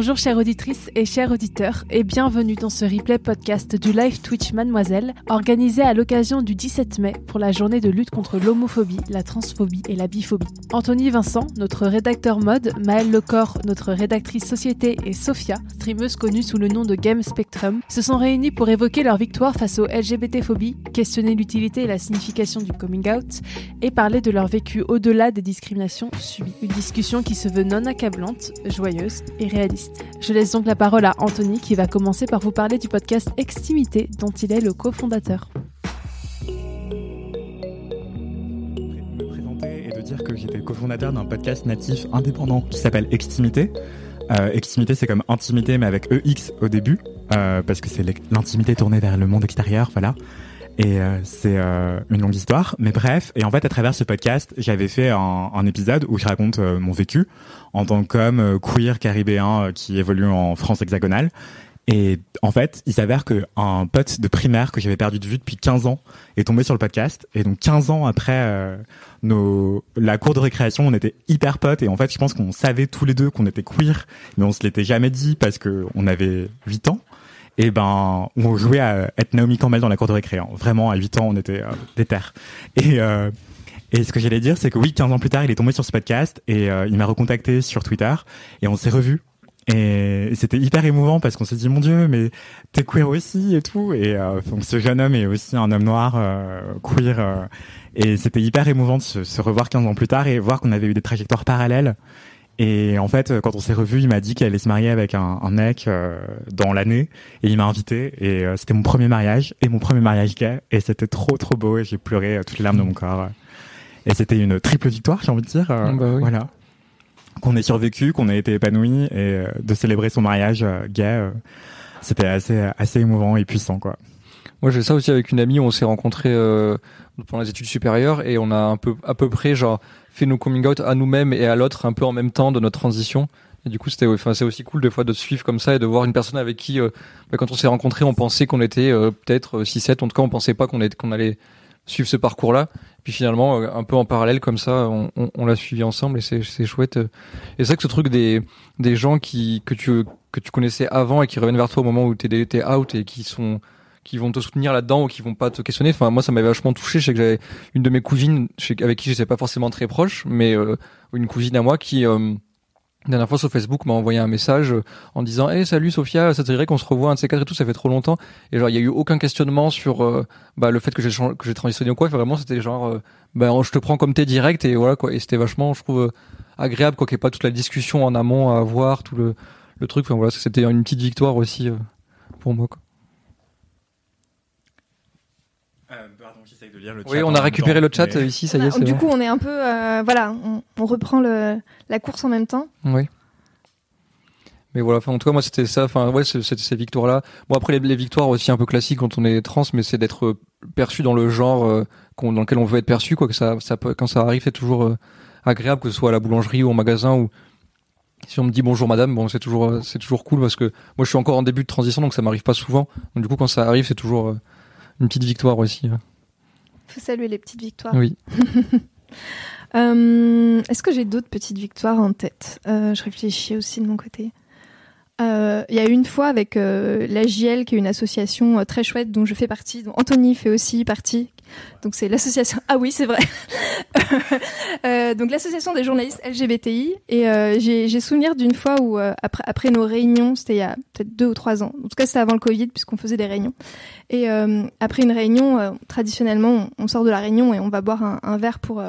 Bonjour chères auditrices et chers auditeurs et bienvenue dans ce replay podcast du live Twitch Mademoiselle organisé à l'occasion du 17 mai pour la journée de lutte contre l'homophobie, la transphobie et la biphobie. Anthony Vincent, notre rédacteur mode, Maëlle Lecor, notre rédactrice société et Sophia, streameuse connue sous le nom de Game Spectrum, se sont réunis pour évoquer leur victoire face aux LGBT-phobies, questionner l'utilité et la signification du coming out et parler de leur vécu au-delà des discriminations subies. Une discussion qui se veut non accablante, joyeuse et réaliste. Je laisse donc la parole à Anthony qui va commencer par vous parler du podcast Extimité dont il est le cofondateur. me présenter et de dire que j'étais cofondateur d'un podcast natif indépendant qui s'appelle Extimité. Euh, Extimité, c'est comme intimité, mais avec EX au début, euh, parce que c'est l'intimité tournée vers le monde extérieur, voilà. Et euh, c'est euh, une longue histoire, mais bref. Et en fait, à travers ce podcast, j'avais fait un, un, épisode où je raconte euh, mon vécu en tant qu'homme euh, queer caribéen euh, qui évolue en France hexagonale. Et en fait, il s'avère que un pote de primaire que j'avais perdu de vue depuis 15 ans est tombé sur le podcast. Et donc 15 ans après nos la cour de récréation, on était hyper potes. Et en fait, je pense qu'on savait tous les deux qu'on était queer, mais on se l'était jamais dit parce que on avait 8 ans et ben on jouait à être Naomi Campbell dans la cour de récré. Hein. Vraiment à 8 ans, on était euh, des terres. Et euh, et ce que j'allais dire, c'est que oui, 15 ans plus tard, il est tombé sur ce podcast et euh, il m'a recontacté sur Twitter et on s'est revus. Et c'était hyper émouvant parce qu'on s'est dit mon Dieu, mais t'es queer aussi et tout. Et euh, donc ce jeune homme est aussi un homme noir euh, queer. euh, et c'était hyper émouvant de se, se revoir 15 ans plus tard et voir qu'on avait eu des trajectoires parallèles. Et en fait, quand on s'est revus, il m'a dit qu'il allait se marier avec un, un mec euh, dans l'année et il m'a invité. Et euh, c'était mon premier mariage et mon premier mariage gay. Et c'était trop trop beau et j'ai pleuré euh, toutes les larmes de mon corps. Et c'était une triple victoire, j'ai envie de dire. euh, Bah oui. Voilà. Qu'on ait survécu, qu'on ait été épanoui et euh, de célébrer son mariage euh, gay. euh, c'était assez assez émouvant et puissant quoi. Moi, j'ai ça aussi avec une amie. On s'est rencontrés euh, pendant les études supérieures et on a un peu, à peu près, genre, fait nos coming out à nous-mêmes et à l'autre un peu en même temps de notre transition. Et du coup, c'était, enfin, c'est aussi cool des fois de suivre comme ça et de voir une personne avec qui, euh, bah, quand on s'est rencontrés, on pensait qu'on était euh, peut-être 6-7. En tout cas, on pensait pas qu'on était, qu'on allait suivre ce parcours-là. Puis finalement, euh, un peu en parallèle comme ça, on, l'a suivi ensemble et c'est, c'est chouette. Et c'est vrai que ce truc des, des gens qui, que tu, que tu connaissais avant et qui reviennent vers toi au moment où t'es, t'es out et qui sont, qui vont te soutenir là-dedans ou qui vont pas te questionner. Enfin, moi, ça m'avait vachement touché. Je sais que j'avais une de mes cousines avec qui j'étais pas forcément très proche, mais euh, une cousine à moi qui, euh, la dernière fois sur Facebook, m'a envoyé un message euh, en disant Hey, salut Sophia, ça te dirait qu'on se revoit un de ces quatre et tout, ça fait trop longtemps. Et genre, il y a eu aucun questionnement sur euh, bah, le fait que j'ai que j'ai transitionné ou quoi. Enfin, vraiment, c'était genre, euh, bah, je te prends comme t'es direct et voilà quoi. Et c'était vachement, je trouve, agréable quoi qu'il n'y ait pas toute la discussion en amont à avoir, tout le, le truc. Enfin voilà, c'était une petite victoire aussi pour moi. Quoi. pardon, j'essaye de lire le Oui, on a récupéré le chat euh, ici, ça y est, du bon. coup, on est un peu, euh, voilà, on, on reprend le, la course en même temps. Oui. Mais voilà, enfin, en tout cas, moi, c'était ça. Enfin, ouais, c'est- c'était ces victoires-là. Bon, après, les, les victoires aussi un peu classiques quand on est trans, mais c'est d'être euh, perçu dans le genre euh, qu'on- dans lequel on veut être perçu, quoi. Que ça, ça peut, quand ça arrive, c'est toujours euh, agréable, que ce soit à la boulangerie ou au magasin ou si on me dit bonjour madame, bon, c'est toujours, c'est toujours cool parce que moi, je suis encore en début de transition, donc ça m'arrive pas souvent. Donc, du coup, quand ça arrive, c'est toujours euh, une petite victoire aussi. hein. Faut saluer les petites victoires. Oui. Euh, Est-ce que j'ai d'autres petites victoires en tête? Euh, Je réfléchis aussi de mon côté. Euh, Il y a une fois avec l'AJL, qui est une association très chouette dont je fais partie, dont Anthony fait aussi partie. Donc c'est l'association. Ah oui, c'est vrai. Euh, donc l'association des journalistes LGBTI. Et euh, j'ai souvenir d'une fois où euh, après nos réunions, c'était il y a peut-être deux ou trois ans. En tout cas, c'était avant le Covid puisqu'on faisait des réunions. Et après une réunion, traditionnellement, on, sort de la réunion et on va boire un, verre pour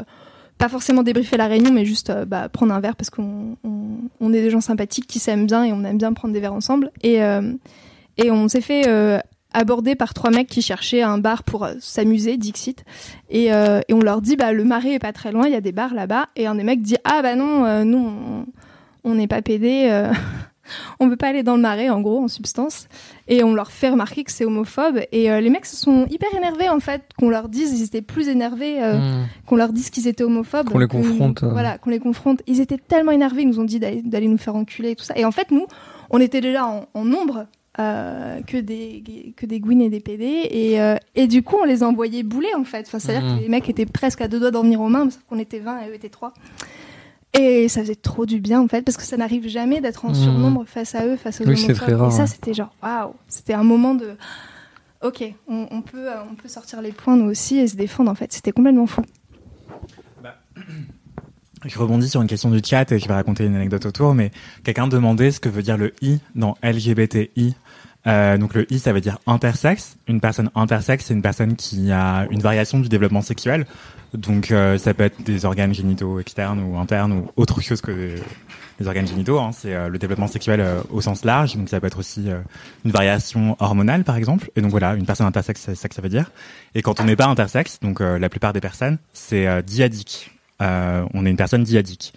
pas forcément débriefer la réunion, mais juste bah, prendre un verre parce qu'on on, est des gens sympathiques qui s'aiment bien et on aime bien prendre des verres ensemble. Et, et on s'est fait aborder par trois mecs qui cherchaient un bar pour euh, s'amuser, Dixit. Et, euh, et on leur dit, bah, le marais est pas très loin, il y a des bars là-bas. Et un des mecs dit, ah bah non, euh, nous, on- n'est pas pédés. euh, on peut pas aller dans le marais, en gros, en substance. Et on leur fait remarquer que c'est homophobe. Et euh, les mecs se sont hyper énervés, en fait, qu'on leur dise, ils étaient plus énervés, euh, Hmm. qu'on leur dise qu'ils étaient homophobes. Qu'on les confronte. Voilà, qu'on les confronte. Ils étaient tellement énervés, ils nous ont dit d'aller d'aller nous faire enculer et tout ça. Et en fait, nous, on était déjà en, en nombre. Euh, que des que des gouines et des PD et, euh, et du coup on les envoyait bouler en fait. Enfin, c'est à dire Mhm. que les mecs étaient presque à deux doigts d'en venir aux mains sauf qu'on était 20 et eux étaient 3 et ça faisait trop du bien en fait parce que ça n'arrive jamais d'être en Mhm. surnombre face à eux face aux Oui, c'est homophobes. très rare, et ça c'était genre waouh. C'était un moment de ok on, on peut euh, on peut sortir les poings nous aussi et se défendre en fait. C'était complètement fou Je rebondis sur une question du chat et je vais raconter une anecdote autour, mais quelqu'un demandait ce que veut dire le I dans LGBTI. Euh, donc le I, ça veut dire intersexe. Une personne intersexe, c'est une personne qui a une variation du développement sexuel. Donc euh, ça peut être des organes génitaux externes ou internes ou autre chose que des, organes génitaux. Hein. C'est euh, le développement sexuel euh, au sens large. Donc ça peut être aussi euh, une variation hormonale, par exemple. Et donc voilà, une personne intersexe, c'est ça que ça veut dire. Et quand on n'est pas intersexe, donc la plupart des personnes, c'est diadique. Euh, on est une personne diadique.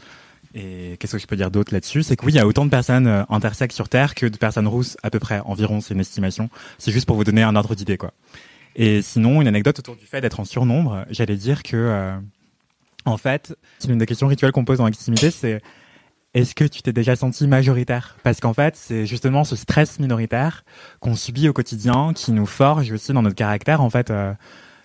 Et qu'est-ce que je peux dire d'autre là-dessus? C'est que oui, il y a autant de personnes euh, intersexes sur Terre que de personnes rousses à peu près. Environ, c'est une estimation. C'est juste pour vous donner un ordre d'idée, quoi. Et sinon, une anecdote autour du fait d'être en surnombre, j'allais dire que, euh, en fait, c'est une des questions rituelles qu'on pose dans l'activité, c'est est-ce que tu t'es déjà senti majoritaire? Parce qu'en fait, c'est justement ce stress minoritaire qu'on subit au quotidien qui nous forge aussi dans notre caractère. En fait,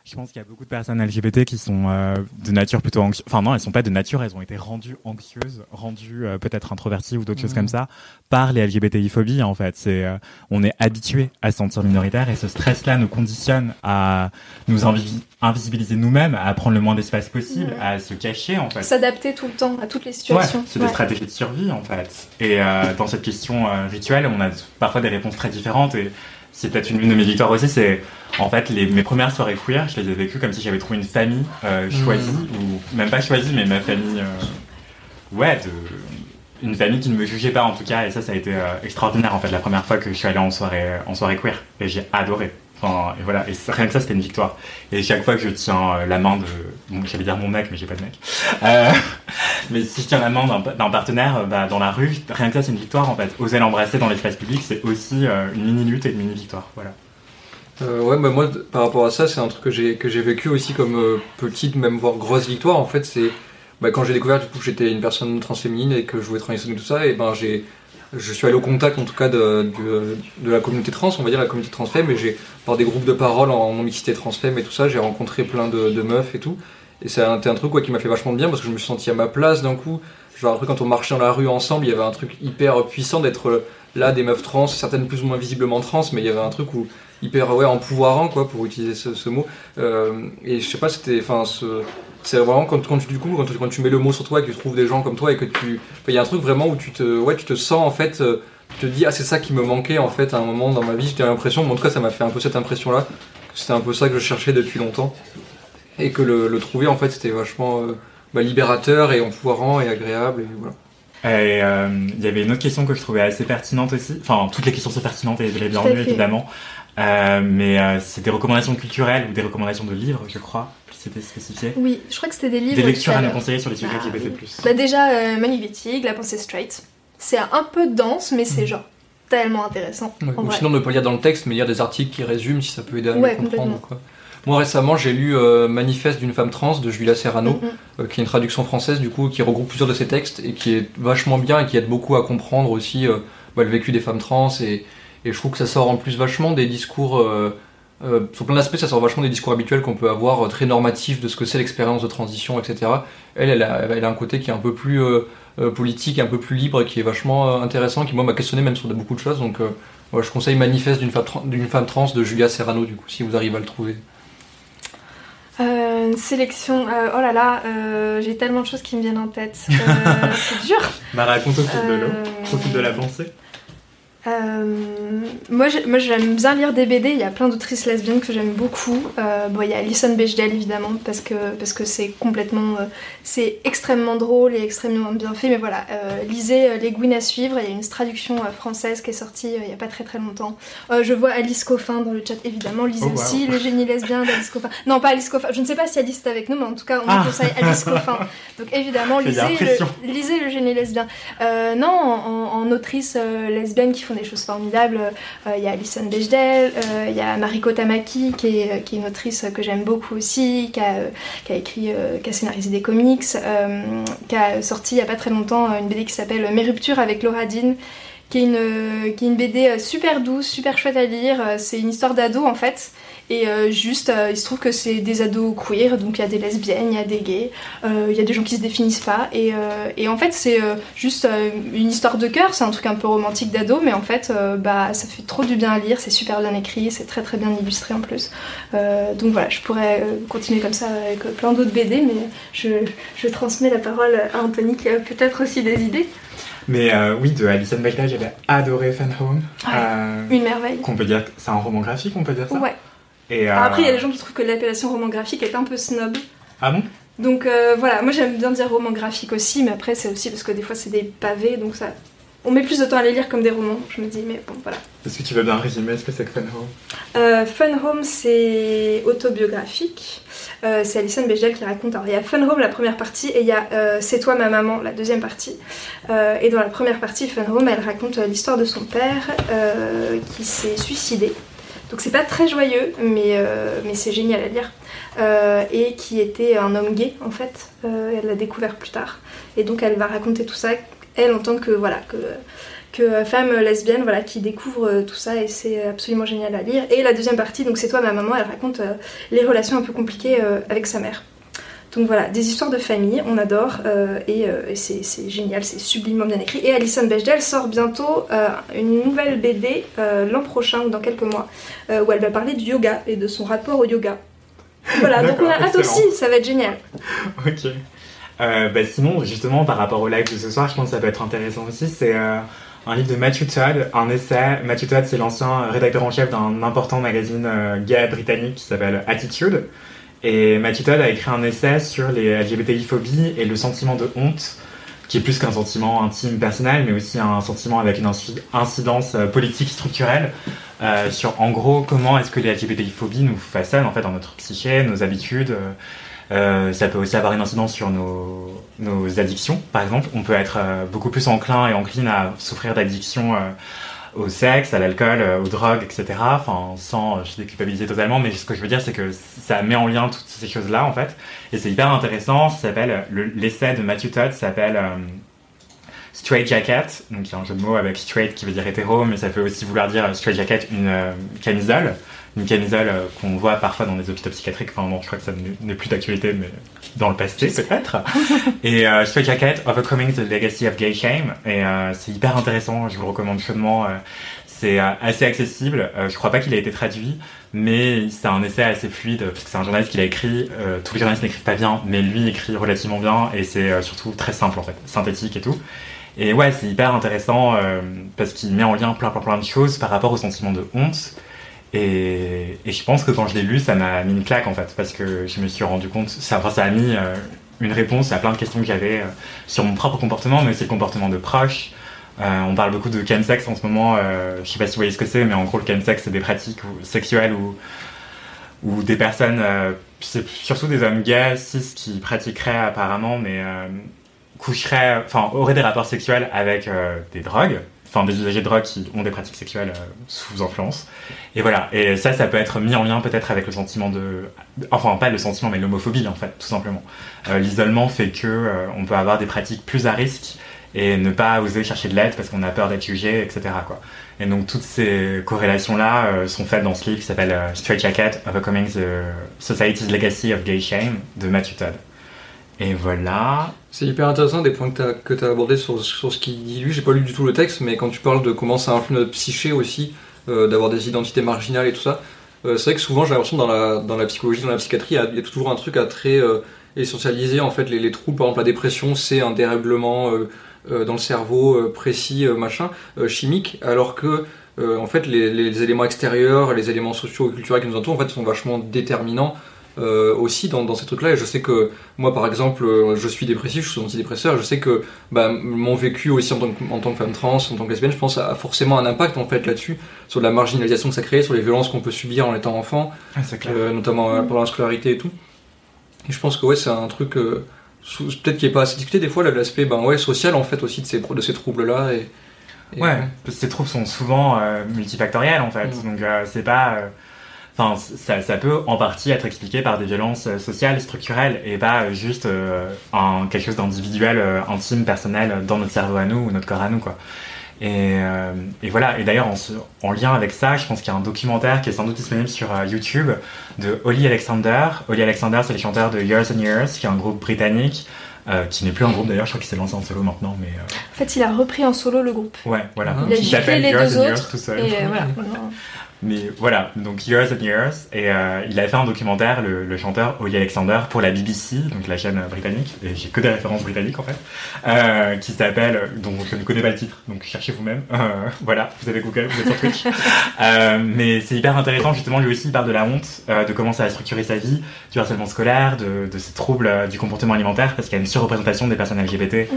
je pense qu'il y a beaucoup de personnes LGBT qui sont euh, de nature plutôt anxieuses. Enfin non, elles sont pas de nature, elles ont été rendues anxieuses, rendues euh, peut-être introverties ou d'autres choses Mhm. comme ça par les LGBTI-phobies. En fait, c'est euh, on est habitué à se sentir minoritaire et ce stress-là nous conditionne à nous invi- invisibiliser nous-mêmes, à prendre le moins d'espace possible, à se cacher en fait. s'adapter tout le temps à toutes les Ouais, situations c'est des stratégies de survie en fait. Et dans cette question rituelle, on a parfois des réponses très différentes et c'est peut-être une, une de mes victoires aussi, c'est en fait les, mes premières soirées queer, je les ai vécues comme si j'avais trouvé une famille euh, choisie, ou même pas choisie, mais ma famille, euh, ouais, de, une famille qui ne me jugeait pas en tout cas, et ça, ça a été euh, extraordinaire en fait la première fois que je suis allé en soirée, en soirée queer, et j'ai adoré. Enfin, et voilà, et rien que ça, c'était une victoire. Et chaque fois que je tiens euh, la bon, j'allais dire mon mec, mais j'ai pas de mec. Euh, mais si je tiens la main d'un partenaire euh, bah, dans la rue, rien que ça, c'est une victoire en fait. Oser l'embrasser dans l'espace public, c'est aussi euh, une mini lutte et une mini victoire. Voilà. Euh, ouais, bah moi, par rapport à ça, c'est un truc que j'ai vécu aussi comme euh, petite, même voire grosse victoire. En fait, c'est bah, quand j'ai découvert du coup que j'étais une personne transféminine et que je voulais transitionner tout ça, et ben j'ai je suis allé au contact en tout cas de, de, la communauté trans, on va dire la communauté transfemme, et j'ai par des groupes de parole en non mixité transfemme et tout ça, j'ai rencontré plein de, meufs et tout. Et c'est un, c'était un truc quoi, qui m'a fait vachement bien parce que je me suis senti à ma place d'un coup. Genre truc quand on marchait dans la rue ensemble, il y avait un truc hyper puissant d'être là des meufs trans, certaines plus ou moins visiblement trans, mais il y avait un truc où hyper ouais empouvoirant quoi pour utiliser ce, ce mot. Euh, et je sais pas, c'était enfin ce c'est vraiment quand, quand tu du coup quand tu, quand tu mets le mot sur toi et que tu trouves des gens comme toi et que tu il y a un truc vraiment où tu te ouais tu te sens en fait euh, tu te dis ah c'est ça qui me manquait en fait à un moment dans ma vie j'étais l'impression en tout cas ça m'a fait un peu cette impression là c'était un peu ça que je cherchais depuis longtemps et que le, le trouver en fait c'était vachement euh, bah, libérateur et empouvoirant et agréable et voilà Et euh, il y avait une autre question que je trouvais assez pertinente aussi. Enfin, toutes les questions sont pertinentes et à bienvenues fait. évidemment. Euh, mais euh, c'est des recommandations culturelles ou des recommandations de livres, je crois, qui s'étaient spécifiées. Oui, je crois que c'était des livres. Des lectures à nous conseiller sur les sujets Ah, qui baisaient oui. le plus. Bah déjà, euh, Wittig, La pensée straight. C'est un peu dense, mais c'est genre tellement intéressant. Ouais, en ou vrai. sinon ne pas lire dans le texte mais lire des articles qui résument si ça peut aider à Ouais, mieux comprendre quoi. Moi récemment j'ai lu euh, Manifeste d'une femme trans de Julia Serrano Mhm. euh, qui est une traduction française du coup qui regroupe plusieurs de ses textes et qui est vachement bien et qui aide beaucoup à comprendre aussi euh, bah, le vécu des femmes trans et, et je trouve que ça sort en plus vachement des discours euh, sur plein d'aspects ça sort vachement des discours habituels qu'on peut avoir euh, très normatifs de ce que c'est l'expérience de transition etc elle elle a, elle a un côté qui est un peu plus euh, politique un peu plus libre qui est vachement euh, intéressant qui moi m'a questionné même sur de- beaucoup de choses donc euh, ouais, je conseille Manifeste d'une femme, tran- d'une femme trans de Julia Serrano du coup si vous arrivez à le trouver Euh, une sélection. euh, oh là là, euh, j'ai tellement de choses qui me viennent en tête. Euh, c'est dur. Bah raconte au fil de l'eau, au fil de la pensée. Euh, moi, j'ai- moi, j'aime bien lire des BD. Il y a plein d'autrices lesbiennes que j'aime beaucoup. Euh, bon, il y a Alison Bechdel évidemment parce que parce que c'est complètement, euh, c'est extrêmement drôle et extrêmement bien fait. Mais voilà, euh, lisez Les Gouines à suivre. Il y a une traduction française qui est sortie il y a pas très très longtemps. Je vois Alice Coffin dans le chat évidemment. Lisez Oh, wow. aussi Le génie lesbien d'Alice Coffin. Non, pas Alice Coffin. Je ne sais pas si Alice est avec nous, mais en tout cas, on Ah. vous conseille Alice Coffin. Donc évidemment, lisez le, lisez le génie lesbien. Non, en, en autrice lesbienne qui font des choses formidables, euh, il y a Alison Bechdel, euh, il y a Mariko Tamaki qui est, qui est une autrice que j'aime beaucoup aussi, qui a, euh, qui a écrit, euh, qui a scénarisé des comics, euh, qui a sorti il y a pas très longtemps euh, une BD qui s'appelle Mes ruptures avec Laura Dean. Qui est, une, euh, qui est une BD euh, super douce, super chouette à lire. Euh, C'est une histoire d'ado en fait. Et euh, juste, euh, il se trouve que c'est des ados queer, donc il y a des lesbiennes, il y a des gays, euh, il y a des gens qui se définissent pas. Et, et en fait, c'est juste une histoire de cœur, c'est un truc un peu romantique d'ado, mais en fait, bah, ça fait trop du bien à lire, c'est super bien écrit, c'est très très bien illustré en plus. Donc voilà, je pourrais continuer comme ça avec plein d'autres BD, mais je, je transmets la parole à Anthony qui a peut-être aussi des idées. Mais euh, oui, de Alison Bechdel, j'avais adoré Fan Home. Euh, Une merveille. qu'on peut dire c'est un roman graphique, on peut dire ça? Ouais. Et, euh, Après, il y a des gens qui trouvent que l'appellation roman graphique est un peu snob. Ah bon? Donc euh, voilà, moi j'aime bien dire roman graphique aussi, mais après c'est aussi parce que des fois c'est des pavés, donc ça. On met plus de temps à les lire comme des romans, je me dis, mais bon voilà. Est-ce que tu veux bien résumer ce que c'est que Fan Home? Euh, Fun Home, c'est autobiographique. Euh, c'est Alison Bechdel qui raconte. Alors, il y a Fun Home, la première partie, et il y a euh, C'est toi ma maman, la deuxième partie. Euh, et dans la première partie, Fun Home, elle raconte euh, l'histoire de son père euh, qui s'est suicidé. Donc, c'est pas très joyeux, mais, euh, c'est génial à lire. Euh, et qui était un homme gay, en fait. Euh, elle l'a découvert plus tard. Et donc, elle va raconter tout ça, elle, en tant que. Voilà, que femme lesbienne voilà qui découvre tout ça et c'est absolument génial à lire et la deuxième partie donc c'est toi ma maman elle raconte les relations un peu compliquées avec sa mère donc voilà des histoires de famille on adore euh, et, euh, et c'est génial c'est sublimement bien écrit et Alison Bechdel sort bientôt euh, une nouvelle BD l'an prochain ou dans quelques mois où elle va parler du yoga et de son rapport au yoga voilà donc on a hâte aussi ça va être génial Ok. Bah sinon, justement, par rapport au live de ce soir, je pense que ça peut être intéressant aussi. C'est un livre de Matthew Todd, un essai. Matthew Todd, c'est l'ancien rédacteur en chef d'un important magazine gay britannique qui s'appelle Attitude. Et Matthew Todd a écrit un essai sur les LGBTI-phobies et le sentiment de honte, qui est plus qu'un sentiment intime personnel, mais aussi un sentiment avec une inci- incidence euh, politique structurelle euh, sur, en gros, comment est-ce que les LGBTI-phobies nous façonnent en fait dans notre psyché, nos habitudes. euh, ça peut aussi avoir une incidence sur nos, nos addictions, par exemple. On peut être beaucoup plus enclin et encline à souffrir d'addictions au sexe, à l'alcool, euh, aux drogues, etc. Enfin, sans euh, se déculpabiliser totalement, mais ce que je veux dire, c'est que ça met en lien toutes ces choses-là, en fait. Et c'est hyper intéressant. Ça s'appelle, le- l'essai de Matthew Todd s'appelle euh, Straight Jacket. Donc, il y a un jeu de mots avec straight qui veut dire hétéro, mais ça peut aussi vouloir dire euh, straight jacket, une euh, camisole une camisole euh, qu'on voit parfois dans des hôpitaux psychiatriques. Enfin, non, je crois que ça n'est- plus d'actualité, mais dans le passé, peut-être. et euh, Straight Jacket, Overcoming the Legacy of Gay Shame. Et euh, c'est hyper intéressant, je vous le recommande chaudement. euh, c'est assez accessible. Je crois pas qu'il a été traduit, mais c'est un essai assez fluide, parce que c'est un journaliste qui l'a écrit. Tous les journalistes n'écrivent pas bien, mais lui écrit relativement bien, et c'est surtout très simple, en fait, synthétique et tout. Et ouais, c'est hyper intéressant, parce qu'il met en lien plein, plein, plein de choses par rapport au sentiment de honte. Et, je pense que quand je l'ai lu, ça m'a mis une claque en fait, parce que je me suis rendu compte, ça, ça a mis euh, une réponse à plein de questions que j'avais euh, sur mon propre comportement, mais aussi le comportement de proches. Euh, on parle beaucoup de chemsex en ce moment, je sais pas si vous voyez ce que c'est, mais en gros le chemsex c'est des pratiques sexuelles où, où des personnes, c'est surtout des hommes gays, cis qui pratiqueraient apparemment, mais coucheraient, enfin auraient des rapports sexuels avec des drogues, enfin des usagers de drogue qui ont des pratiques sexuelles euh, sous influence. Et voilà, et ça, ça peut être mis en lien peut-être avec le sentiment de... Enfin, pas le sentiment, mais l'homophobie, en fait, tout simplement. Euh, L'isolement fait que euh, on peut avoir des pratiques plus à risque et ne pas oser chercher de l'aide parce qu'on a peur d'être jugé, etc. Et donc, toutes ces corrélations-là sont faites dans ce livre qui s'appelle Straight Jacket, Overcoming the Society's Legacy of Gay Shame, de Matthew Todd. Et voilà. C'est hyper intéressant des points que tu as, abordés sur, sur ce qu'il dit lui. J'ai pas lu du tout le texte, mais quand tu parles de comment ça influe notre psyché aussi, euh, d'avoir des identités marginales et tout ça, euh, c'est vrai que souvent j'ai l'impression dans la, dans la psychologie, dans la psychiatrie, il y a, toujours un truc à très euh, essentialiser en fait les, les troubles. Par exemple, la dépression, c'est un dérèglement dans le cerveau précis, machin, chimique, alors que en fait les, les, éléments extérieurs, les éléments sociaux et culturels qui nous entourent en fait sont vachement déterminants euh, aussi dans, ces trucs-là. Et je sais que moi, par exemple, euh, je suis dépressif, je suis antidépresseur. Je sais que bah, mon vécu aussi en tant, que, en tant que femme trans, en tant que lesbienne, je pense a forcément un impact en fait là-dessus, sur la marginalisation que ça crée, sur les violences qu'on peut subir en étant enfant, ah, euh, notamment pendant la scolarité et tout. Et je pense que ouais, c'est un truc peut-être qui est pas assez discuté des fois l'aspect ben ouais social en fait aussi de ces de ces troubles là et, ouais, ces troubles sont souvent multifactoriels en fait mm. donc c'est pas Enfin, ça, ça, peut en partie être expliqué par des violences euh, sociales, structurelles, et pas euh, juste euh, en quelque chose d'individuel, intime, personnel, dans notre cerveau à nous ou notre corps à nous, quoi. Et, et voilà. Et d'ailleurs, en, en, lien avec ça, je pense qu'il y a un documentaire qui est sans doute disponible sur YouTube de Holly Alexander. Holly Alexander, c'est le chanteur de Years and Years, qui est un groupe britannique. qui n'est plus un groupe d'ailleurs, je crois qu'il s'est lancé en solo maintenant. Mais En fait, il a repris en solo le groupe. Ouais, voilà. Il a giflé les deux autres. Tout seul. Et voilà. Mais voilà, donc Years and Years, et euh, il a fait un documentaire, le, le, chanteur Ollie Alexander, pour la BBC, donc la chaîne britannique, et j'ai que des références britanniques en fait, euh, qui s'appelle, dont je ne connais pas le titre, donc cherchez vous-même, euh, voilà, vous avez Google, vous êtes sur Twitch. Mais c'est hyper intéressant, justement, lui aussi il parle de la honte, de comment ça a structuré sa vie, du harcèlement scolaire, de, de ces troubles du comportement alimentaire, parce qu'il y a une surreprésentation des personnes LGBT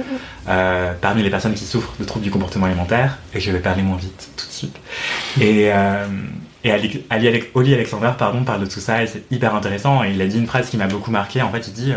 parmi les personnes qui souffrent de troubles du comportement alimentaire, et je vais parler moins vite tout suite. Et Ali, Ali, Alexander pardon, parle de tout ça et c'est hyper intéressant. Et il a dit une phrase qui m'a beaucoup marqué. En fait, il dit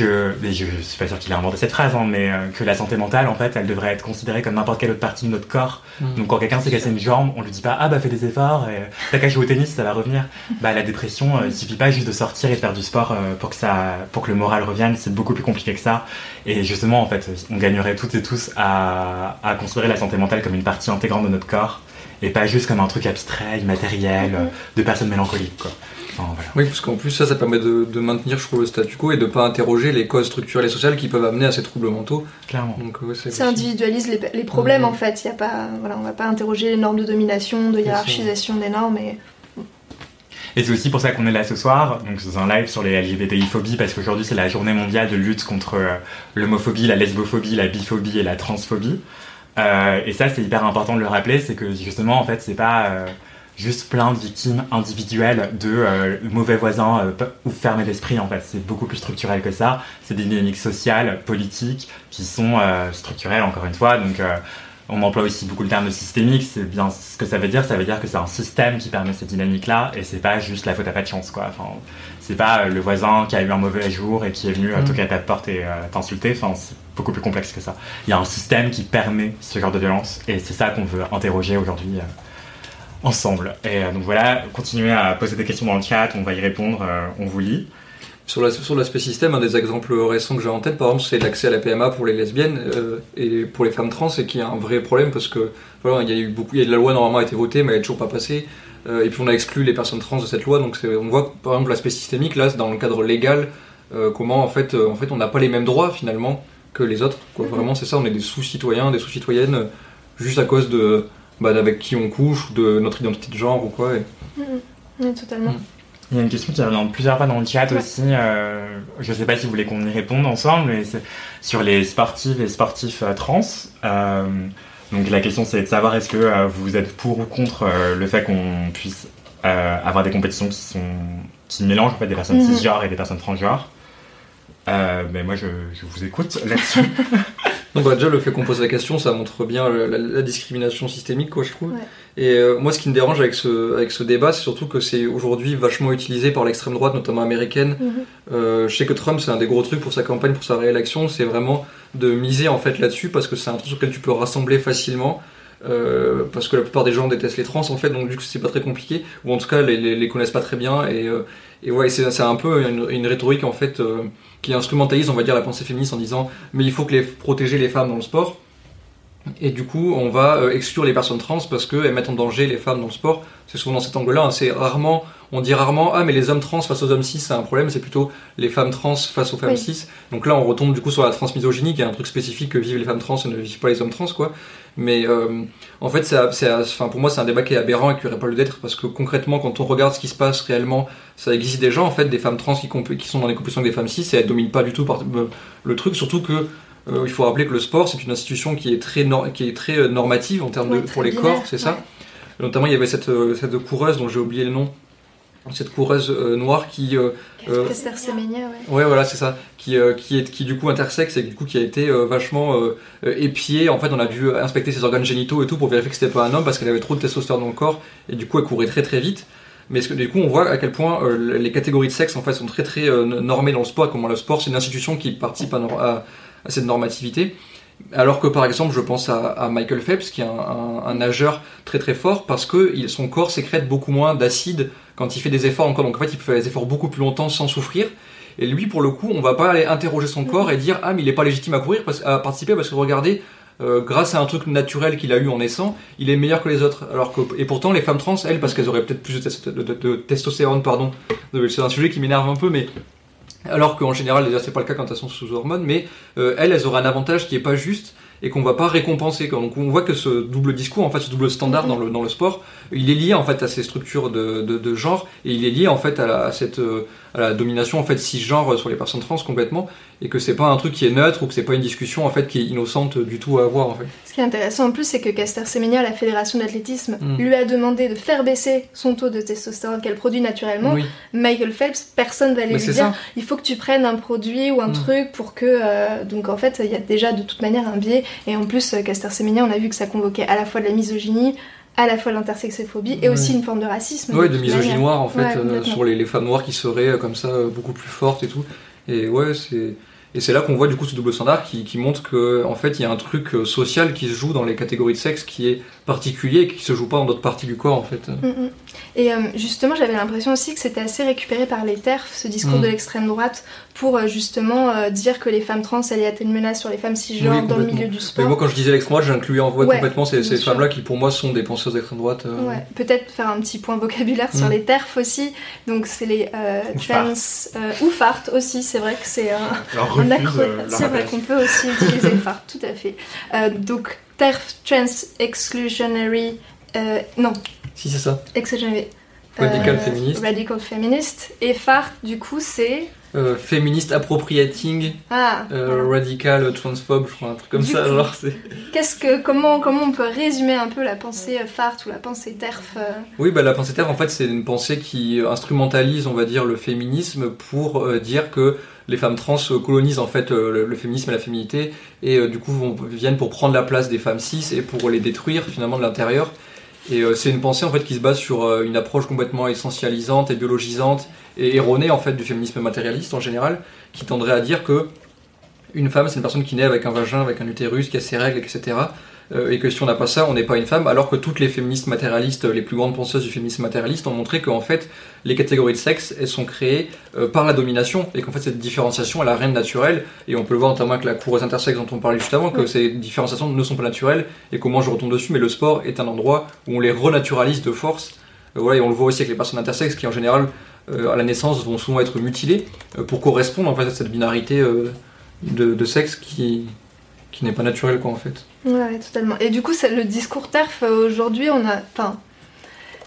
euh, que, je, je, suis pas sûr qu'il a inventé cette phrase, hein, mais euh, que la santé mentale, en fait, elle devrait être considérée comme n'importe quelle autre partie de notre corps. Mm. Donc quand quelqu'un s'est cassé une jambe, on lui dit pas ah bah fais des efforts, et t'as qu'à jouer au tennis, ça va revenir. Bah la dépression, euh, il suffit pas juste de sortir et de faire du sport pour que ça, pour que le moral revienne. C'est beaucoup plus compliqué que ça. Et justement, en fait, on gagnerait toutes et tous à, à considérer la santé mentale comme une partie intégrante de notre corps et pas juste comme un truc abstrait, immatériel, mhm. de personnes mélancoliques. Quoi. Oui, parce qu'en plus ça, ça permet de, maintenir, je trouve, le statu quo et de pas interroger les causes structurelles et sociales qui peuvent amener à ces troubles mentaux. Clairement. Donc, ça individualise les, les problèmes mhm. en fait. Il y a pas, voilà, on va pas interroger les normes de domination, de hiérarchisation des normes et et c'est aussi pour ça qu'on est là ce soir, donc c'est un live sur les LGBTI-phobies, parce qu'aujourd'hui c'est la journée mondiale de lutte contre euh, l'homophobie, la lesbophobie, la biphobie et la transphobie. Euh, et ça, c'est hyper important de le rappeler, c'est que justement, en fait, c'est pas euh, juste plein de victimes individuelles de euh, mauvais voisins ou fermés d'esprit, en fait. C'est beaucoup plus structurel que ça. C'est des dynamiques sociales, politiques, qui sont structurelles, encore une fois. Donc, on emploie aussi beaucoup le terme de systémique. C'est bien ce que ça veut dire. Ça veut dire que c'est un système qui permet cette dynamique-là, et c'est pas juste la faute à pas de chance, quoi. Enfin, c'est pas le voisin qui a eu un mauvais jour et qui est venu mmh. toquer à ta porte et t'insulter. Enfin, beaucoup plus complexe que ça. Il y a un système qui permet ce genre de violence et c'est ça qu'on veut interroger aujourd'hui euh, ensemble. Et euh, donc voilà, continuez à poser des questions dans le chat, on va y répondre, euh, on vous lit. Sur l'aspect système, un des exemples récents que j'ai en tête, par exemple, c'est l'accès à la PMA pour les lesbiennes et pour les femmes trans, et qui est un vrai problème parce que voilà, il y a eu beaucoup, il y a de la loi normalement a été votée, mais elle n'est toujours pas passée. et puis on a exclu les personnes trans de cette loi, donc on voit par exemple l'aspect systémique là, dans le cadre légal, comment en fait, en fait on n'a pas les mêmes droits finalement que les autres. Quoi. Mhm. Vraiment, c'est ça, on est des sous-citoyens, des sous-citoyennes, euh, juste à cause de bah, avec qui on couche, de notre identité de genre ou quoi. Et... Mhm. Oui, totalement. Mhm. Il y a une question qui revient plusieurs fois dans le chat aussi. Euh, je ne sais pas si vous voulez qu'on y réponde ensemble, mais c'est sur les sportives et sportifs euh, trans. donc la question c'est de savoir est-ce que vous êtes pour ou contre le fait qu'on puisse avoir des compétitions qui sont qui mélangent en fait des personnes cisgenres et des personnes transgenres. Euh, mais moi, je, vous écoute là-dessus. Donc bah, déjà le fait qu'on pose la question, ça montre bien la, discrimination systémique, quoi, je trouve. Et euh, moi, ce qui me dérange avec ce, avec ce débat, c'est surtout que c'est aujourd'hui vachement utilisé par l'extrême droite, notamment américaine. Mhm. Euh, je sais que Trump, c'est un des gros trucs pour sa campagne, pour sa réélection, c'est vraiment de miser en fait là-dessus parce que c'est un truc sur lequel tu peux rassembler facilement. parce que la plupart des gens détestent les trans en fait, donc du coup c'est pas très compliqué, ou en tout cas les, les, connaissent pas très bien, et, et ouais, c'est un peu une, une, rhétorique en fait qui instrumentalise, on va dire, la pensée féministe en disant mais il faut que les, protéger les femmes dans le sport. Et du coup, on va euh, exclure les personnes trans parce qu'elles mettent en danger les femmes dans le sport. C'est souvent dans cet angle-là. Hein. C'est rarement, on dit rarement, ah mais les hommes trans face aux hommes cis, c'est un problème. C'est plutôt les femmes trans face aux femmes cis. Donc là, on retombe du coup sur la transmisogynie, qui est un truc spécifique que vivent les femmes trans et ne vivent pas les hommes trans, quoi. Mais euh, en fait, c'est, enfin, pour moi, c'est un débat qui est aberrant et qui n'aurait pas lieu d'être parce que concrètement, quand on regarde ce qui se passe réellement, ça existe déjà en fait des femmes trans qui, qui sont dans les compétitions avec des femmes cis et elles dominent pas du tout par, euh, le truc, surtout que il faut rappeler que le sport, c'est une institution qui est très, qui est très normative en termes de, pour les corps, c'est ça? Notamment, il y avait cette, cette coureuse dont j'ai oublié le nom, cette coureuse euh, noire qui euh, euh ouais. ouais voilà c'est ça. Qui euh, qui est qui du coup intersexe et du coup qui a été vachement épiée. En fait on a dû inspecter ses organes génitaux et tout pour vérifier que c'était pas un homme parce qu'elle avait trop de testostérone dans le corps et du coup elle courait très très vite. Mais du coup on voit à quel point les catégories de sexe en fait sont très très normées dans le sport comment le sport. C'est une institution qui participe à, à cette normativité. Alors que par exemple, je pense à, Michael Phelps, qui est un, nageur très très fort, parce que son corps sécrète beaucoup moins d'acide quand il fait des efforts encore. Donc en fait, il peut faire des efforts beaucoup plus longtemps sans souffrir. Et lui, pour le coup, on va pas aller interroger son corps et dire ah mais il est pas légitime à courir, parce, à participer parce que regardez, euh, grâce à un truc naturel qu'il a eu en naissant, il est meilleur que les autres. Alors que et pourtant les femmes trans, elles, parce qu'elles auraient peut-être plus de, testostérone, pardon, c'est un sujet qui m'énerve un peu, mais alors qu'en général, déjà, c'est pas le cas quand elles sont sous hormones, mais euh, elles, elles auraient un avantage qui est pas juste et qu'on va pas récompenser. Donc on voit que ce double discours, en fait, ce double standard dans le, dans le sport, il est lié en fait à ces structures de, de, de genre et il est lié en fait à, à cette euh, à la domination en fait cisgenre sur les personnes trans complètement et que c'est pas un truc qui est neutre ou que c'est pas une discussion en fait qui est innocente du tout à avoir en fait. Ce qui est intéressant en plus c'est que Caster Semenya, la fédération d'athlétisme, mm. lui a demandé de faire baisser son taux de testostérone qu'elle produit naturellement. Michael Phelps, personne va aller lui dire il faut que tu prennes un produit ou un mm. truc pour que euh, donc en fait il y a déjà de toute manière un biais et en plus Caster Semenya on a vu que ça convoquait à la fois de la misogynie à la fois l'intersexophobie et aussi une forme de racisme. Ouais, de, misogynie noire en fait, euh, sur les, les, femmes noires qui seraient euh, comme ça euh, beaucoup plus fortes et tout. Et ouais, c'est et c'est là qu'on voit du coup ce double standard qui, montre que en fait il y a un truc euh, social qui se joue dans les catégories de sexe qui est particulier et qui se joue pas dans d'autres parties du corps en fait. Mm, mm. Et euh, justement j'avais l'impression aussi que c'était assez récupéré par les TERF, ce discours mm. de l'extrême droite, pour euh, justement dire que les femmes trans allaient être une menace sur les femmes cisgenres dans le milieu du sport. Mais moi quand je disais l'extrême droite j'incluais en voix complètement ces, ces femmes-là qui pour moi sont des penseuses d'extrême droite. Ouais. Peut-être faire un petit point vocabulaire sur les TERF aussi. Donc c'est les trans ou fart aussi, c'est vrai que c'est un, un acronyme c'est vrai qu'on peut aussi utiliser phare, tout à fait. Euh, donc, Trans Exclusionary. Euh, non. Si, c'est ça. Exclusionary. Radical euh, Feminist. Radical Feminist. Et phare, du coup, c'est. Euh, féministe appropriating, ah, radical transphobe, je crois, un truc comme ça. genre, qu'est-ce que, comment, comment on peut résumer un peu la pensée phare ou la pensée TERF Oui, bah, la pensée TERF, en fait, c'est une pensée qui instrumentalise, on va dire, le féminisme pour dire que les femmes trans colonisent en fait euh, le, féminisme et la féminité et euh, du coup vont, viennent pour prendre la place des femmes cis et pour les détruire finalement de l'intérieur. Et euh, c'est une pensée en fait qui se base sur une approche complètement essentialisante et biologisante et erronée en fait du féminisme matérialiste en général, qui tendrait à dire que une femme c'est une personne qui naît avec un vagin, avec un utérus, qui a ses règles, etc. Euh, et que si on n'a pas ça, on n'est pas une femme, alors que toutes les féministes matérialistes, les plus grandes penseuses du féminisme matérialiste ont montré qu'en fait, les catégories de sexe, elles sont créées euh, par la domination, et qu'en fait, cette différenciation, elle a rien de naturel, et on peut le voir notamment avec la coureuse intersexe dont on parlait juste avant, que ces différenciations ne sont pas naturelles, et comment je retourne dessus, mais le sport est un endroit où on les renaturalise de force, euh, voilà, et on le voit aussi avec les personnes intersexes qui en général, à la naissance, vont souvent être mutilées, pour correspondre en fait à cette binarité de, sexe qui, qui n'est pas naturel quoi en fait. Ouais, totalement. Et du coup, le discours TERF euh, aujourd'hui, on a, enfin,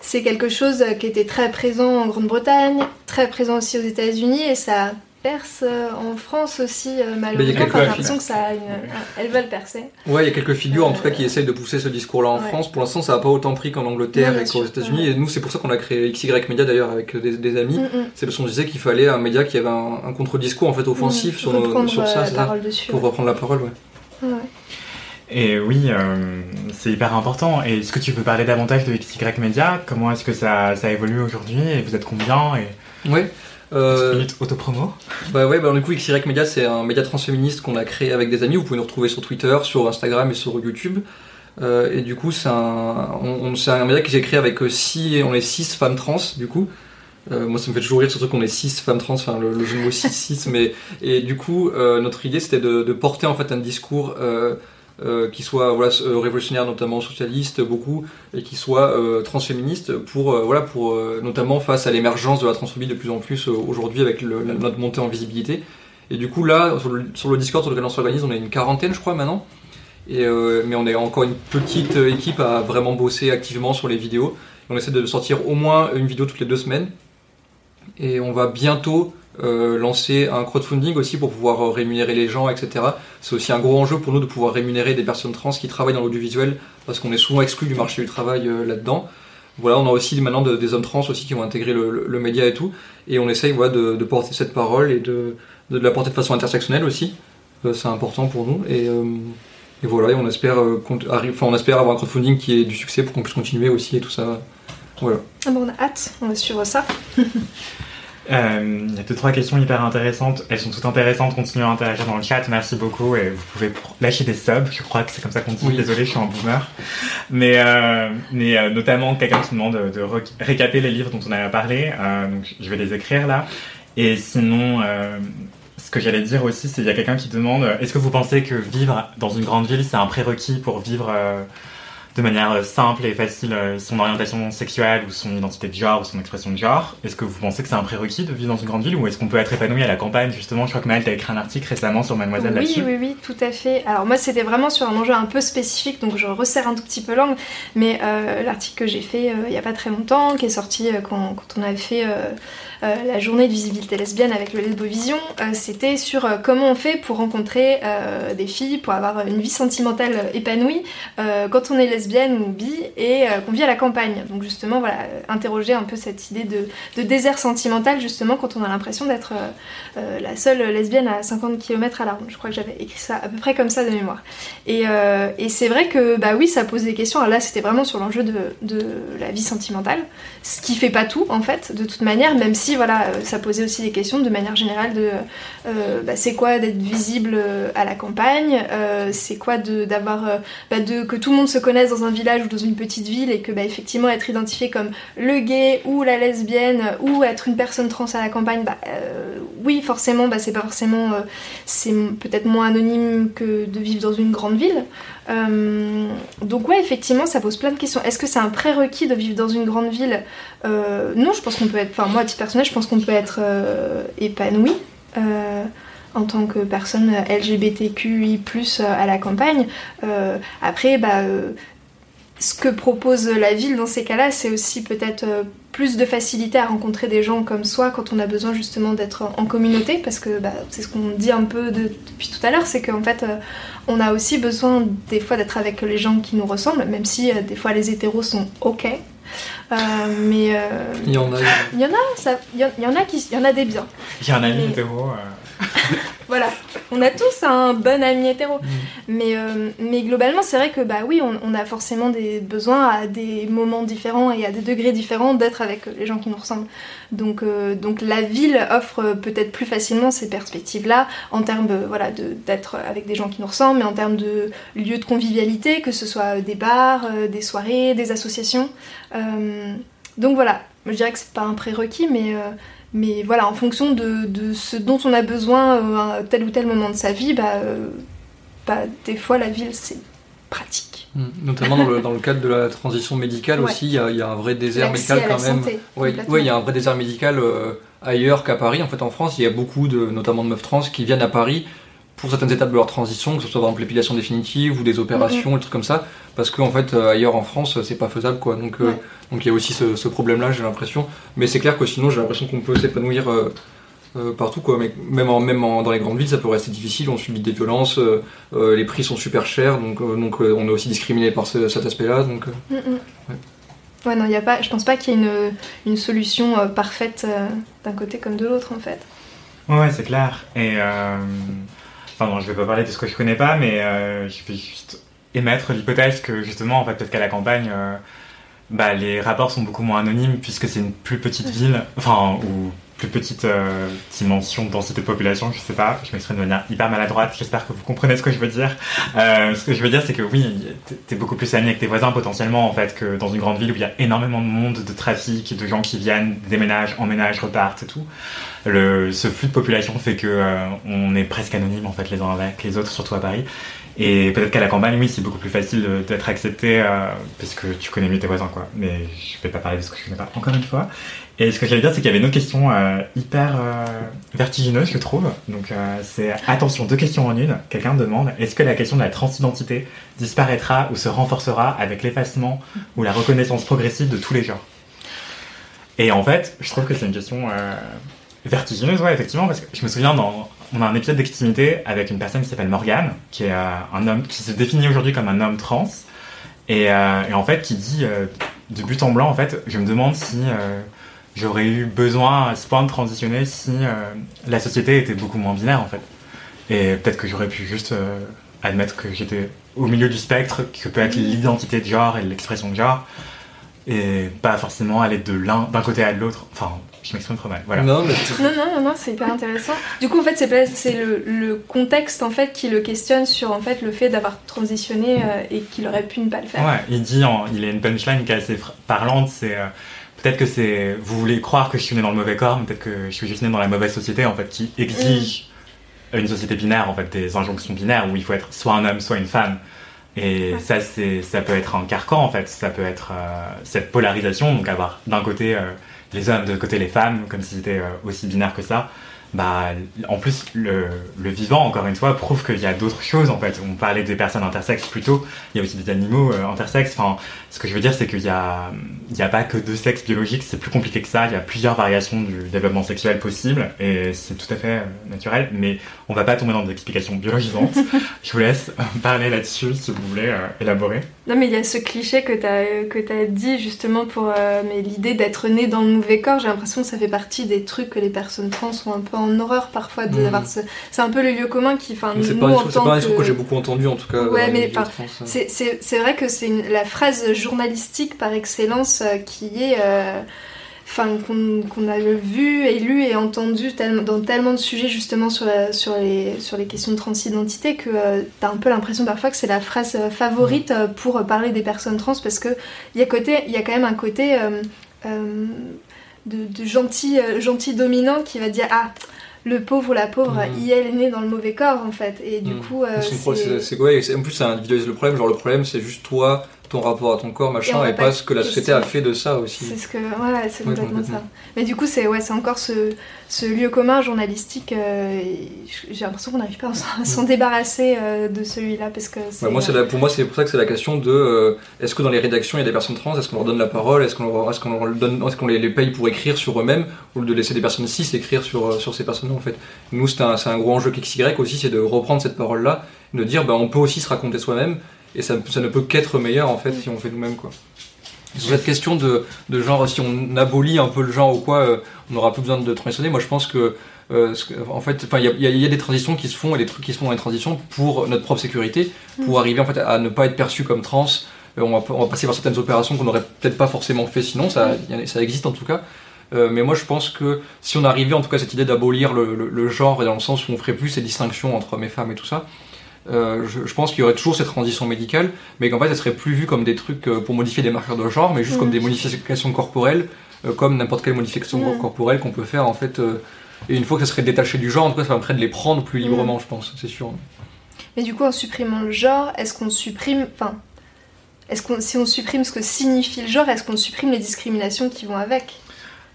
c'est quelque chose qui était très présent en Grande-Bretagne, très présent aussi aux États-Unis, et ça perce euh, en France aussi euh, malheureusement. J'ai l'impression que ça a une... elles veulent percer. Ouais, il y a quelques figures en tout cas qui essayent de pousser ce discours-là en France. Pour l'instant, ça n'a pas autant pris qu'en Angleterre et qu'aux États-Unis. Et nous, c'est pour ça qu'on a créé XY Media d'ailleurs avec des, amis. Mm, mm. C'est parce qu'on disait qu'il fallait un média qui avait un, contre-discours en fait offensif mm, sur, sur ça, pour reprendre la parole. Ouais. Et oui, euh, c'est hyper important. Et est-ce que tu peux parler davantage de XY Media? Comment est-ce que ça, ça évolue aujourd'hui? Et vous êtes combien? Et... Oui. Euh, autopromo Bah ouais, bah du coup, XY Media, c'est un média transféministe qu'on a créé avec des amis. Vous pouvez nous retrouver sur Twitter, sur Instagram et sur YouTube. Euh, et du coup, c'est un, on, un média que j'ai créé avec 6, on est 6 femmes trans, du coup. Euh, moi, ça me fait toujours rire, surtout qu'on est 6 femmes trans, enfin le, le jeu de mots 6-6, mais et du coup, euh, notre idée c'était de, de, porter en fait un discours euh, euh qui soit voilà, euh, révolutionnaire, notamment socialiste, beaucoup, et qui soit transféministe, pour voilà, pour notamment face à l'émergence de la transphobie de plus en plus aujourd'hui avec le, notre montée en visibilité. Et du coup, là, sur le, sur le Discord sur lequel on s'organise, on est une quarantaine, je crois, maintenant. Et, mais on est encore une petite équipe à vraiment bosser activement sur les vidéos. On essaie de sortir au moins une vidéo toutes les deux semaines et on va bientôt euh, lancer un crowdfunding aussi pour pouvoir euh, rémunérer les gens, etc. C'est aussi un gros enjeu pour nous de pouvoir rémunérer des personnes trans qui travaillent dans l'audiovisuel parce qu'on est souvent exclu du marché du travail euh, là-dedans. Voilà, on a aussi maintenant des hommes trans aussi qui vont intégrer le, média et tout, et on essaye voilà, de, porter cette parole et de, de, la porter de façon intersectionnelle aussi. c'est important pour nous et, et voilà, et on espère, on espère avoir un crowdfunding qui ait du succès pour qu'on puisse continuer aussi et tout ça. Voilà. Ah bon, on a hâte, on va suivre ça. Euh, il y a deux, trois questions hyper intéressantes. Elles sont toutes intéressantes. Continuez à interagir dans le chat. Merci beaucoup. Et vous pouvez lâcher des subs. Je crois que c'est comme ça qu'on dit. Désolé, je suis un boomer. Mais, euh, mais euh, notamment, quelqu'un qui demande de, de récaper les livres dont on a parlé. donc, je vais les écrire là. Et sinon, ce que j'allais dire aussi, c'est qu'il y a quelqu'un qui demande est-ce que vous pensez que vivre dans une grande ville, c'est un prérequis pour vivre de manière euh, simple et facile euh, son orientation sexuelle ou son identité de genre ou son expression de genre Est-ce que vous pensez que c'est un prérequis de vivre dans une grande ville ou est-ce qu'on peut être épanoui à la campagne? Justement, je crois que Maëlle, tu as écrit un article récemment sur Mademoiselle oui, là-dessus. Oui, oui, tout à fait. Alors moi, c'était vraiment sur un enjeu un peu spécifique, donc je resserre un tout petit peu l'angle, mais euh, l'article que j'ai fait il n'y a pas très longtemps, qui est sorti quand, quand, on avait fait la journée de visibilité lesbienne avec le Lesbovision, euh, c'était sur euh, comment on fait pour rencontrer des filles, pour avoir une vie sentimentale épanouie quand on est lesbienne ou bi et qu'on vit à la campagne. Donc justement, voilà, interroger un peu cette idée de, désert sentimental justement quand on a l'impression d'être la seule lesbienne à 50 km à la ronde. Je crois que j'avais écrit ça à peu près comme ça de mémoire. Et, c'est vrai que bah oui, ça pose des questions. Alors là, c'était vraiment sur l'enjeu de, de, la vie sentimentale, ce qui fait pas tout en fait, de toute manière, même si voilà, euh, ça posait aussi des questions de manière générale de euh, bah, c'est quoi d'être visible euh, à la campagne, c'est quoi d'avoir bah, de, que tout le monde se connaisse dans un village ou dans une petite ville et que bah, effectivement être identifié comme le gay ou la lesbienne ou être une personne trans à la campagne, oui forcément c'est pas forcément c'est peut-être moins anonyme que de vivre dans une grande ville. Euh, donc ouais, effectivement, ça pose plein de questions. Est-ce que c'est un prérequis de vivre dans une grande ville? Euh, Non, je pense qu'on peut être, enfin moi à titre personnel, je pense qu'on peut être euh, épanoui en tant que personne LGBTQI+ à la campagne. après, bah ce que propose la ville dans ces cas-là, c'est aussi peut-être plus de facilité à rencontrer des gens comme soi quand on a besoin justement d'être en communauté, parce que bah, c'est ce qu'on dit un peu depuis tout à l'heure, c'est qu'en fait on a aussi besoin des fois d'être avec les gens qui nous ressemblent, même si euh, des fois les hétéros sont ok. Euh, mais euh, il y en a. Il y en a, il y, en a qui, il y en a des biens. Il y a un ami hétéro. Voilà, on a tous un bon ami hétéro. Mm. Mais, euh, mais globalement, c'est vrai que bah oui, on, a forcément des besoins à des moments différents et à des degrés différents d'être avec les gens qui nous ressemblent. Donc, euh, donc la ville offre peut-être plus facilement ces perspectives-là en termes voilà, d'être avec des gens qui nous ressemblent, mais en termes de lieux de convivialité, que ce soit des bars, euh, des soirées, des associations. donc voilà, je dirais que c'est pas un prérequis, mais mais voilà, en fonction de, ce dont on a besoin euh, à tel ou tel moment de sa vie, bah, euh, bah des fois la ville c'est pratique. Hmm. Notamment dans le, dans le, cadre de la transition médicale aussi, il y, y, a un vrai désert médical quand même. Oui, il y a un vrai désert médical euh, ailleurs qu'à Paris. En fait, en France, il y a beaucoup de, notamment de meufs trans, qui viennent à Paris pour certaines étapes de leur transition, que ce soit par exemple l'épilation définitive ou des opérations, des trucs comme ça, parce qu'en fait euh, ailleurs en France c'est pas faisable quoi. Donc euh, donc il y a aussi ce, problème-là, j'ai l'impression. Mais c'est clair que sinon j'ai l'impression qu'on peut s'épanouir euh, partout quoi. Mais même en, même dans les grandes villes ça peut rester difficile. On subit des violences, les prix sont super chers, donc donc on est aussi discriminé par cet aspect-là. Donc mm, mm. ouais. non, y a pas, je pense pas qu'il y ait une, une solution parfaite d'un côté comme de l'autre en fait. Ouais, c'est clair. Et Enfin non, je vais pas parler de ce que je connais pas, mais euh, je vais juste émettre l'hypothèse que justement, en fait, peut-être qu'à la campagne, euh, bah, les rapports sont beaucoup moins anonymes puisque c'est une plus petite ville, enfin, ou petite euh, dimension de densité de population, je sais pas, je m'exprime de manière hyper maladroite, j'espère que vous comprenez ce que je veux dire. ce que je veux dire, c'est que oui, t'es beaucoup plus ami avec tes voisins potentiellement, en fait, que dans une grande ville où il y a énormément de monde, de trafic, de gens qui viennent, déménagent, emménagent, repartent et tout le, ce flux de population fait que euh, on est presque anonyme en fait les uns avec les autres, surtout à Paris. Et peut-être qu'à la campagne, oui, c'est beaucoup plus facile d'être accepté euh, parce que tu connais mieux tes voisins, quoi. Mais je vais pas parler de ce que je connais pas encore une fois. Et ce que j'allais dire, c'est qu'il y avait une autre question euh, hyper vertigineuse, je trouve. Donc, c'est attention, deux questions en une. Quelqu'un demande est-ce que la question de la transidentité disparaîtra ou se renforcera avec l'effacement ou la reconnaissance progressive de tous les genres? Et en fait, je trouve que c'est une question Vertigineuse, ouais, effectivement, parce que je me souviens, dans, on a un épisode d'extimité avec une personne qui s'appelle Morgane, qui est euh, un homme qui se définit aujourd'hui comme un homme trans, et, euh, et en fait qui dit euh, de but en blanc, en fait, je me demande si euh, j'aurais eu besoin à ce point de transitionner si euh, la société était beaucoup moins binaire, en fait. Et peut-être que j'aurais pu juste euh, admettre que j'étais au milieu du spectre, que peut être l'identité de genre et l'expression de genre, et pas forcément aller de l'un d'un côté à l'autre. Enfin, je m'exprime trop mal. Voilà. Non, mais Non, non, non, non, c'est hyper intéressant. Du coup, en fait, c'est le, le contexte en fait qui le questionne sur en fait le fait d'avoir transitionné euh, et qu'il aurait pu ne pas le faire. Ouais, il dit, en- il a une punchline qui est assez parlante, c'est euh, peut-être que c'est, vous voulez croire que je suis né dans le mauvais corps, mais peut-être que je suis juste né dans la mauvaise société en fait, qui exige une société binaire en fait, des injonctions binaires où il faut être soit un homme, soit une femme. Et Ouais. ça, c'est, ça peut être un carcan en fait, ça peut être euh, cette polarisation, donc avoir d'un côté euh, les hommes, de l'autre côté les femmes, comme si c'était euh, aussi binaire que ça. Bah, en plus, le, le vivant, encore une fois, prouve qu'il y a d'autres choses en fait. On parlait des personnes intersexes plus tôt, il y a aussi des animaux euh, intersexes. Enfin, ce que je veux dire, c'est qu'il y a, il y a pas que deux sexes biologiques, c'est plus compliqué que ça. Il y a plusieurs variations du développement sexuel possible et c'est tout à fait euh, naturel. Mais on va pas tomber dans des explications biologisantes. je vous laisse parler là-dessus si vous voulez euh, élaborer. Non, mais il y a ce cliché que tu as, que as dit justement pour euh, mais l'idée d'être né dans le mauvais corps. J'ai l'impression que ça fait partie des trucs que les personnes trans sont un peu en horreur parfois. de- d'avoir ce- C'est un peu le lieu commun qui. C'est nous, pas, pas un que- discours que j'ai beaucoup entendu en tout cas. Ouais, mais, euh. C'est- C'est c'est vrai que c'est une- la phrase journalistique par excellence euh, qui est. euh, Enfin, qu'on a vu et lu et entendu dans tellement de sujets justement sur, la- sur, les, sur les questions de transidentité que euh, t'as un peu l'impression parfois que c'est la phrase euh, favorite euh, pour parler des personnes trans parce que il y a côté il y a quand même un côté euh, de, de gentil gentil dominant qui va dire ah le pauvre ou la pauvre Mhm. il est né dans le mauvais corps en fait et du Mm. coup c'est- c'est- En plus, ça individualise le problème. Genre, le problème, c'est juste toi, ton rapport à ton corps, machin, et, pas ce que la société a fait de ça aussi. C'est ce que, ouais, c'est Ouais, complètement complètement. ça. Mais du coup, c'est ouais, c'est encore ce, ce lieu commun journalistique. euh, J'ai l'impression qu'on n'arrive pas à s'en- s'en débarrasser euh, de celui-là parce que. Ouais, moi, c'est pour moi, c'est pour ça que c'est la question de euh, est-ce que dans les rédactions il y a des personnes trans, est-ce qu'on leur donne la parole, est-ce qu'on leur, est-ce qu'on leur donne, est-ce qu'on les, les paye pour écrire sur eux-mêmes, ou de laisser des personnes cis écrire sur, sur ces personnes-là en fait? Nous, c'est un, un gros enjeu XY aussi, c'est de reprendre cette parole-là, de dire bah, on peut aussi se raconter soi-même, et ça, ça ne peut qu'être meilleur en fait si on fait nous-mêmes quoi. Sur cette question de, de genre, si on abolit un peu le genre ou quoi, euh, on n'aura plus besoin de transitionner. Moi, je pense que, euh, ce que- en fait, il y a, y y des transitions qui se font et des trucs qui se font dans les transitions pour notre propre sécurité, pour arriver en fait à ne pas être perçu comme trans. Euh, on, va, on va passer par certaines opérations qu'on n'aurait peut-être pas forcément fait sinon, ça, a- ça existe en tout cas. Euh, mais moi, je pense que si on arrivait en tout cas à cette idée d'abolir le, le- le genre et dans le sens où on ferait plus ces distinctions entre hommes et femmes et tout ça, euh, je, je pense qu'il y aurait toujours cette transition médicale, mais qu'en fait, elle serait plus vue comme des trucs euh, pour modifier des marqueurs de genre, mais juste comme des modifications corporelles, euh, comme n'importe quelle modification corporelle qu'on peut faire en fait. euh, et une fois que ça serait détaché du genre, en tout cas, ça permettrait de les prendre plus librement, je pense, c'est sûr. Mais du coup, en supprimant le genre, est-ce qu'on supprime. Enfin. Est-ce qu'on, si on supprime ce que signifie le genre, est-ce qu'on supprime les discriminations qui vont avec?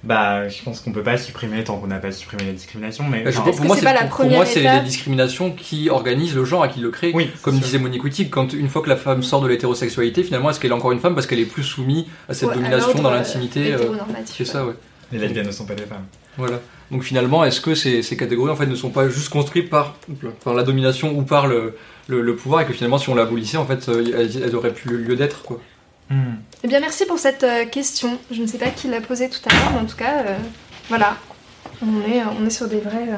Bah, je pense qu'on peut pas supprimer tant qu'on n'a pas supprimé la discrimination, mais. Bah, je pense- pour que moi, c'est c'est pas la pour- pour première moi, c'est les discriminations qui organisent le genre et qui le créent. oui, Comme disait Monique Wittig, quand une fois que la femme sort de l'hétérosexualité, finalement, est-ce qu'elle est encore une femme parce qu'elle est plus soumise à cette Ouais, domination dans euh, l'intimité euh, C'est ça, ouais. Les lesbiennes ne sont pas des femmes. Voilà. Donc finalement, est-ce que ces, ces catégories en fait ne sont pas juste construites par, par la domination ou par le, le, le pouvoir et que finalement, si on l'abolissait, en fait, euh, elles, elles auraient plus lieu d'être, quoi. Hmm. Eh bien, merci pour cette euh, question. Je ne sais pas qui l'a posée tout à l'heure, mais en tout cas, euh, voilà. On est, on est sur des vrais, euh,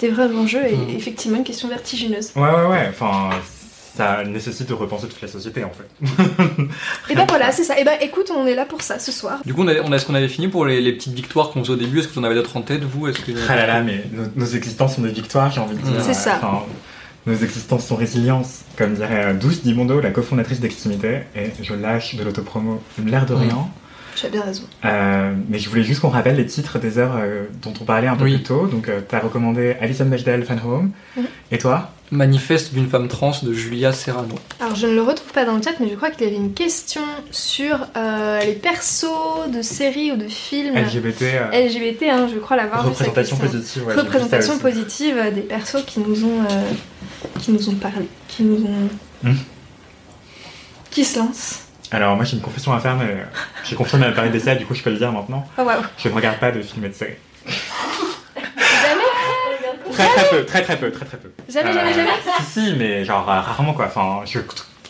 des vrais enjeux et Mhm. effectivement une question vertigineuse. Ouais, ouais, ouais. Enfin, ça nécessite de repenser toute la société, en fait. Et ben voilà, c'est ça. Et ben écoute, on est là pour ça ce soir. Du coup, on, a, on a- est-ce qu'on avait fini pour les, les petites victoires qu'on faisait au début? Est-ce que vous en avez d'autres en tête, vous? Est-ce que... Ah là là, mais nos, nos existences sont des victoires, j'ai envie de dire. C'est ça. Enfin, nos existences sont résilience, comme dirait euh, Douce Dimondo, la cofondatrice d'Extimité, et je lâche de l'autopromo l'air de rien. Tu as bien raison. Euh, mais je voulais juste qu'on rappelle les titres des heures euh, dont on parlait un peu Oui. plus tôt. Donc, tu as recommandé Alison Bechdel, Fan Home. Mhm. Et toi? Manifeste d'une femme trans de Julia Serrano. Alors je ne le retrouve pas dans le chat, mais je crois qu'il y avait une question sur euh, les persos de séries ou de films LGBT, euh, LGBT. hein, je crois l'avoir vu, représentation positive. ouais, représentation positive euh, des persos qui nous ont euh, qui nous ont parlé, qui nous ont Hmm. qui se lancent. Alors, moi, j'ai une confession à faire, mais j'ai confié ma période d'essai, du coup, je peux le dire maintenant. Oh waouh. Je ne regarde pas de films et de séries. très très peu, très très peu, très très peu. Jamais, jamais, Euh, jamais. Si, si, mais genre euh, rarement quoi. Enfin, je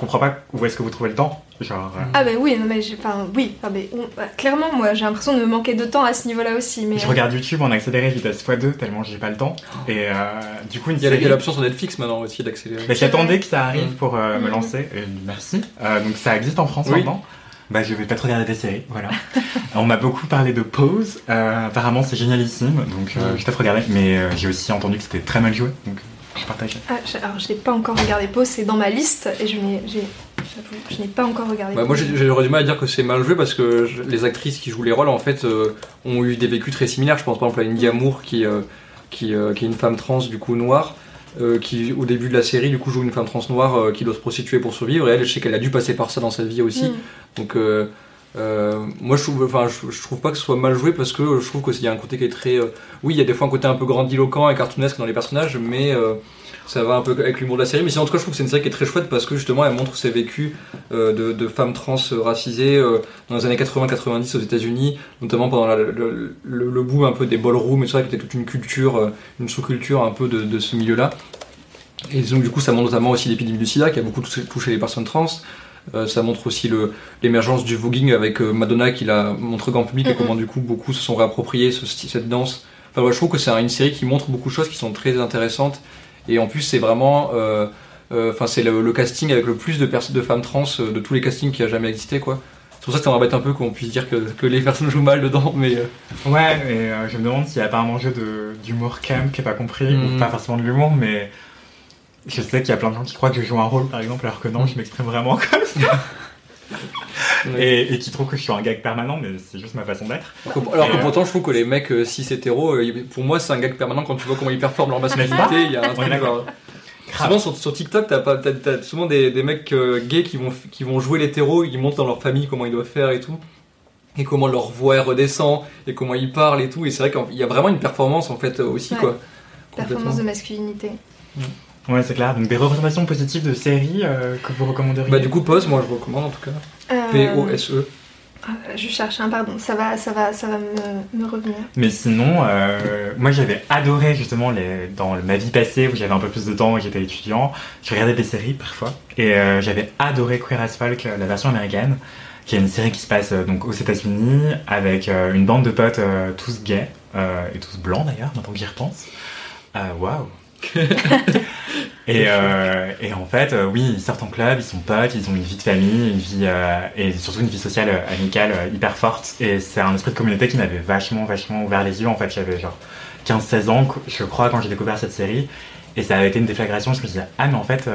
comprends pas où est-ce que vous trouvez le temps. Genre. euh, Ah bah oui, non mais j'ai, enfin oui, ah, mais on- bah, clairement moi j'ai l'impression de me manquer de temps à ce niveau-là aussi. Mais Je regarde YouTube en accéléré vitesse x2 tellement j'ai pas le temps. Et euh, du coup, une Il y a série. l'option sur Netflix maintenant aussi d'accélérer. J'attendais que ça arrive Mm. pour euh, me Mhm. lancer. Et merci. Euh, donc ça existe en France Oui. maintenant. Bah, je vais pas trop regarder des séries, voilà. On m'a beaucoup parlé de Pause. Euh, apparemment, c'est génialissime, donc euh, Ouais. je vais peut-être regarder. Mais euh, j'ai aussi entendu que c'était très mal joué, donc je partage. Ah, alors je n'ai pas encore regardé Pause, c'est dans ma liste et je n'ai, j'ai, j'avoue, je n'ai pas encore regardé. Bah, moi j'aurais du mal à dire que c'est mal joué parce que je- les actrices qui jouent les rôles en fait euh, ont eu des vécus très similaires. Je pense par exemple à Indy Amour qui, euh, qui, euh, qui est une femme trans du coup noire. euh, qui au début de la série du coup joue une femme trans noire euh, qui doit se prostituer pour survivre et elle je sais qu'elle a dû passer par ça dans sa vie aussi Mm. donc euh, moi je trouve pas que ce soit mal joué parce que je trouve qu'il y a un côté qui est très euh, oui il y a des fois un côté un peu grandiloquent et cartoonesque dans les personnages mais euh, ça va un peu avec l'humour de la série. Mais sinon en tout cas je trouve que c'est une série qui est très chouette parce que justement elle montre ses vécus de, de femmes trans racisées dans les années 80-90 aux États-Unis notamment pendant le, le, le boom un peu des ballrooms et tout ça qui était toute une culture une sous-culture un peu de, ce milieu-là. Et donc du coup ça montre notamment aussi l'épidémie du sida qui a beaucoup touché les personnes trans Euh, ça montre aussi le, l'émergence du voguing avec euh, Madonna qui l'a montré grand public et comment du coup beaucoup se sont réappropriés ce cette danse. Enfin ouais, je trouve que c'est une série qui montre beaucoup de choses qui sont très intéressantes et en plus c'est vraiment euh, euh, enfin c'est le, le casting avec le plus de, femmes trans euh, de tous les castings qui a jamais existé quoi. C'est pour ça que ça m'embête un peu qu'on puisse dire que, que les personnes jouent mal dedans mais euh, Ouais, euh, je me demande s'il n'y a pas un enjeu de, d'humour camp qui est pas compris, Mm. ou pas forcément de l'humour, mais je sais qu'il y a plein de gens qui croient que je joue un rôle, par exemple, alors que non, je m'exprime vraiment comme ça. Ouais. Et, et qui trouvent que je suis un gag permanent, mais c'est juste ma façon d'être. Alors que, alors que Et, euh, pourtant, je trouve que les mecs euh, cis hétéros, euh, pour moi, c'est un gag permanent quand tu vois comment ils performent leur masculinité. Il y a un truc genre- Souvent sur, sur TikTok, t'as pas- t'as- t'as souvent des, des mecs euh, gays qui vont, qui vont jouer l'hétéro, ils montrent dans leur famille comment ils doivent faire et tout. Et comment leur voix redescend, et comment ils parlent et tout. Et c'est vrai qu'il y a vraiment une performance en fait euh, aussi Ouais. quoi. Performance de masculinité. Ouais, c'est clair. Donc des représentations positives de séries euh, que vous recommanderiez Bah du coup, pause, moi je recommande en tout cas. Euh, P-O-S-E. ah, je cherche un pardon, ça va, ça va, ça va me, me revenir. Mais sinon, euh, moi j'avais adoré justement les, dans ma vie passée où j'avais un peu plus de temps et j'étais étudiant, je regardais des séries parfois et euh, j'avais adoré Queer as Folk, euh, la version américaine, qui est une série qui se passe euh, donc aux États-Unis avec euh, une bande de potes euh, tous gays euh, et tous blancs d'ailleurs, maintenant que j'y repense. Euh, Waouh! et, euh, et en fait, euh, oui, ils sortent en club, ils sont potes, ils ont une vie de famille, une vie euh, et surtout une vie sociale amicale hyper forte. Et c'est un esprit de communauté qui m'avait vachement, vachement ouvert les yeux. En fait, j'avais genre 15-16 ans, je crois, quand j'ai découvert cette série. Et ça a été une déflagration. Je me suis dit, ah, mais en fait,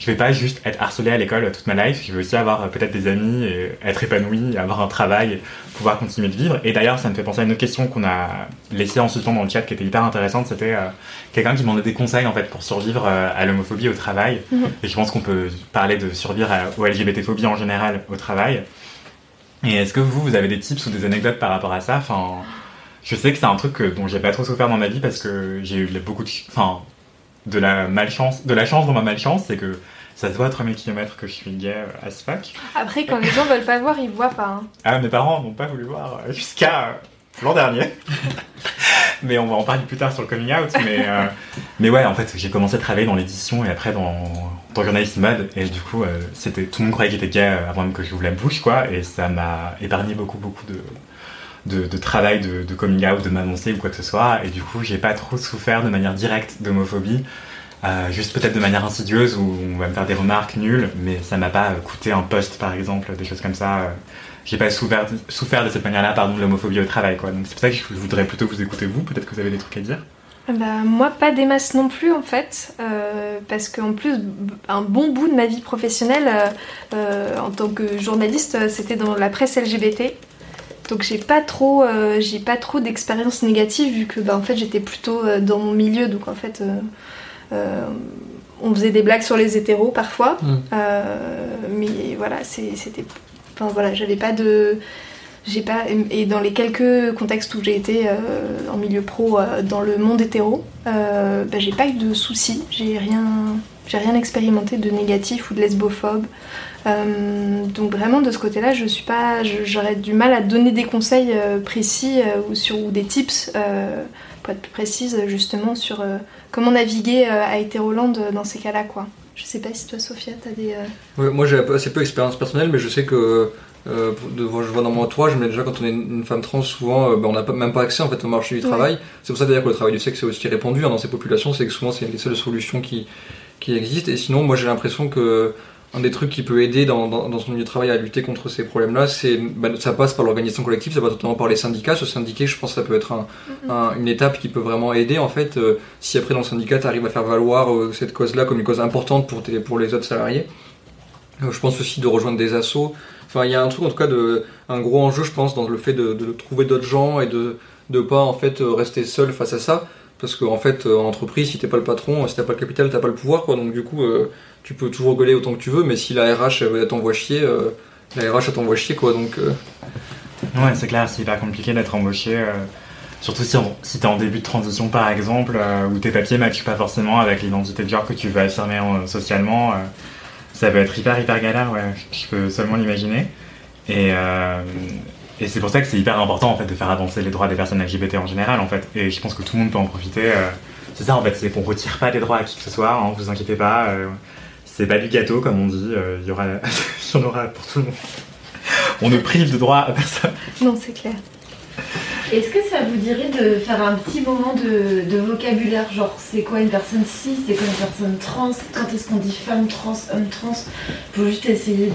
je vais pas juste être harcelé à l'école toute ma life. Je vais aussi avoir euh, peut-être des amis, et être épanoui, avoir un travail, et pouvoir continuer de vivre. Et d'ailleurs, ça me fait penser à une autre question qu'on a laissée en suspens dans le chat qui était hyper intéressante. C'était euh, quelqu'un qui demandait des conseils en fait pour survivre euh, à l'homophobie au travail. Mhm. Et je pense qu'on peut parler de survivre à, aux LGBT-phobies en général au travail. Et est-ce que vous, vous avez des tips ou des anecdotes par rapport à ça? Enfin, je sais que c'est un truc dont j'ai pas trop souffert dans ma vie parce que j'ai eu beaucoup de, enfin, de la malchance, de la chance dans ma malchance, c'est que ça se voit à 3000 km que je suis gay euh, as fuck. Après, quand les gens veulent pas voir, ils voient pas. hein. Ah, mes parents n'ont pas voulu voir euh, jusqu'à euh, l'an dernier. mais on va en parler plus tard sur le coming out. Mais, euh, mais ouais, en fait, j'ai commencé à travailler dans l'édition et après dans, dans journalisme mode. Et du coup, euh, c'était tout le monde croyait que j'étais gay avant même que j'ouvre la bouche, quoi. Et ça m'a épargné beaucoup, beaucoup de, de, travail, de, de coming out, de m'annoncer ou quoi que ce soit. Et du coup, j'ai pas trop souffert de manière directe d'homophobie. Euh, juste peut-être de manière insidieuse où on va me faire des remarques nulles, mais ça m'a pas euh, coûté un poste par exemple, des choses comme ça. euh, j'ai pas souffert, de cette manière-là, pardon, de l'homophobie au travail, quoi. Donc c'est pour ça que je voudrais plutôt vous écouter vous. Peut-être que vous avez des trucs à dire. Bah, moi, pas des masses non plus, en fait, parce qu'en plus, un bon bout de ma vie professionnelle en tant que journaliste, c'était dans la presse LGBT. Donc j'ai pas trop, euh, j'ai pas trop d'expérience négative vu que bah, en fait j'étais plutôt euh, dans mon milieu, donc en fait euh, on faisait des blagues sur les hétéros parfois, Mm. Mais voilà c'était, enfin voilà j'avais pas de, j'ai pas et dans les quelques contextes où j'ai été en milieu pro dans le monde hétéro, bah, j'ai pas eu de soucis, j'ai rien, j'ai rien expérimenté de négatif ou de lesbophobe. Donc vraiment de ce côté-là, je suis pas, j'aurais du mal à donner des conseils précis ou sur ou des tips pour être plus précise justement sur comment naviguer à Hétéroland dans ces cas-là quoi. Je sais pas si toi, Sophia, t'as des. Euh, moi, j'ai assez peu d'expérience personnelle, mais je sais que euh, de, je vois dans mon entourage, mais déjà quand on est une femme trans, souvent euh, ben, on n'a même pas accès en fait au marché du travail. C'est pour ça d'ailleurs que le travail du sexe est aussi répandu hein, dans ces populations, c'est que souvent c'est les seules solutions qui, qui existent. Et sinon, moi j'ai l'impression que un des trucs qui peut aider dans, dans, son milieu de travail à lutter contre ces problèmes-là, c'est bah, ça passe par l'organisation collective, ça passe notamment par les syndicats. Se syndiquer, je pense que ça peut être un, une étape qui peut vraiment aider en fait. Euh, si après dans le syndicat, tu arrives à faire valoir euh, cette cause-là comme une cause importante pour, pour les autres salariés. Euh, je pense aussi de rejoindre des assos. Enfin, il y a un truc en tout cas de un gros enjeu, je pense, dans le fait de, de trouver d'autres gens et de ne pas en fait rester seul face à ça. Parce qu'en en fait, en entreprise, si t'es pas le patron, si t'as pas le capital, t'as pas le pouvoir, quoi. Donc du coup, tu peux toujours gueuler autant que tu veux, mais si la RH t'envoie chier, euh, la RH t'envoie chier quoi. Donc, euh. Ouais, c'est clair, c'est hyper compliqué d'être embauché. Euh, surtout si, si tu es en début de transition par exemple, où tes papiers matchent pas forcément avec l'identité de genre que tu veux affirmer socialement, ça peut être hyper hyper galère, ouais, je peux seulement l'imaginer. Et, et c'est pour ça que c'est hyper important en fait de faire avancer les droits des personnes LGBT en général en fait. Et je pense que tout le monde peut en profiter. c'est ça en fait, c'est qu'on retire pas des droits à qui que ce soit, hein, vous inquiétez pas c'est pas du gâteau, comme on dit. Euh, il y, aura, y en aura pour tout le monde. On ne prive de droit à personne. Non, c'est clair. Est-ce que ça vous dirait de faire un petit moment de, vocabulaire Genre, c'est quoi une personne cis C'est quoi une personne trans Quand est-ce qu'on dit femme trans, homme trans Pour juste essayer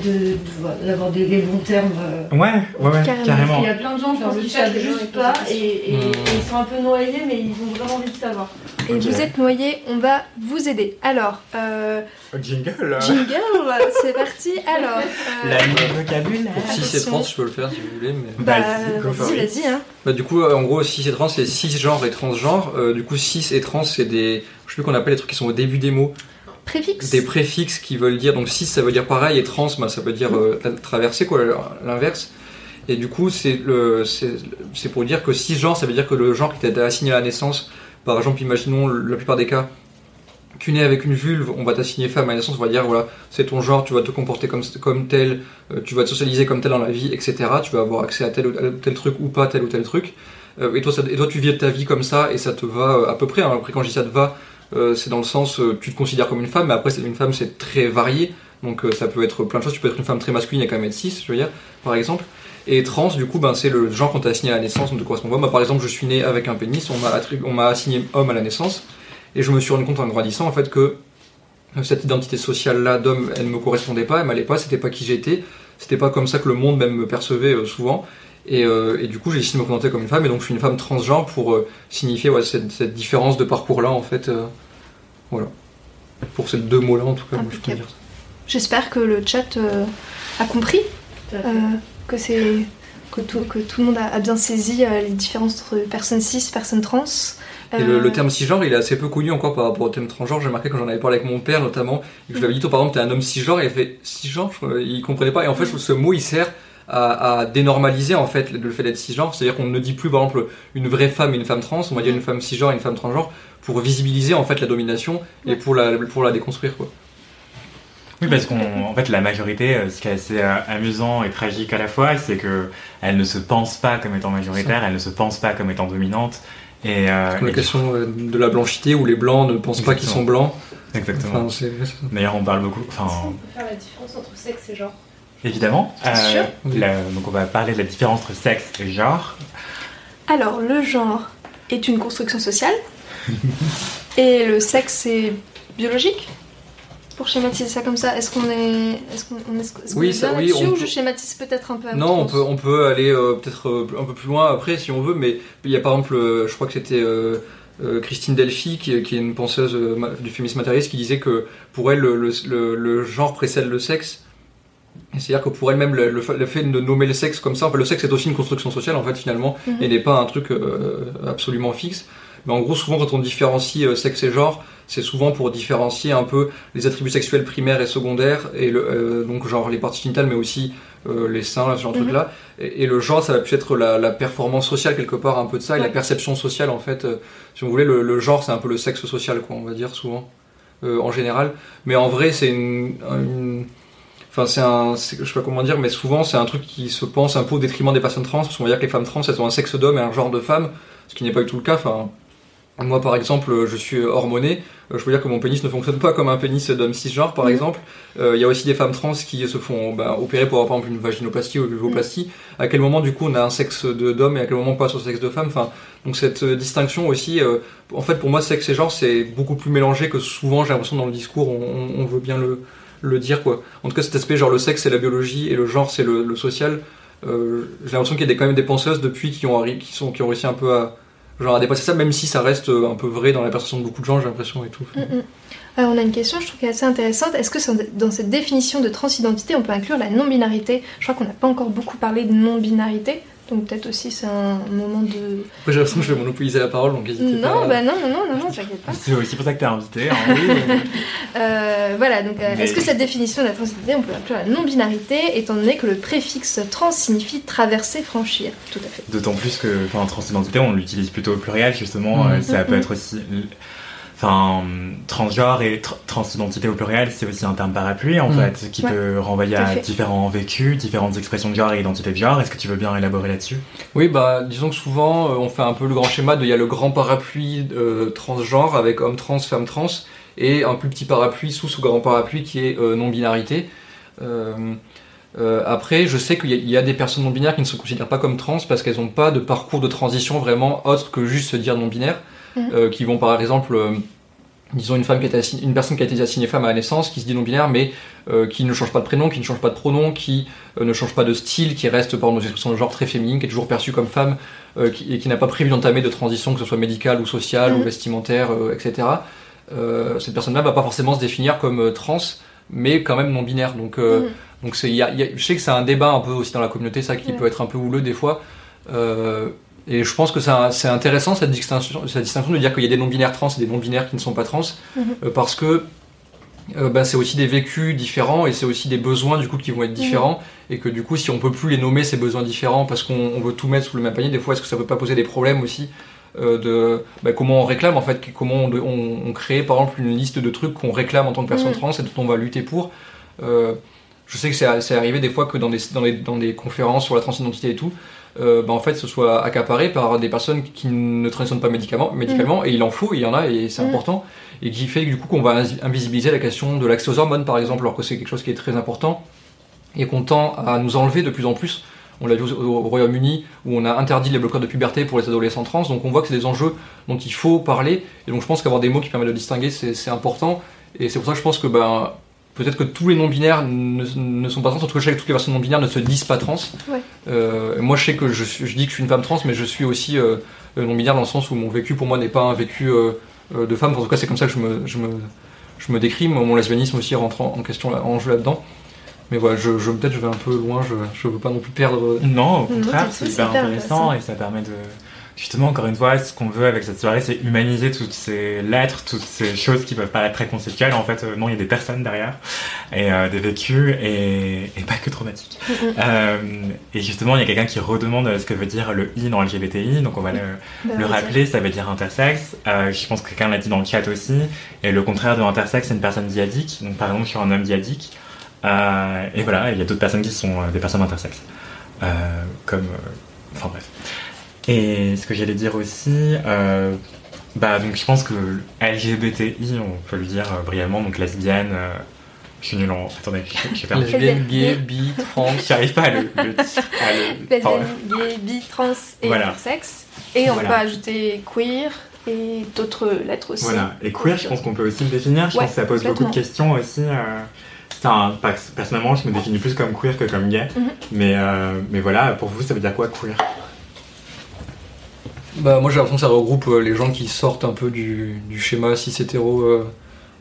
d'avoir des, bons termes. Euh. Ouais, ouais, ouais, carrément. Il y a plein de gens qui ne savent juste pas et, hmm. ils sont un peu noyés, mais ils ont vraiment envie de savoir. Et vous êtes noyés, on va vous aider. Alors, euh, jingle Jingle, c'est parti. Alors, euh, la vocabulaire. Si c'est trans, je peux le faire si vous voulez. Mais... Bah, vas-y, vas-y. Hein. Bah, du coup, en gros, cis et trans, c'est cisgenre et transgenre. Euh, du coup, cis et trans, c'est des. Je sais plus qu'on appelle les trucs qui sont au début des mots. Préfixes. Des préfixes qui veulent dire. Donc, cis, ça veut dire pareil, et trans, bah, ça veut dire euh, traverser, quoi, l'inverse. Et du coup, c'est pour dire que cisgenre, ça veut dire que le genre qui était assigné à la naissance, par exemple, imaginons la plupart des cas, tu nais avec une vulve, on va t'assigner femme à la naissance, on va dire voilà, c'est ton genre, tu vas te comporter comme, comme tel, euh, tu vas te socialiser comme tel dans la vie, etc. Tu vas avoir accès à tel ou tel truc ou pas tel ou tel truc. Euh, et, toi, et toi, tu vis ta vie comme ça et ça te va euh, à peu près. Hein. Après, quand je dis ça te va, c'est dans le sens, tu te considères comme une femme, mais après, une femme, c'est très varié. Donc ça peut être plein de choses. Tu peux être une femme très masculine et quand même être cis, je veux dire, par exemple. Et trans, du coup, ben, c'est le genre qu'on t'a assigné à la naissance, on te correspond pas. Moi, par exemple, je suis né avec un pénis, on m'a assigné homme à la naissance. Et je me suis rendu compte en grandissant en fait que cette identité sociale là d'homme, elle ne me correspondait pas, elle m'allait pas, c'était pas qui j'étais, c'était pas comme ça que le monde même me percevait euh, souvent. Euh, et, du coup, j'ai décidé de me présenter comme une femme, et donc je suis une femme transgenre pour euh, signifier cette, différence de parcours là en fait. voilà. Pour ces deux mots là en tout cas, je peux dire J'espère que le chat a compris que c'est que tout, que tout le monde a, a bien saisi les différences entre personnes cis, personnes trans. Et le, euh. terme cisgenre, il est assez peu connu encore par rapport au terme transgenre. J'ai remarqué quand j'en avais parlé avec mon père notamment, et que je lui avais dit, toi par exemple, t'es un homme cisgenre, et il fait cisgenre, il comprenait pas. Et en fait, ce mot, il sert à, dénormaliser en fait le fait d'être cisgenre. C'est-à-dire qu'on ne dit plus par exemple une vraie femme et une femme trans, on va dire une femme cisgenre et une femme transgenre pour visibiliser en fait la domination et pour la, pour la déconstruire quoi. Oui, parce qu'en fait, la majorité, euh, ce qui est assez euh, amusant et tragique à la fois, c'est que elle ne se pense pas comme étant majoritaire, elle ne se pense pas comme étant dominante, et, euh, la question euh, de la blanchité où les blancs ne pensent pas qu'ils sont blancs. Exactement. D'ailleurs, on parle beaucoup. Enfin, on peut faire la différence entre sexe et genre? Évidemment. Euh, donc, on va parler de la différence entre sexe et genre. Alors, le genre est une construction sociale. et le sexe est biologique pour schématiser ça comme ça, est-ce qu'on est, est-ce qu'on est, est, oui, ça, oui, on ou je schématise peut-être un peu Non, on peut, on peut aller euh, peut-être euh, un peu plus loin après si on veut, mais il y a par exemple, euh, je crois que c'était Christine Delphi, qui, qui, est une penseuse du féminisme matérialiste, qui disait que pour elle, le, le, le genre précède le sexe. C'est-à-dire que pour elle-même, le, fait de nommer le sexe comme ça, le sexe est aussi une construction sociale en fait finalement, mhm. et n'est pas un truc absolument fixe. Mais en gros, souvent, quand on différencie sexe et genre, c'est souvent pour différencier un peu les attributs sexuels primaires et secondaires, et le, euh, donc genre les parties génitales, mais aussi euh, les seins, ce genre de Mhm. truc-là. Et, et le genre, ça va plus être la, la performance sociale quelque part, un peu de ça, et la perception sociale en fait. euh, si vous voulez, le, le genre, c'est un peu le sexe social, quoi, on va dire souvent, en général. Mais en vrai, c'est une, une- Enfin, c'est un, je sais pas comment dire, mais souvent c'est un truc qui se pense un peu au détriment des personnes trans, parce qu'on va dire que les femmes trans elles ont un sexe d'homme et un genre de femme, ce qui n'est pas du tout le cas. Enfin, moi par exemple, je suis hormoné, euh, je peux dire que mon pénis ne fonctionne pas comme un pénis d'homme cisgenre par Mhm. exemple. Euh, Il y a aussi des femmes trans qui se font ben, opérer pour avoir par exemple une vaginoplastie ou une vulvoplastie. À quel moment du coup on a un sexe de- d'homme et à quel moment on passe au sexe de femme? Enfin, donc cette euh, distinction aussi, euh, en fait pour moi sexe et genre c'est beaucoup plus mélangé que souvent j'ai l'impression dans le discours on, veut bien le le dire quoi. En tout cas cet aspect genre le sexe c'est la biologie et le genre c'est le, le social. Euh, j'ai l'impression qu'il y a des, quand même des penseuses depuis qui ont, qui sont, qui ont réussi un peu à, genre, à dépasser ça, même si ça reste euh, un peu vrai dans la perception de beaucoup de gens, j'ai l'impression et tout. Mm, mm. Alors on a une question, je trouve qu'elle est assez intéressante. Est-ce que dans cette définition de transidentité, on peut inclure la non-binarité? Je crois qu'on n'a pas encore beaucoup parlé de non-binarité, donc peut-être aussi c'est un moment de... J'ai l'impression que je vais monopoliser la parole, donc n'hésitez pas. Non, bah non, non, non, non, non, t'inquiète pas. C'est aussi pour ça que t'es invité. hein, oui. Euh, voilà, donc euh, Mais- est-ce que cette définition de la transidentité, on peut inclure la non-binarité, étant donné que le préfixe trans signifie traverser, franchir Tout à fait. D'autant plus que, enfin, transidentité, on l'utilise plutôt au pluriel, justement. Euh, ça peut Mhm. être aussi. Enfin, transgenre et tr- transidentité au pluriel, c'est aussi un terme parapluie, en Mhm. fait, qui Ouais, peut renvoyer à différents vécus, différentes expressions de genre et identité de genre. Est-ce que tu veux bien élaborer là-dessus? Oui, bah, disons que souvent, euh, on fait un peu le grand schéma de il y a le grand parapluie euh, transgenre avec homme trans, femme trans, et un plus petit parapluie sous ce grand parapluie qui est euh, non-binarité. Euh, euh, après, je sais qu'il y, a- il y a des personnes non-binaires qui ne se considèrent pas comme trans parce qu'elles n'ont pas de parcours de transition vraiment autre que juste se dire non-binaire, Mhm. Euh, qui vont par exemple, euh, disons une femme qui assign- une personne qui a été assignée femme à la naissance, qui se dit non-binaire, mais euh, qui ne change pas de prénom, qui ne change pas de pronom, qui euh, ne change pas de style, qui reste par exemple dans une expression de genre très féminine, qui est toujours perçue comme femme, euh, qui, et qui n'a pas prévu d'entamer de transition, que ce soit médicale ou sociale ou Mhm. vestimentaire, etc. Cette personne-là va pas forcément se définir comme trans, mais quand même non binaire. Donc, Mhm. donc c'est, y a- y a- je sais que c'est un débat un peu aussi dans la communauté, ça qui Ouais. peut être un peu houleux des fois. Et je pense que c'est, intéressant cette distinction, cette distinction de dire qu'il y a des non binaires trans et des non binaires qui ne sont pas trans, Mhm. euh, parce que euh, ben, c'est aussi des vécus différents et c'est aussi des besoins du coup qui vont être différents et que du coup si on peut plus les nommer ces besoins différents parce qu'on on veut tout mettre sous le même panier des fois est-ce que ça peut pas poser des problèmes aussi euh, de ben, comment on réclame en fait comment on, on, on crée par exemple une liste de trucs qu'on réclame en tant que personne Mhm. trans et dont on va lutter pour je sais que c'est c'est arrivé des fois que dans des, dans des, dans des conférences sur la transidentité et tout euh, ben, en fait ce soit accaparé par des personnes qui ne transitionnent pas médicalement, médicalement et il en faut, il y en a et c'est Mhm. important et qui fait du coup qu'on va invisibiliser la question de l'accès aux hormones par exemple alors que c'est quelque chose qui est très important et qu'on tend à nous enlever de plus en plus. On l'a vu au, au Royaume-Uni où on a interdit les bloqueurs de puberté pour les adolescents trans, donc on voit que c'est des enjeux dont il faut parler et donc je pense qu'avoir des mots qui permettent de distinguer c'est important et c'est pour ça que je pense que ben peut-être que tous les non-binaires ne, ne sont pas trans, en tout cas je sais que toutes les personnes non-binaires ne se disent pas trans. Ouais. Euh, moi je sais que je, dis que je suis une femme trans mais je suis aussi euh, euh, non-binaire dans le sens où mon vécu pour moi n'est pas un vécu euh, de femme, en tout cas c'est comme ça que je me, je me, je me décris, mon lesbianisme aussi rentre en, en question là- en jeu là-dedans. Mais voilà, je, je- peut-être je vais un peu loin, je, je veux pas non plus perdre. Non, au contraire, c'est hyper super intéressant intéressant. et ça permet de. Justement, encore une fois, ce qu'on veut avec cette soirée, c'est humaniser toutes ces lettres, toutes ces choses qui peuvent paraître très conceptuelles. En fait, euh, non, il y a des personnes derrière et euh, des vécus et, et pas que traumatiques. Mhm. Euh, et justement, il y a quelqu'un qui redemande ce que veut dire le i dans LGBTI, donc on va le, Bah, le vas-y. rappeler, ça veut dire intersexe. Euh, je pense que quelqu'un l'a dit dans le chat aussi. Et le contraire de intersexe, c'est une personne diadique. Donc par exemple, je suis un homme diadique. Euh, et voilà, il y a d'autres personnes qui sont des personnes intersexes. Euh, comme. euh, Enfin bref. Et ce que j'allais dire aussi, euh, bah donc je pense que LGBTI, on peut le dire euh, brièvement, donc lesbienne. euh, je suis nul en. Attendez, je suis perdu. Lesbienne, gay, bi, trans. J'arrive pas à le. le, à le- enfin, Lesbienne, gay, bi, trans et Voilà. intersexe. Et on Voilà. peut ajouter queer et d'autres lettres aussi. Voilà. Et queer, je pense qu'on peut aussi le définir. Je Ouais, pense que ça pose beaucoup de questions aussi. euh, c'est un- pas- personnellement, je me définis plus comme queer que comme gay. Mhm. mais, euh, mais voilà, pour vous, ça veut dire quoi queer? Bah, moi j'ai l'impression que ça regroupe euh, les gens qui sortent un peu du, du schéma cis hétéro euh,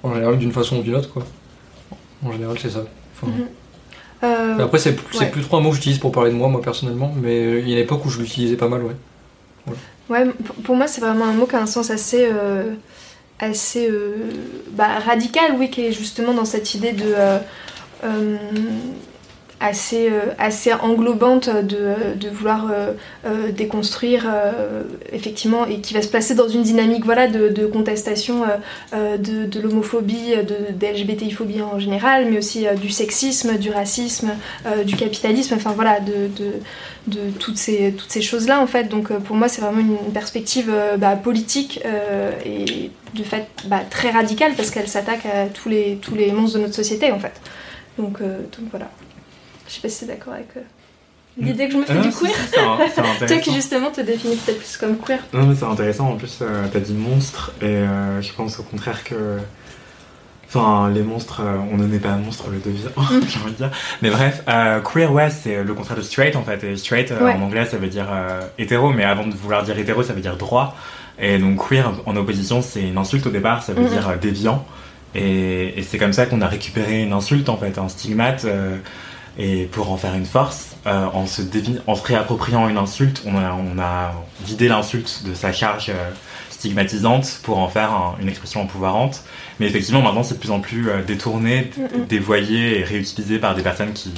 en général d'une façon ou d'une autre quoi. En général c'est ça. Enfin, Mhm. Euh, Après c'est plus, c'est ouais. plus trop un mot que j'utilise pour parler de moi moi personnellement, mais il y a une époque où je l'utilisais pas mal ouais. Ouais, pour moi, c'est vraiment un mot qui a un sens assez, assez bah, radical, oui, qui est justement dans cette idée de assez, euh, assez englobante de, de vouloir euh, euh, déconstruire effectivement et qui va se placer dans une dynamique voilà, de, de contestation de, l'homophobie, de, de LGBTI-phobie en général, mais aussi du sexisme, du racisme, du capitalisme, enfin voilà, de, de, toutes ces, toutes ces choses-là en fait. Donc pour moi c'est vraiment une perspective bah, politique et de fait bah, très radicale parce qu'elle s'attaque à tous les, tous les monstres de notre société en fait. Donc voilà. Je sais pas si c'est d'accord avec euh, l'idée que je me fais Ah du queer. si, Toi qui justement te définis peut-être plus comme queer. Non mais c'est intéressant, en plus euh, t'as dit monstre et euh, je pense au contraire que... Enfin les monstres, euh, on ne naît pas un monstre, on le devient, j'ai envie de dire. Mais bref, queer ouais c'est le contraire de straight en fait, et straight Ouais. en anglais ça veut dire hétéro, mais avant de vouloir dire hétéro ça veut dire droit. Et donc queer en opposition c'est une insulte au départ, ça veut Mhm. dire déviant. Et, et c'est comme ça qu'on a récupéré une insulte en fait, un stigmate. Et pour en faire une force, euh, en, se dévi- en se réappropriant une insulte, on a, on a vidé l'insulte de sa charge euh, stigmatisante pour en faire un- une expression empouvoirante. Mais effectivement, maintenant, c'est de plus en plus euh, détourné, dévoyé et réutilisé par des personnes qui,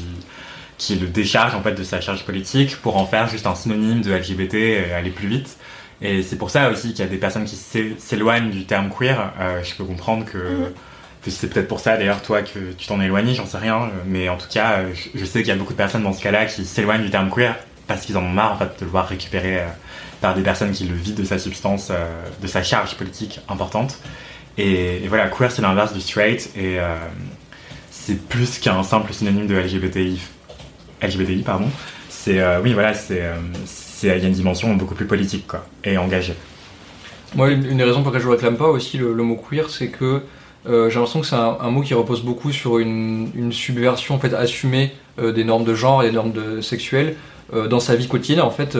qui le déchargent en fait de sa charge politique pour en faire juste un synonyme de LGBT et aller plus vite. Et c'est pour ça aussi qu'il y a des personnes qui s'é- s'éloignent du terme queer. Je peux comprendre que, Mhm. C'est peut-être pour ça d'ailleurs toi que tu t'en éloignes, j'en sais rien. Mais en tout cas, euh, je, sais qu'il y a beaucoup de personnes dans ce cas-là qui s'éloignent du terme queer parce qu'ils en ont marre de le voir récupéré euh, par des personnes qui le vident de sa substance, euh, de sa charge politique importante. Et, voilà, queer c'est l'inverse du straight et euh, c'est plus qu'un simple synonyme de LGBTI, LGBTI pardon. C'est euh, oui voilà, c'est euh, il y a une dimension beaucoup plus politique quoi et engagée. Moi, une des raisons pour lesquelles je ne réclame pas aussi le mot queer, c'est que euh, j'ai l'impression que c'est un, mot qui repose beaucoup sur une, subversion en fait, assumée euh, des normes de genre et des normes sexuelles euh, dans sa vie quotidienne en fait.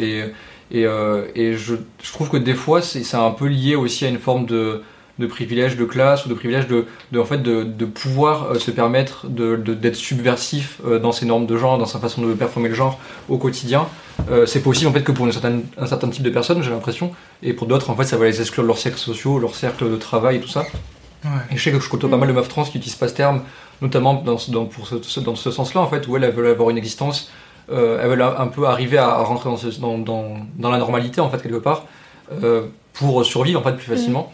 et je, trouve que des fois, c'est un peu lié aussi à une forme de, privilège de classe ou de privilège de, en fait, de, pouvoir se permettre d'être subversif dans ses normes de genre, dans sa façon de performer le genre au quotidien. C'est possible en fait que pour une certaine, un certain type de personnes, j'ai l'impression, et pour d'autres, en fait, ça va les exclure de leurs cercles sociaux, leur cercle de travail et tout ça. Et je sais que je côtoie pas mal de meufs trans qui utilisent pas ce terme, notamment dans, ce- dans, pour ce, dans ce sens-là, en fait, où elles, elles veulent avoir une existence, euh, elles veulent un peu arriver à, à rentrer dans, ce- dans, dans, dans la normalité, en fait, quelque part, euh, pour survivre, en fait, plus facilement.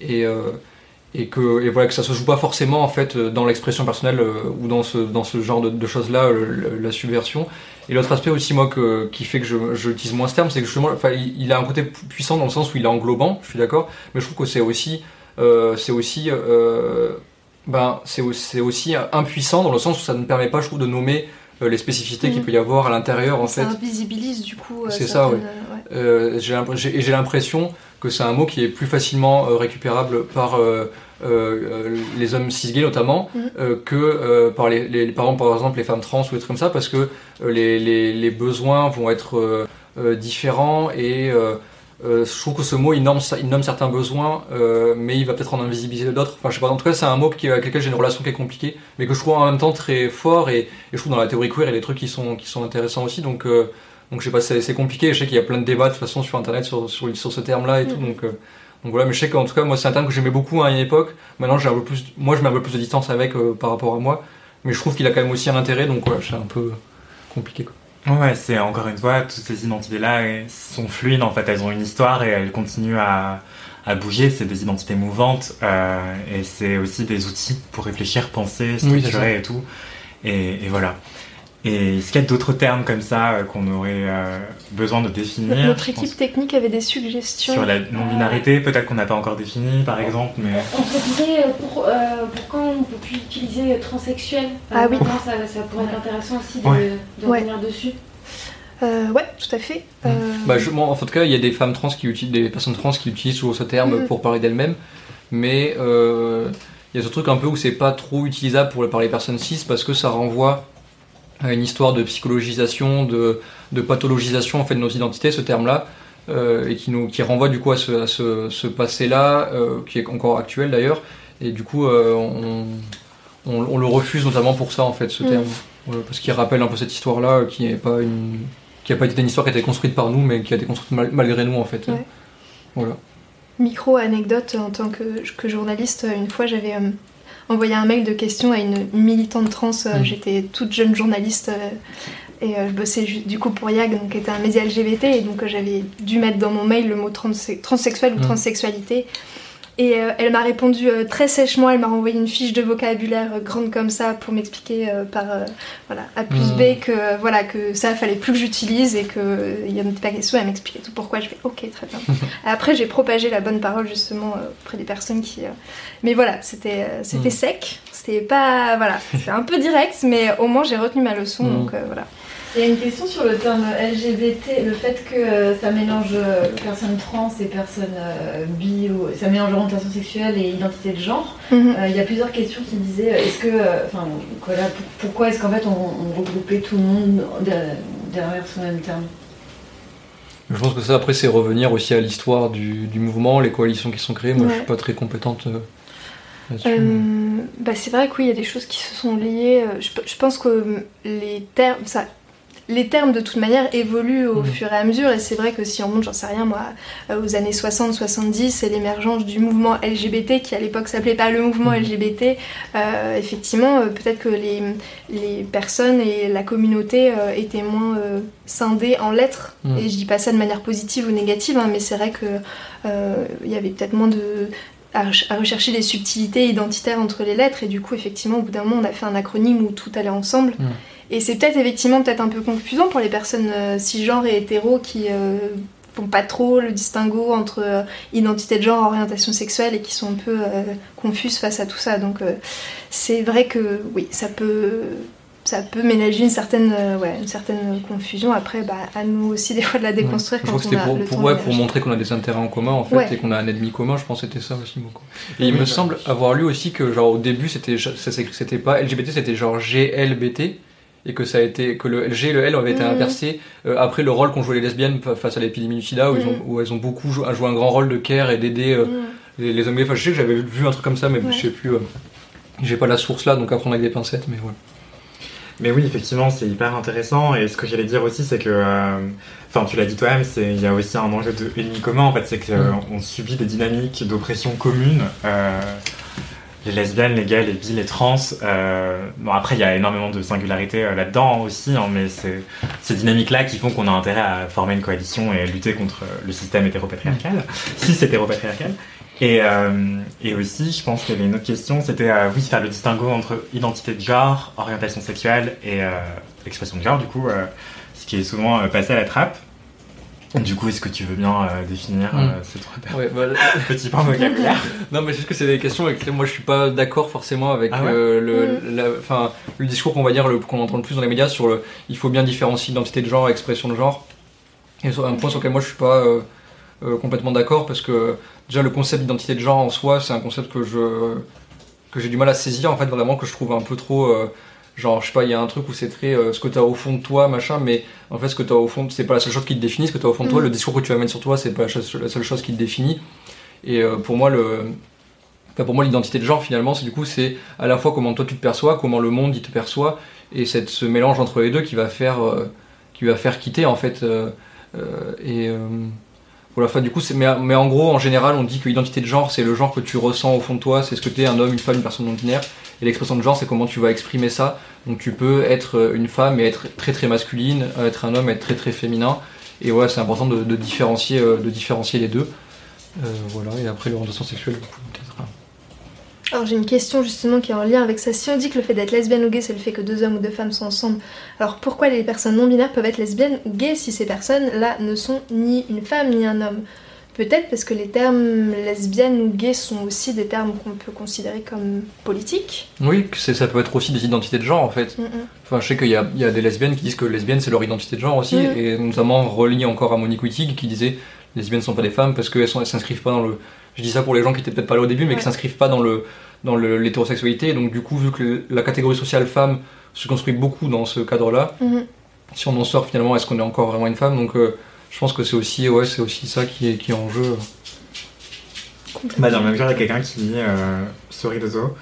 Et, euh, et que et voilà que ça se joue pas forcément en fait dans l'expression personnelle euh, ou dans ce dans ce genre de, de choses là la subversion. Et l'autre aspect aussi moi que, qui fait que je, je utilise moins ce terme c'est que justement enfin il, il a un côté pu- puissant dans le sens où il est englobant je suis d'accord mais je trouve que c'est aussi c'est aussi euh, ben c'est au- c'est aussi impuissant dans le sens où ça ne permet pas je trouve de nommer euh, les spécificités qu'il Mhm. peut y avoir à l'intérieur en ça fait invisibilise du coup. euh, C'est ça, euh, ouais. euh, j'ai l'impression que c'est un mot qui est plus facilement euh, récupérable par euh, euh, euh, les hommes cisgays notamment Mhm. euh, que euh, par les, les, par exemple, les femmes trans ou des trucs comme ça parce que euh, les, les, les besoins vont être euh, euh, différents et euh, je trouve que ce mot il nomme, il nomme certains besoins euh, mais il va peut-être en invisibiliser d'autres enfin je sais pas en tout cas c'est un mot qui, avec lequel j'ai une relation qui est compliquée mais que je trouve en même temps très fort et, et je trouve dans la théorie queer il y a des trucs qui sont, qui sont intéressants aussi donc euh, donc je sais pas, c'est compliqué. Je sais qu'il y a plein de débats de toute façon sur internet sur, sur, sur ce terme-là et tout. Mhm. Donc, donc voilà, mais je sais qu'en tout cas, moi c'est un terme que j'aimais beaucoup à une époque. Maintenant, j'ai un peu plus, moi je mets un peu plus de distance avec par rapport à moi. Mais je trouve qu'il a quand même aussi un intérêt. Donc voilà, c'est un peu compliqué. Quoi. Ouais, c'est encore une fois, toutes ces identités-là sont fluides en fait, elles ont une histoire et elles continuent à, à bouger. C'est des identités mouvantes euh, et c'est aussi des outils pour réfléchir, penser, Oui, structurer et tout. Et, et voilà. Et est-ce qu'il y a d'autres termes comme ça euh, qu'on aurait euh, besoin de définir? Notre équipe technique avait des suggestions. Sur la non-binarité, peut-être qu'on n'a pas encore défini par exemple, mais. On se disait euh, pour, euh, pour quand on peut plus utiliser transsexuel? Euh, Ah oui. ça, ça pourrait être intéressant aussi de, Ouais. de Ouais. revenir dessus? Euh, ouais, tout à fait. Euh, Bah, je, moi, en tout cas, il y a des femmes trans qui utilisent, des personnes trans qui utilisent toujours ce terme Mhm. pour parler d'elles-mêmes. Mais euh, il y a ce truc un peu où c'est pas trop utilisable pour, par les personnes cis parce que ça renvoie une histoire de psychologisation, de, de pathologisation en fait de nos identités, ce terme-là, euh, et qui nous qui renvoie du coup à ce, à ce, ce passé-là, euh, qui est encore actuel d'ailleurs, et du coup euh, on, on, on le refuse notamment pour ça en fait ce Mm. terme, parce qu'il rappelle un peu cette histoire-là, qui n'est pas une qui a pas été une histoire qui a été construite par nous, mais qui a été construite malgré nous en fait. Ouais. Voilà. Micro anecdote en tant que, que journaliste, une fois j'avais envoyé un mail de questions à une militante trans. euh, Mhm. J'étais toute jeune journaliste euh, et euh, je bossais du coup pour YAG, donc qui était un média LGBT, et donc j'avais dû mettre dans mon mail le mot transse- transsexuel ou Mhm. transsexualité. Et euh, elle m'a répondu euh, très sèchement, elle m'a renvoyé une fiche de vocabulaire euh, grande comme ça pour m'expliquer par voilà, A plus. B que, euh, voilà, que ça fallait plus que j'utilise et qu'il n'y en avait pas question. Elle m'expliquait tout pourquoi. Je fais ok, très bien. Après, j'ai propagé la bonne parole justement auprès des personnes qui. Mais voilà, c'était c'était Mhm. sec, c'était pas. Voilà, c'était un peu direct, mais au moins j'ai retenu ma leçon, Mhm. donc voilà. Il y a une question sur le terme LGBT, le fait que euh, ça mélange euh, personnes trans et personnes euh, bi, ou ça mélange orientation sexuelle et identité de genre. Mhm. Euh, Il y a plusieurs questions qui disaient est-ce que, euh, enfin, voilà, pour- pourquoi est-ce qu'en fait on, on regroupait tout le monde derrière, ce même terme? Je pense que ça, après, c'est revenir aussi à l'histoire du, du mouvement, les coalitions qui sont créées. Moi, je Ouais. suis pas très compétente euh, là-dessus. Euh, bah c'est vrai que oui, il y a des choses qui se sont liées. Je, je pense que les termes, ça, les termes de toute manière évoluent au Mhm. fur et à mesure. Et c'est vrai que si on monte, j'en sais rien moi, euh, aux années 60-70, c'est l'émergence du mouvement LGBT qui à l'époque s'appelait pas le mouvement Mhm. LGBT. Euh, effectivement, euh, peut-être que les, les personnes et la communauté euh, étaient moins euh, scindées en lettres. Mhm. Et je dis pas ça de manière positive ou négative, hein, mais c'est vrai que il y avait peut-être moins de à, rech- à rechercher les subtilités identitaires entre les lettres et du coup effectivement au bout d'un moment on a fait un acronyme où tout allait ensemble. Et c'est peut-être effectivement peut-être un peu confusant pour les personnes euh, cisgenres et hétéros qui euh, font pas trop le distinguo entre euh, identité de genre orientation sexuelle et qui sont un peu euh, confuses face à tout ça donc euh, c'est vrai que oui ça peut ça peut ménager une certaine, ouais, une certaine confusion. Après, bah, à nous aussi des fois de la déconstruire Je quand crois que on a pour, le pour, temps ouais, pour montrer qu'on a des intérêts en commun en fait et qu'on a un ennemi commun. Je pense que c'était ça aussi beaucoup. Et il me semble avoir lu aussi que genre au début c'était c'était pas LGBT c'était genre GLBT et que ça a été que le LG et le L avaient été Mhm. inversés euh, après le rôle qu'ont joué les lesbiennes fa- face à l'épidémie du SIDA où, ils ont, Mhm. où elles ont beaucoup joué, joué un grand rôle de care et d'aider euh, Mm. les, les hommes gays. Enfin, je sais que j'avais vu un truc comme ça mais Ouais. je sais plus. euh, j'ai pas la source là donc à prendre avec des pincettes mais voilà. Mais oui, effectivement, c'est hyper intéressant. Et ce que j'allais dire aussi, c'est que, euh, enfin, tu l'as dit toi-même, c'est il y a aussi un enjeu de ennemi commun. En fait, c'est qu'on subit des dynamiques d'oppression communes. Les lesbiennes, les gays, les bi, les trans. euh, bon, après, il y a énormément de singularités euh, là-dedans aussi, hein, mais c'est ces dynamiques-là qui font qu'on a intérêt à former une coalition et lutter contre euh, le système hétéropatriarcal, si c'est hétéropatriarcal. Et, euh, et aussi, je pense qu'il y avait une autre question, c'était euh, oui faire le distinguo entre identité de genre, orientation sexuelle et euh, expression de genre, du coup, euh, ce qui est souvent passé à la trappe. Du coup, est-ce que tu veux bien euh, définir euh, Mm. ces trois Ouais, bah, petits points vocabulaire Non, mais c'est juste que c'est des questions avec lesquelles moi je suis pas d'accord forcément avec Ah ouais euh, le, la- enfin, le discours qu'on va dire, le- qu'on entend le plus dans les médias sur le il faut bien différencier identité de genre et expression de genre. Et sur un point sur lequel moi je suis pas euh, euh, complètement d'accord parce que déjà le concept d'identité de genre en soi c'est un concept que je que j'ai du mal à saisir en fait vraiment que je trouve un peu trop euh, genre je sais pas il y a un truc où c'est très euh, ce que tu as au fond de toi machin mais en fait ce que tu as au fond c'est pas la seule chose qui te définit ce que tu as au fond de toi Mhm. le discours que tu amènes sur toi c'est pas la, chose- la seule chose qui te définit et euh, pour moi le enfin, pour moi l'identité de genre finalement c'est du coup c'est à la fois comment toi tu te perçois comment le monde il te perçoit et c'est ce mélange entre les deux qui va faire euh, qui va faire quitter en fait et voilà, enfin, du coup, mais, en gros, en général, on dit que l'identité de genre, c'est le genre que tu ressens au fond de toi, c'est ce que tu es, un homme, une femme, une personne non binaire. Et l'expression de genre, c'est comment tu vas exprimer ça. Donc tu peux être euh, une femme et être très très masculine, euh, être un homme et être très très féminin. Et ouais, c'est important de, différencier, euh, de différencier les deux. Voilà, et après l'orientation sexuelle, du coup, peut-être. hein. Alors j'ai une question justement qui est en lien avec ça. Si on dit que le fait d'être lesbienne ou gay, c'est le fait que deux hommes ou deux femmes sont ensemble, alors pourquoi les personnes non binaires peuvent être lesbiennes ou gays si ces personnes-là ne sont ni une femme ni un homme? Peut-être parce que les termes lesbienne ou gay sont aussi des termes qu'on peut considérer comme politiques. Oui, ça peut être aussi des identités de genre en fait. Mm, mm. Enfin, je sais qu'il y a, il y a des lesbiennes qui disent que lesbienne c'est leur identité de genre aussi, Mhm. et notamment relié encore à Monique Wittig qui disait les lesbiennes sont pas des femmes parce qu'elles elles s'inscrivent pas dans le. Je dis ça pour les gens qui étaient peut-être pas là au début, mais Ouais. qui s'inscrivent pas dans le dans l'hétérosexualité. Et donc du coup, vu que la catégorie sociale femme se construit beaucoup dans ce cadre-là, Mhm. si on en sort finalement, est-ce qu'on est encore vraiment une femme? Donc euh, je pense que c'est aussi ouais, c'est aussi ça qui est qui est en jeu. Bah, dans le même genre, il y a quelqu'un qui dit, euh, sorry Dozo,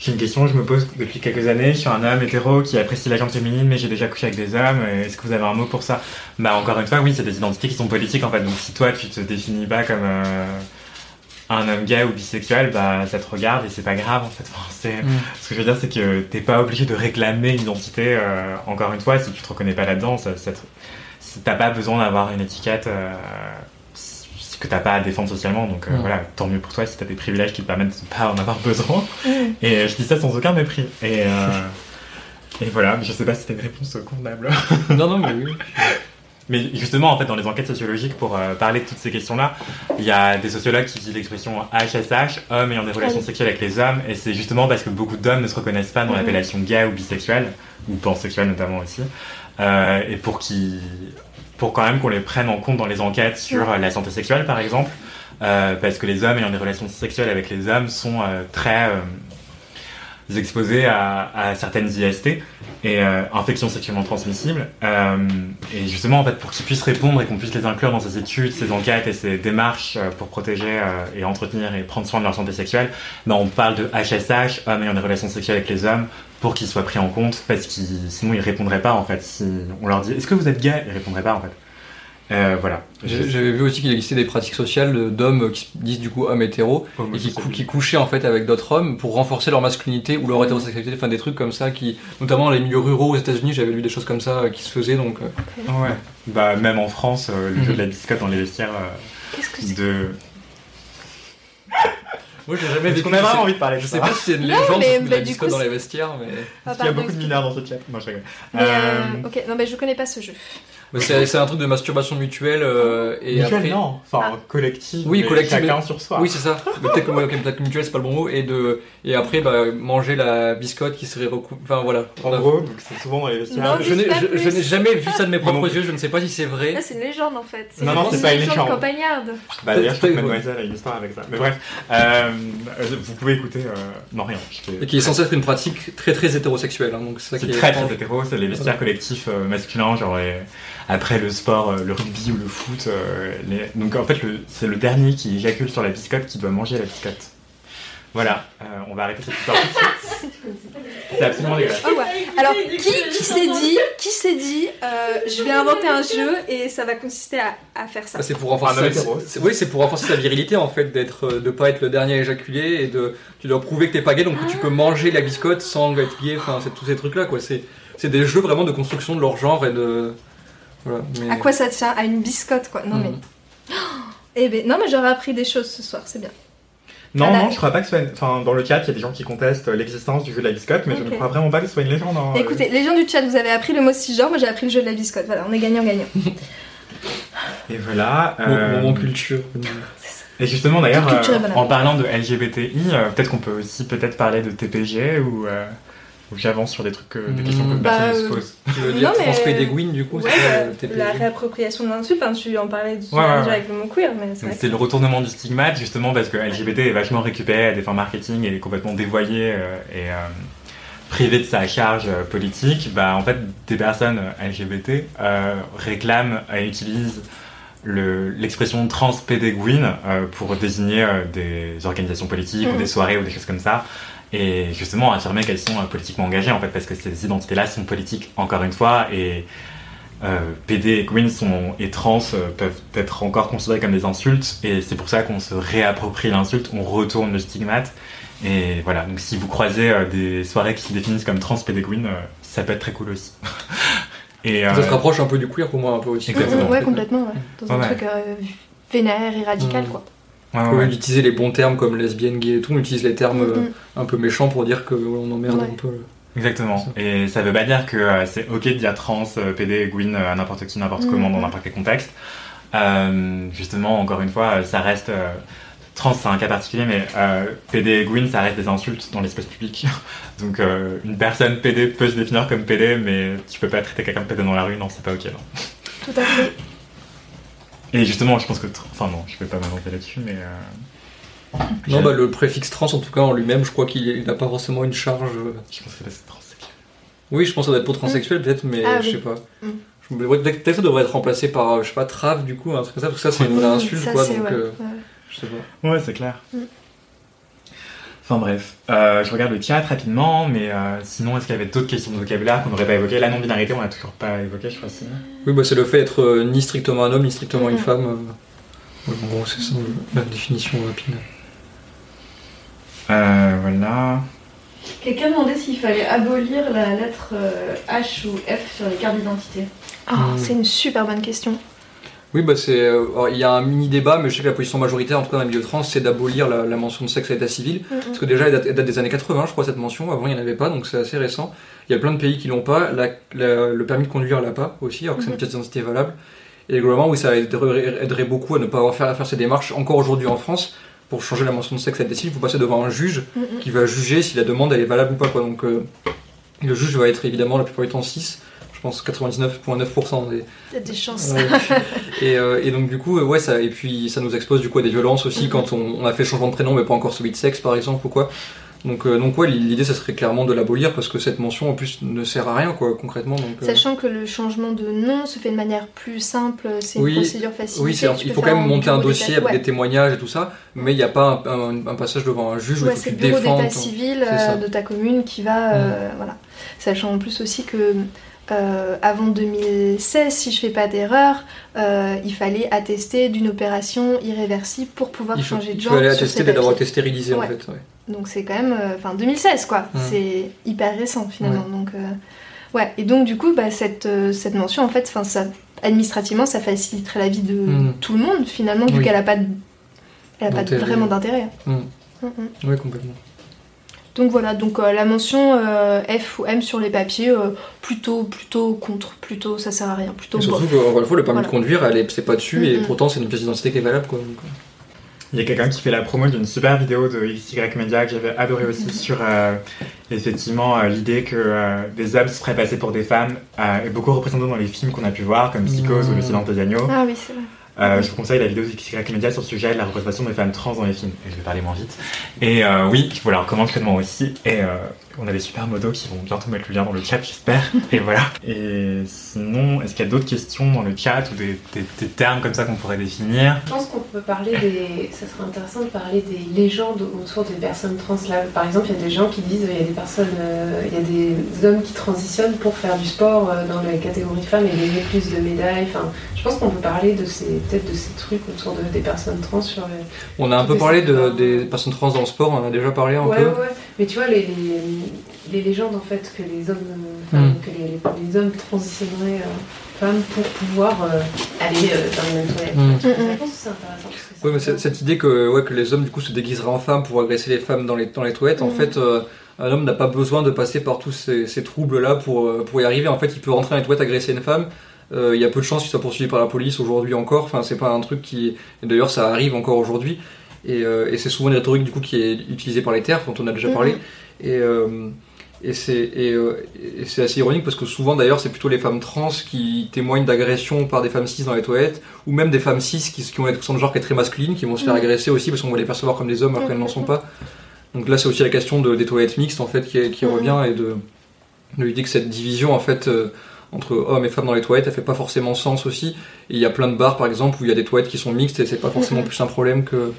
J'ai une question que je me pose depuis quelques années. Je suis un homme hétéro qui apprécie la gente féminine, mais j'ai déjà couché avec des hommes. Est-ce que vous avez un mot pour ça? Bah encore une fois, oui, c'est des identités qui sont politiques en fait. Donc si toi tu te définis pas comme euh, un homme gay ou bisexuel, bah ça te regarde et c'est pas grave en fait. Enfin, Mm. Ce que je veux dire, c'est que t'es pas obligé de réclamer une identité. euh, encore une fois, si tu te reconnais pas là-dedans, ça, ça te- si t'as pas besoin d'avoir une étiquette. euh, que t'as pas à défendre socialement, donc euh, Mm. voilà, tant mieux pour toi si t'as des privilèges qui te permettent de pas en avoir besoin. Mm. Et euh, je dis ça sans aucun mépris. Et, euh, et voilà, je sais pas si c'était une réponse convenable. Non, non, mais oui. Mais justement, en fait, dans les enquêtes sociologiques, pour euh, parler de toutes ces questions-là, il y a des sociologues qui utilisent l'expression HSH, hommes ayant des relations Ah sexuelles avec les hommes, et c'est justement parce que beaucoup d'hommes ne se reconnaissent pas dans Mhm. l'appellation gay ou bisexuel, ou pansexuel notamment aussi, euh, et pour qu'ils, pour quand même qu'on les prenne en compte dans les enquêtes sur euh, la santé sexuelle, par exemple, euh, parce que les hommes ayant des relations sexuelles avec les hommes sont euh, très exposés à, certaines IST et euh, infections sexuellement transmissibles. Euh, et justement, en pour qu'ils puissent répondre et qu'on puisse les inclure dans ces études, ces enquêtes et ces démarches euh, pour protéger et entretenir et prendre soin de leur santé sexuelle, ben, on parle de HSH, hommes ayant des relations sexuelles avec les hommes, pour qu'ils soient pris en compte, parce que sinon ils répondraient pas en fait. Si on leur dit est-ce que vous êtes gay, ils répondraient pas en fait. Euh, voilà. J'ai- J'avais vu aussi qu'il existait des pratiques sociales de- d'hommes qui se disent du coup hommes hétéros et qui, cou- qui couchaient en fait avec d'autres hommes pour renforcer leur masculinité ou leur hétérosexualité, enfin des trucs comme ça qui, notamment dans les milieux ruraux aux États-Unis, j'avais lu des choses comme ça euh, qui se faisaient donc. euh, Ouais. Bah même en France, euh, le jeu de la biscotte dans les vestiaires euh, Qu'est-ce que c'est de. Moi j'ai jamais vécu. qu'on a vraiment envie de parler de Je ça sais pas si c'est une Non, légende mais- de la du discote coup, dans les vestiaires, mais Ah, Il y a beaucoup de mineurs dans ce chat. Non, je rigole. Mais, euh, Euh, ok, non, mais je connais pas ce jeu. C'est c'est un truc de masturbation mutuelle euh, et mutuel, après. non. Enfin, Ah. collectif. Oui, mais collectif, Chacun mais- sur soi. Oui, c'est ça. Peut-être que, ouais, ok, peut-être que mutuel, c'est pas le bon mot. Et, de, et après, bah, manger la biscotte qui serait recoupée. Enfin, voilà. En gros, donc c'est souvent dans les vestiaires. Non, je n'ai pas je- plus. je n'ai jamais vu ça de mes propres yeux, je ne sais pas si c'est vrai. Là, c'est une légende en fait. Non, non, c'est pas une légende. campagnarde. Bah d'ailleurs, je crois que Ouais. Mademoiselle a une histoire avec ça. Mais bref, euh, vous pouvez écouter. euh, Non, rien. Et qui est censé être une pratique très très hétérosexuelle. hein, donc c'est très très hétéro, c'est les vestiaires collectifs euh, masculins, genre après le sport, euh, le rugby ou le foot. euh, les- Donc en fait, le- c'est le dernier qui éjacule sur la biscotte qui doit manger la biscotte. Voilà, euh, on va arrêter cette histoire. C'est absolument dégueulasse. Oh, ouais. Alors, qui, qui s'est dit, qui s'est dit, euh, je vais inventer un jeu et ça va consister à, à faire ça? Ah, C'est pour renforcer. Homme sa- Oui, c'est pour renforcer sa virilité en fait, d'être, de pas être le dernier à éjaculer et de, tu dois prouver que t'es pas gay, donc que tu peux manger la biscotte sans être gay. Enfin, c'est tous ces trucs là quoi. C'est, c'est des jeux vraiment de construction de leur genre et de. Voilà. Mais... À quoi ça tient À une biscotte, quoi. Non, mais. Mhm. Eh ben, non, mais j'aurais appris des choses ce soir, c'est bien. Non, Ah, non, je crois pas que ce soit. une- Enfin, dans le chat, il y a des gens qui contestent l'existence du jeu de la biscotte, mais je ne crois vraiment pas que ce soit une légende. hein. Écoutez, les gens du chat, vous avez appris le mot cisgenre, moi j'ai appris le jeu de la biscotte. Voilà, on est gagnant-gagnant. Et voilà. Mon- euh, Moment culture. Et justement, d'ailleurs, euh, en parlant de LGBTI, euh, peut-être qu'on peut aussi peut-être parler de TPG ou, euh, ou j'avance sur des trucs, euh, des Mm. questions que Bah, personne ne se euh, pose. Tu veux dire Non, mais- transpédéguine du coup Ouais, c'est euh, le la réappropriation de l'insulte, hein, tu en parlais du Ouais, ouais, avec le mot queer, mais c'est le retournement du stigmate justement parce que LGBT est vachement récupéré à des fins marketing et est complètement dévoyé euh, et euh, privé de sa charge euh, politique. Bah en fait des personnes euh, LGBT euh, réclament et utilisent le- l'expression transpédéguine euh, pour désigner euh, des organisations politiques ou Mhm. des soirées ou des choses comme ça et justement affirmer qu'elles sont euh, politiquement engagées en fait parce que ces identités-là sont politiques encore une fois et euh, PD et Queen sont, et trans euh, peuvent être encore considérés comme des insultes et c'est pour ça qu'on se réapproprie l'insulte, on retourne le stigmate et voilà donc si vous croisez euh, des soirées qui se définissent comme trans PD Queen, euh, ça peut être très cool aussi. et euh, Ça se rapproche un peu du queer pour moi un peu aussi. Exactement. Ouais, complètement, ouais. Dans un Ouais, truc euh, vénère et radical, quoi. Ouais, Au ouais, lieu d'utiliser les bons termes comme lesbienne, gay et tout, on utilise les termes euh, Mhm. un peu méchants pour dire qu'on emmerde Ouais. un peu. Exactement. Et ça veut pas dire que euh, c'est ok de dire trans, euh, PD, Gwyn euh, à n'importe qui, n'importe comment, dans n'importe quel contexte. Euh, justement, encore une fois, euh, ça reste. euh, trans, c'est un cas particulier, mais euh, PD et Gwyn, ça reste des insultes dans l'espace public. Donc, euh, une personne PD peut se définir comme PD, mais tu peux pas traiter quelqu'un de PD dans la rue, non, c'est pas ok. Non. Tout à fait. Et justement, je pense que. Enfin, non, je vais pas m'avancer là-dessus, mais. euh, Non, bah le préfixe trans en tout cas en lui-même, je crois qu'il n'a pas forcément une charge. euh, Je pense que c'est transsexuel. Oui, je pense que ça doit être pour transsexuel peut-être, mais Ah, je oui. sais pas. Mm. Je Peut-être que ça devrait être remplacé par, euh, je sais pas, trave du coup, un truc comme ça, parce que ça c'est une vraie insulte Ça, quoi, c'est- donc ouais. euh, Ouais. je sais pas. Ouais, c'est clair. Mm. Enfin bref, euh, je regarde le chat rapidement, mais euh, sinon, est-ce qu'il y avait d'autres questions de vocabulaire qu'on n'aurait pas évoquées? La non-binarité, on n'a toujours pas évoqué, je crois. Sinon. Oui, bah, c'est le fait d'être euh, ni strictement un homme, ni strictement une femme. euh. Ouais, en gros, c'est ça la définition rapide. Euh, voilà. Quelqu'un demandait s'il fallait abolir la lettre H ou F sur les cartes d'identité. Ah, Mm. C'est une super bonne question. Oui, bah c'est. euh, il y a un mini débat, mais je sais que la position majoritaire, en tout cas dans le milieu trans, c'est d'abolir la, la mention de sexe à l'état civil. Mhm. Parce que déjà, elle date, elle date des années 80, je crois, cette mention. Avant, il n'y en avait pas, donc c'est assez récent. Il y a plein de pays qui l'ont pas. La- la- le permis de conduire l'a pas aussi, alors que c'est une Mhm. pièce d'identité valable. Et globalement, oui, ça aiderait, aiderait beaucoup à ne pas avoir à faire ces démarches encore aujourd'hui en France. Pour changer la mention de sexe à l'état civil, il faut passer devant un juge qui va juger si la demande elle est valable ou pas. Quoi. Donc, euh, le juge va être évidemment la plupart du temps 6. Je pense 99,9% des, Il y a des chances. Et, euh, et donc du coup, euh, ouais, ça, et puis ça nous expose du coup à des violences aussi Mhm. quand on, on a fait le changement de prénom mais pas encore celui de sexe par exemple ou quoi. Donc, euh, donc ouais, l'idée ça serait clairement de l'abolir parce que cette mention en plus ne sert à rien quoi concrètement. Donc, euh, Sachant que le changement de nom se fait de manière plus simple, c'est Oui, une procédure facile. oui, c'est- il faut quand même monter un dossier avec des témoignages et tout ça, mais il n'y a pas un, un- un passage devant un juge où Ouais, il faut c'est que le tu bureau défendes. d'état ton- civil C'est ça. euh, de ta commune qui va. euh, voilà. Sachant en plus aussi que. Euh, avant 2016, si je fais pas d'erreur, euh, il fallait attester d'une opération irréversible pour pouvoir Il faut, changer de il genre. aller sur attester d'avoir été stérilisé en fait. ouais. Donc c'est quand même, euh, enfin 2016 quoi. Mm. C'est hyper récent finalement. Donc ouais. Et donc du coup, bah, cette cette mention en fait, enfin ça administrativement, ça faciliterait la vie de Mm. tout le monde finalement, vu Oui. qu'elle a pas de, elle a pas de- vraiment d'intérêt. Mm. Mm, mm. Ouais, complètement. Donc voilà, donc euh, la mention euh, F ou M sur les papiers, euh, plutôt plutôt contre, plutôt ça sert à rien, plutôt Et surtout bof. que, encore une fois, le permis Voilà. de conduire, elle est- c'est pas dessus et pourtant c'est une pièce d'identité qui est valable quoi. donc. Il y a quelqu'un qui fait la promo d'une super vidéo de XY Media que j'avais adoré aussi Mhm. sur euh, effectivement euh, l'idée que euh, des hommes se feraient passer pour des femmes euh, est beaucoup représenté dans les films qu'on a pu voir comme Psychose Mhm. ou Le silence des agneaux. Ah oui, c'est vrai. Euh, je vous conseille la vidéo de XY Media sur le sujet de la représentation des femmes trans dans les films. Et je vais parler moins vite. Et euh, oui, je vous la recommande crûment aussi. Et euh, on a des super modos qui vont bientôt mettre le lien dans le chat, j'espère. Et voilà. Et sinon, est-ce qu'il y a d'autres questions dans le chat ou des, des- des termes comme ça qu'on pourrait définir? Je pense qu'on peut parler des. Ça serait intéressant de parler des légendes autour des personnes trans. Là, par exemple, il y a des gens qui disent il y a des personnes, euh, il y a des hommes qui transitionnent pour faire du sport euh, dans les catégories femmes et gagner plus de médailles. Enfin, je pense qu'on peut parler de ces peut-être de ces trucs autour de, des personnes trans sur les. On a un peu parlé de, des personnes trans dans le sport, on en a déjà parlé un ouais, peu. ouais, ouais. Mais tu vois les, les, les légendes en fait que les hommes, euh, enfin, Mm. que les, les hommes transitionneraient euh, femmes pour pouvoir euh, aller euh, dans les mêmes toilettes. Mm. Je pense que c'est intéressant. Parce que Ouais, mais cette idée que, ouais, que les hommes du coup se déguiseraient en femmes pour agresser les femmes dans les, dans les toilettes, en Mhm. fait, euh, un homme n'a pas besoin de passer par tous ces, ces troubles-là pour, euh, pour y arriver. En fait, il peut rentrer dans les toilettes, agresser une femme. Euh, Il y a peu de chances qu'il soit poursuivi par la police aujourd'hui encore. Enfin, c'est pas un truc qui. et D'ailleurs, ça arrive encore aujourd'hui. Et, euh, et c'est souvent une rhétorique du coup qui est utilisée par les terres, dont on a déjà Mhm. parlé. Et, euh, et c'est et, euh, et c'est assez ironique parce que souvent d'ailleurs c'est plutôt les femmes trans qui témoignent d'agressions par des femmes cis dans les toilettes ou même des femmes cis qui, qui ont de genre qui est très masculine qui vont se faire Mhm. agresser aussi parce qu'on va les percevoir comme des hommes alors qu'elles n'en sont pas. Donc là c'est aussi la question de, des toilettes mixtes en fait qui, qui Mhm. revient et de, de l'idée que cette division en fait euh, entre hommes et femmes dans les toilettes elle fait pas forcément sens aussi. Et il y a plein de bars par exemple où il y a des toilettes qui sont mixtes et c'est pas forcément plus un problème que-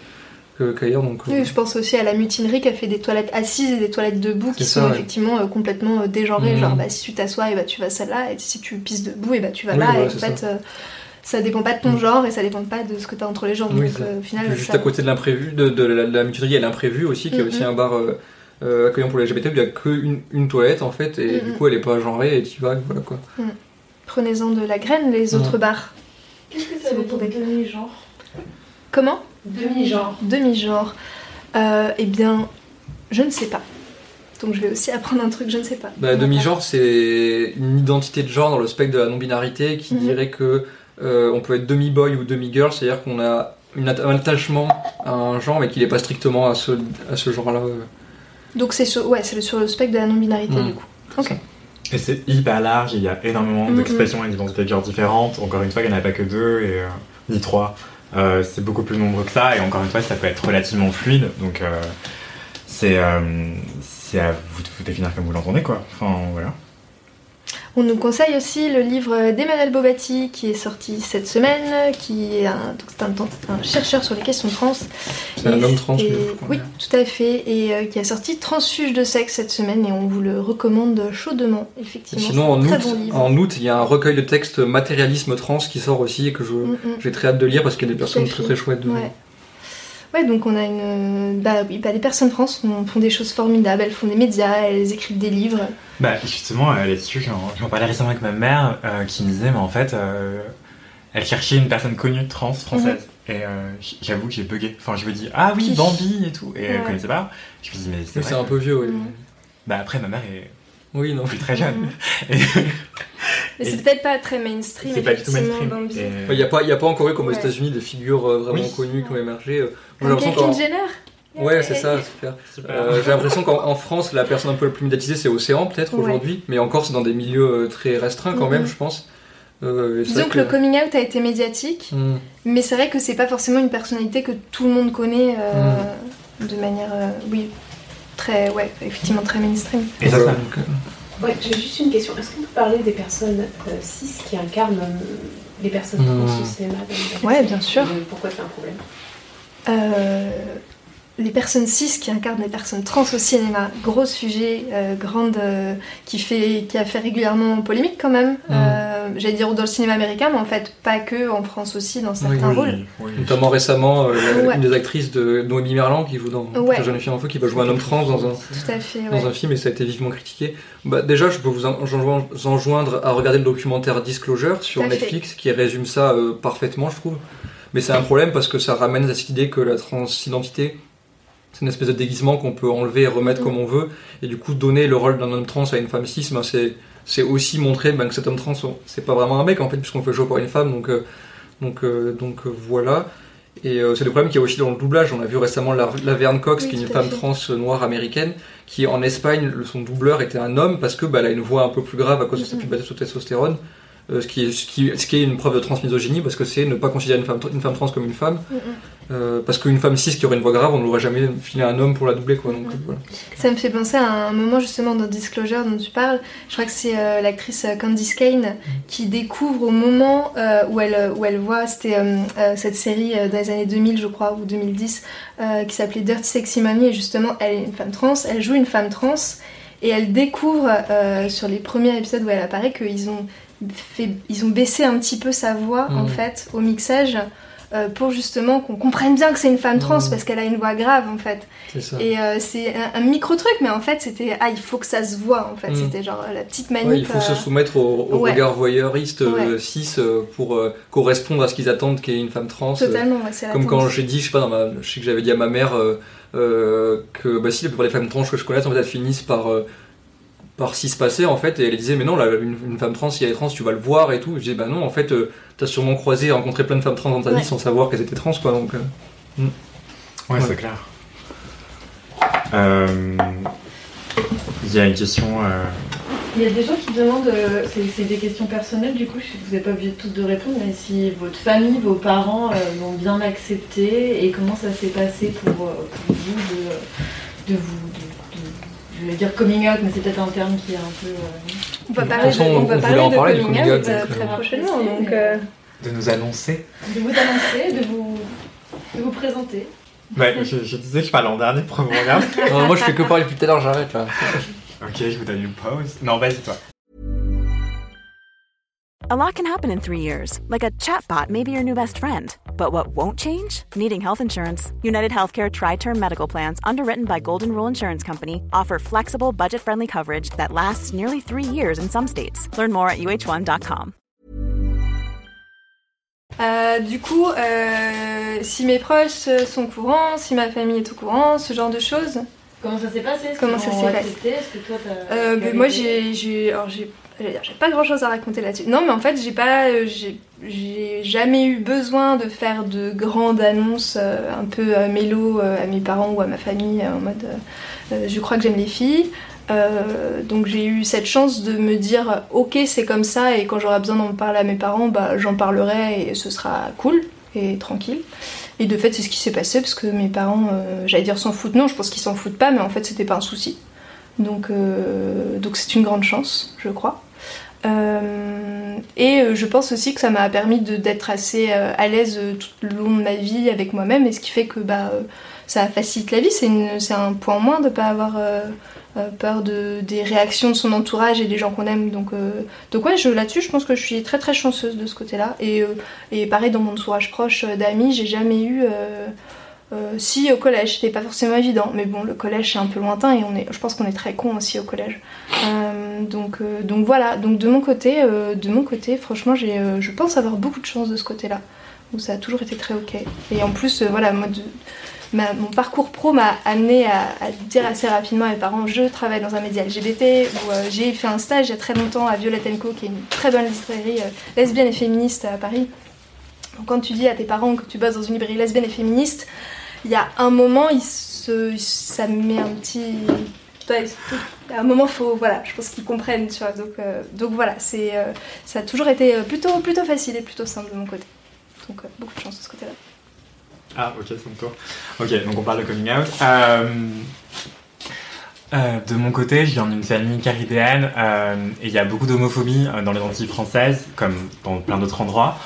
qu'ailleurs donc euh, Oui, je pense aussi à la mutinerie qui a fait des toilettes assises et des toilettes debout qui sont ouais. effectivement euh, complètement euh, dégenrées. Mhm. Genre, bah, si tu t'assois, et bah, tu vas celle-là, et si tu pisses debout, et bah, tu vas Oui, là. voilà, et en fait, euh, ça dépend pas de ton Mhm. genre et ça dépend pas de ce que tu as entre les jambes. Oui, Donc, ça. euh, au final, Puis juste ça- à côté de l'imprévu, de, de la, de la mutinerie, il y a l'imprévu aussi, qui est Mhm. aussi un bar euh, euh, accueillant pour les LGBT où il n'y a qu'une une toilette en fait, et Mhm. du coup elle est pas genrée et tu vas, voilà quoi. prenez-en de la graine, les autres bars. Qu'est-ce que ça ça veut dire, dire demi-genre Comment? Demi-genre. Demi-genre. Euh, eh bien, je ne sais pas. Donc, je vais aussi apprendre un truc, je ne sais pas. Bah, demi-genre, c'est une identité de genre dans le spectre de la non-binarité qui Mhm. dirait que euh, on peut être demi-boy ou demi-girl, c'est-à-dire qu'on a une atta- un attachement à un genre mais qu'il n'est pas strictement à ce, à ce genre-là. euh. Donc, c'est sur, ouais, c'est sur le spectre de la non-binarité, Mhm. du coup. Ok. Et c'est hyper large, il y a énormément Mhm. d'expressions et d'identités de genre différentes. Encore une fois, il n'y en a pas que deux, et, euh, ni trois. Euh, c'est beaucoup plus nombreux que ça, et encore une fois, ça peut être relativement fluide. Donc, euh, c'est euh, à vous vous définir comme vous l'entendez, quoi. Enfin, voilà. On nous conseille aussi le livre d'Emmanuel Bobatti qui est sorti cette semaine, qui est un, un, un chercheur sur les questions trans. C'est un homme trans. et- oui, tout à fait, et euh, qui a sorti Transfuge de sexe cette semaine, et on vous le recommande chaudement, Et effectivement. sinon, en août, très bon livre. en août, il y a un recueil de textes matérialisme trans qui sort aussi et que je, Mm, mm. j'ai très hâte de lire parce qu'il y a des personnes très très chouettes dedans. Ouais. Ouais, donc on a une. Bah oui, bah, les personnes trans font, font des choses formidables, elles font des médias, elles écrivent des livres. Bah justement euh, là-dessus, j'en parlais récemment avec ma mère euh, qui me disait, mais en fait, euh, elle cherchait une personne connue trans française. Et euh, j- j'avoue que j'ai bugué. Enfin, je me dis, ah oui, Bambi et tout. Et elle Ouais. connaissait pas. Je me dis, mais c'est c'est un peu vieux, oui. Bah après, ma mère est Oui, non. plus très jeune. Mm. Et Mais c'est peut-être pas très mainstream, c'est pas du tout mainstream. Il n'y a, pas- y a pas encore eu, comme aux Ouais. États-Unis, des figures euh, vraiment Oui. connues qui ont émergé. Euh, Caitlyn qu'en- Jenner Ouais, c'est ça, super. Super. Euh, j'ai l'impression qu'en en France, la personne un peu la plus médiatisée, c'est Océan, peut-être Ouais. aujourd'hui, mais encore, c'est dans des milieux euh, très restreints quand même, Mhm. je pense. Euh, Disons que le coming out a été médiatique, Hmm. mais c'est vrai que c'est pas forcément une personnalité que tout le monde connaît euh, de manière, euh, oui, très, ouais, effectivement très mainstream. Et ça, Euh, ça- donc, euh, Ouais, j'ai juste une question. Est-ce qu'on peut parler des personnes euh, cis qui incarnent euh, les personnes trans au cinéma dans les Ouais, séries bien sûr. Pourquoi c'est un problème? Euh, les personnes cis qui incarnent les personnes trans au cinéma, gros sujet, euh, grande, euh, qui, fait, qui a fait régulièrement polémique quand même. Mm. Euh, J'allais dire dans le cinéma américain, mais en fait pas que, en France aussi, dans certains Oui, rôles. oui. Notamment récemment, euh, Ouais. une des actrices de Noémie Merlan qui joue dans Ouais. La jeune fille en feu, qui va jouer un homme trans dans un, Tout à fait, dans ouais. un film et ça a été vivement critiqué. Bah, déjà, je peux vous en- enjoindre à regarder le documentaire Disclosure sur fait. Netflix qui résume ça euh, parfaitement, je trouve. Mais c'est un problème parce que ça ramène à cette idée que la transidentité, c'est une espèce de déguisement qu'on peut enlever et remettre Mm. comme on veut. Et du coup, donner le rôle d'un homme trans à une femme cis, ben, c'est, c'est aussi montrer ben, que cet homme trans, c'est pas vraiment un mec en fait, puisqu'on fait jouer par une femme. Donc, euh, donc, euh, donc euh, voilà. Et euh, c'est le problème qu'il y a aussi dans le doublage. On a vu récemment la, Laverne Cox, Oui, qui est une femme fait. trans noire américaine, qui en Espagne, son doubleur était un homme parce que bah, elle a une voix un peu plus grave à cause de sa basée sur testostérone. Euh, ce, qui est, ce, qui, ce qui est une preuve de transmisogynie parce que c'est ne pas considérer une femme, une femme trans comme une femme. Mm, mm. Euh, parce qu'une femme cis qui aurait une voix grave, on n'aurait jamais filé un homme pour la doubler. Quoi, donc, voilà. Ça me fait penser à un moment justement dans Disclosure dont tu parles. Je crois que c'est euh, l'actrice euh, Candice Kane qui découvre au moment euh, où, elle, où elle voit, c'était cette série dans les années 2000 je crois, ou 2010, euh, qui s'appelait Dirty Sexy Money et justement elle est une femme trans, elle joue une femme trans et elle découvre sur les premiers épisodes où elle apparaît qu'ils ont, fait, ils ont baissé un petit peu sa voix en Mhm. fait au mixage. Euh, pour justement qu'on comprenne bien que c'est une femme trans Mhm. parce qu'elle a une voix grave en fait. Ça. Et euh, c'est un, un micro truc, mais en fait c'était ah il faut que ça se voit en fait. Mm. C'était genre la petite manip. Ouais, il faut se euh, soumettre au, au ouais. regard voyeuriste euh, Ouais. cis euh, pour euh, correspondre à ce qu'ils attendent qu'est une femme trans. euh, totalement. Comme quand j'ai dit, je sais pas, ma, je sais que j'avais dit à ma mère euh, euh, que bah si des femmes trans que je connaisse en fait elles finissent par par s'y se passer en fait et elle disait mais non là, une, une femme trans si elle est trans tu vas le voir et tout. Je disais bah non en fait euh, t'as sûrement croisé et rencontré plein de femmes trans dans ta Ouais. vie sans savoir qu'elles étaient trans quoi donc. euh, Ouais, Ouais. c'est clair. Euh, Il y a une question. euh, Il y a des gens qui demandent, euh, c'est des questions personnelles du coup, je- vous n'êtes pas obligé toutes de répondre, mais si votre famille, vos parents euh, l'ont bien accepté et comment ça s'est passé pour, pour vous de, de vous. Je vais dire coming out, mais c'est peut-être un terme qui est un peu. euh, On va parler de, on on va parler de parler coming out euh, très euh, prochainement. Donc, euh, de nous annoncer. de vous annoncer, de vous, de vous présenter. Ouais, je, je disais que je parlais en dernier pour vous regarder. non, moi je fais que parler depuis tout à l'heure j'arrête là. ok, je vous donne une pause. Non, vas-y toi. A lot can happen in three years, like a chatbot may be your new best friend. But what won't change? Needing health insurance. United Healthcare Tri Term Medical Plans, underwritten by Golden Rule Insurance Company, offer flexible, budget friendly coverage that lasts nearly three years in some states. Learn more at uh1.com. euh, du coup, euh, si mes proches sont au courant, si ma famille est au courant, ce genre de choses. Comment ça s'est passé Comment ça s'est passé Est-ce que toi t'as. Euh, tu as bah, moi, j'ai, j'ai, alors j'ai, j'allais dire, j'ai pas grand chose à raconter là-dessus. Non, mais en fait, j'ai pas, euh, j'ai, jamais eu besoin de faire de grandes annonces euh, un peu euh, mélo euh, à mes parents ou à ma famille euh, en mode, je crois que j'aime les filles. Donc j'ai eu cette chance de me dire, ok, c'est comme ça, et quand j'aurai besoin d'en parler à mes parents, bah, j'en parlerai et ce sera cool et tranquille. Et de fait, c'est ce qui s'est passé parce que mes parents, j'allais dire s'en foutent, non, je pense qu'ils s'en foutent pas, mais en fait, c'était pas un souci. Donc, euh, donc c'est une grande chance, je crois. et je pense aussi que ça m'a permis d'être assez à l'aise tout le long de ma vie avec moi-même, et ce qui fait que bah, ça facilite la vie. C'est un point moins de ne pas avoir euh, peur de, des réactions de son entourage et des gens qu'on aime. Donc, euh, ouais, là-dessus, je pense que je suis très très chanceuse de ce côté-là. Et, euh, et pareil, dans mon entourage proche d'amis, j'ai jamais eu... si au collège, c'était pas forcément évident, mais bon, le collège c'est un peu lointain et on est, je pense qu'on est très con aussi au collège. donc, donc voilà. Donc de mon côté, de mon côté, franchement, j'ai, je pense avoir beaucoup de chance de ce côté-là, où ça a toujours été très ok. Et en plus, voilà, moi, mon parcours pro m'a amené à, dire assez rapidement à mes parents je travaille dans un média LGBT où euh, j'ai fait un stage il y a très longtemps à Violette Co qui est une très bonne librairie euh, lesbienne et féministe à Paris. Donc quand tu dis à tes parents que tu bosses dans une librairie lesbienne et féministe, il y a un moment il se, ça met un petit à un moment faut voilà je pense qu'ils comprennent tu vois donc euh, donc voilà c'est ça a toujours été plutôt plutôt facile et plutôt simple de mon côté donc beaucoup de chance de ce côté là ah, ok, c'est mon tour. Ok, donc on parle de coming out. Euh, euh, de mon côté, je viens d'une famille caribéenne euh, et il y a beaucoup d'homophobie dans les Antilles françaises, comme dans plein d'autres endroits.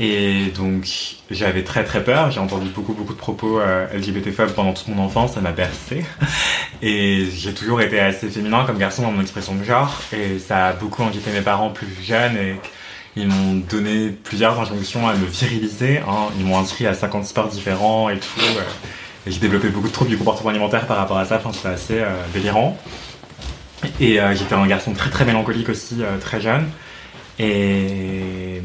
Et donc, j'avais très très peur. J'ai entendu beaucoup beaucoup de propos LGBT-phobes pendant toute mon enfance, ça m'a bercé. Et j'ai toujours été assez féminin comme garçon dans mon expression de genre. Et ça a beaucoup inquiété mes parents plus jeunes et ils m'ont donné plusieurs injonctions à me viriliser. Hein. Ils m'ont inscrit à 50 sports différents et tout. Euh. et j'ai développé beaucoup de troubles du comportement alimentaire par rapport à ça. Enfin, c'était assez euh, délirant. Et euh, j'étais un garçon très très mélancolique aussi, très jeune. Et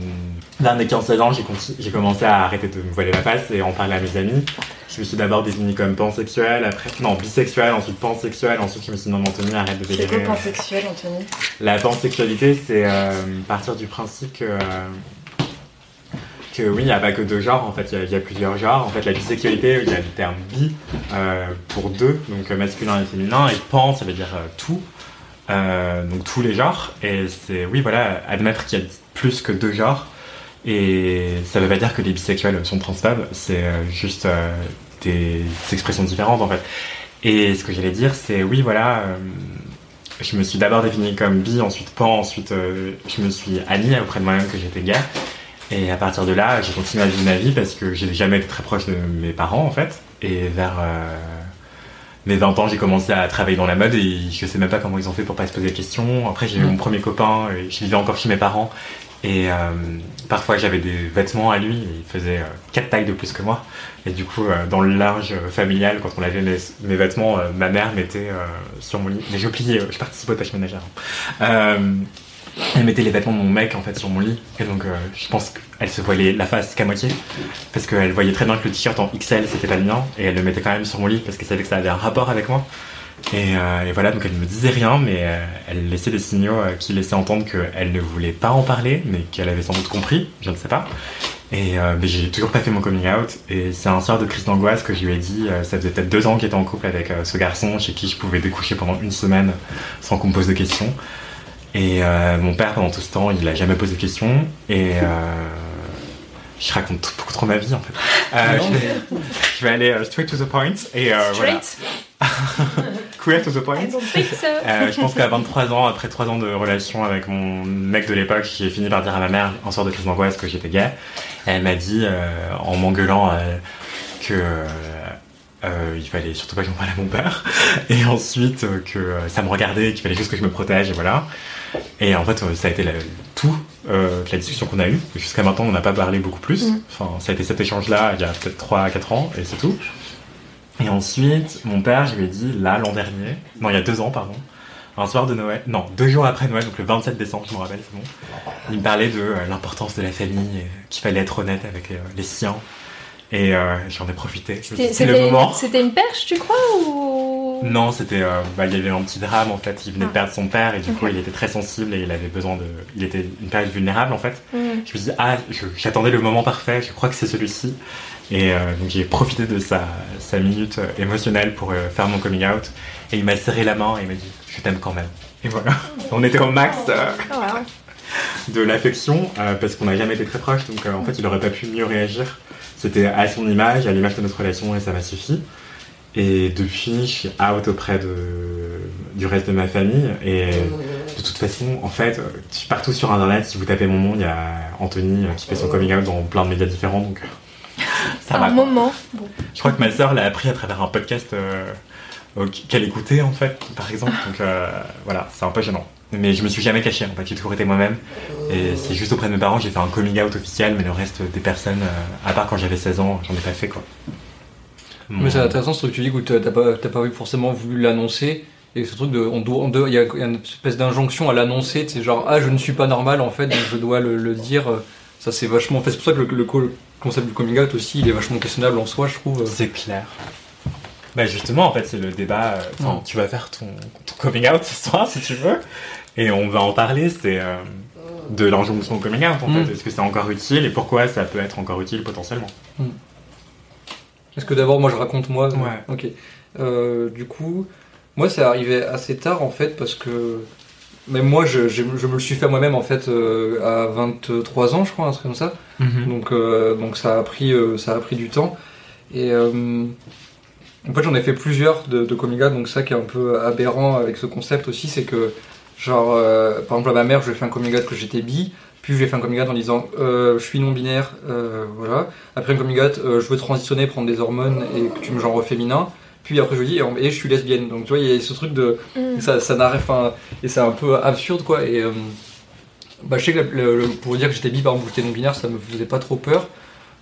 vers mes 15 ans, j'ai commencé à arrêter de me voiler la face et en parler à mes amis. Je me suis d'abord défini comme pansexuel, après, non, bisexuel, ensuite pansexuel, ensuite je me suis dit non, Anthony, arrête de délirer. C'est quoi pansexuel, Anthony? La pansexualité, c'est euh, partir du principe que, que oui, il n'y a pas que deux genres, en fait, il y, a plusieurs genres. En fait, la bisexualité, il y a le terme bi euh, pour deux, donc masculin et féminin, et pan, ça veut dire euh, tout. donc tous les genres et c'est oui voilà admettre qu'il y a plus que deux genres et ça veut pas dire que les bisexuels sont transphobes, c'est euh, juste euh, des, expressions différentes en fait. Et ce que j'allais dire, c'est oui, voilà, euh, je me suis d'abord défini comme bi, ensuite pan, ensuite je me suis admis auprès de moi-même que j'étais gay. Et à partir de là, j'ai continué à vivre ma vie parce que j'ai jamais été très proche de mes parents en fait. Et vers mes 20 ans, j'ai commencé à travailler dans la mode et je sais même pas comment ils ont fait pour pas se poser des questions. Après, j'ai eu mon premier copain, et je vivais encore chez mes parents et euh, parfois j'avais des vêtements à lui, il faisait euh, quatre tailles de plus que moi. Et du coup, euh, dans le large familial, quand on lavait mes, vêtements, ma mère mettait sur mon lit. Mais je pliais, je participe aux tâches ménagères. elle mettait les vêtements de mon mec en fait sur mon lit. Et donc je pense qu'elle se voyait la face qu'à moitié. Parce qu'elle voyait très bien que le t-shirt en XL c'était pas le mien. Et elle le mettait quand même sur mon lit parce qu'elle savait que ça avait un rapport avec moi. Euh, et, voilà, donc elle ne me disait rien, mais euh, elle laissait des signaux euh, qui laissaient entendre qu'elle ne voulait pas en parler, mais qu'elle avait sans doute compris, je ne sais pas. Et mais j'ai toujours pas fait mon coming out. Et c'est un soir de crise d'angoisse que je lui ai dit, ça faisait peut-être deux ans qu'il était en couple avec ce garçon chez qui je pouvais découcher pendant une semaine sans qu'on me pose de questions. Et mon père, pendant tout ce temps, il a jamais posé de questions. Et je raconte beaucoup trop ma vie en fait. je, vais, aller straight to the point. Et voilà. Point. Euh, je pense qu'à 23 ans, après 3 ans de relation avec mon mec de l'époque, j'ai fini par dire à ma mère, en sorte de crise d'angoisse, que j'étais gay. Elle m'a dit, euh, en m'engueulant, euh, que il fallait surtout pas que j'en parle à mon père. Et ensuite, que ça me regardait, qu'il fallait juste que je me protège, et voilà. Et en fait, ça a été tout, la discussion qu'on a eue. Jusqu'à maintenant, on n'a pas parlé beaucoup plus. Mm. Enfin, ça a été cet échange-là il y a peut-être 3 à 4 ans, et c'est tout. Et ensuite, mon père, je lui ai dit, là, l'an dernier, non, il y a deux ans, pardon, un soir de Noël, non, deux jours après Noël, donc le 27 décembre, je me rappelle, c'est bon, il me parlait de euh, l'importance de la famille, qu'il fallait être honnête avec euh, les siens. Et euh, j'en ai profité. C'était le moment. C'était une perche, tu crois ou... Non, c'était. bah, il y avait un petit drame en fait. Il venait de ah. perdre son père et du coup il était très sensible et il avait besoin de. Il était une période vulnérable en fait. Mm. Je me dit, ah, j'attendais le moment parfait, je crois que c'est celui-ci. Et euh, donc j'ai profité de sa, sa minute euh, émotionnelle pour euh, faire mon coming out. Et il m'a serré la main et il m'a dit Je t'aime quand même. Et voilà, on était au max de l'affection parce qu'on n'a jamais été très proches. Donc en fait, il aurait pas pu mieux réagir. C'était à son image, à l'image de notre relation et ça m'a suffi. Et depuis, je suis out auprès de, du reste de ma famille. Et De toute façon, en fait, partout sur internet, si vous tapez mon nom, il y a Anthony qui fait son coming out dans plein de médias différents, donc ça va. Un moment. Bon. Je crois que ma sœur l'a appris à travers un podcast euh, qu'elle écoutait en fait, par exemple. Donc euh, voilà, c'est un peu gênant. Mais je me suis jamais caché, en fait, j'ai toujours été moi-même. Et c'est juste auprès de mes parents, j'ai fait un coming out officiel, mais le reste des personnes, euh, à part quand j'avais 16 ans, j'en ai pas fait quoi. Mais c'est intéressant ce truc que tu dis où t'as pas, t'as pas forcément voulu l'annoncer. Et ce truc de, on doit, on doit- il y a il y a une espèce d'injonction à l'annoncer, c'est genre, ah, je ne suis pas normal en fait, donc je dois le, le dire. Ça, c'est vachement, en fait, c'est pour ça que le, le concept du coming out aussi, il est vachement questionnable en soi, je trouve. C'est clair. Bah justement, en fait, c'est le débat. euh, enfin, Mm. Tu vas faire ton, ton coming out ce soir, si tu veux. Et on va en parler, c'est euh, de l'injonction au coming out, en Mm. fait. Est-ce que c'est encore utile et pourquoi ça peut être encore utile potentiellement Est-ce que d'abord, moi, je raconte moi Ouais. Ok. Euh, du coup, moi, c'est arrivé assez tard, en fait, parce que même moi, je, je- je me le suis fait moi-même, en fait, euh, à 23 ans, je crois, un truc comme ça. Donc, euh, donc ça, a pris, euh, ça a pris du temps. Et en fait, j'en ai fait plusieurs de, de coming out, donc ça qui est un peu aberrant avec ce concept aussi, c'est que, genre, par exemple, à ma mère, je lui ai fait un coming out que j'étais bi, puis je lui ai fait un coming out en disant euh, je suis non-binaire, euh, voilà. Après un coming out, je veux transitionner, prendre des hormones et que tu me genres au féminin. Puis après, je lui dis et, je suis lesbienne. Donc tu vois, il y a ce truc de. Mm. Ça, ça n'arrive. Enfin, et c'est un peu absurde quoi. Et. euh, bah, je sais que le- le- pour dire que j'étais bi, par exemple, j'étais non-binaire, ça me faisait pas trop peur.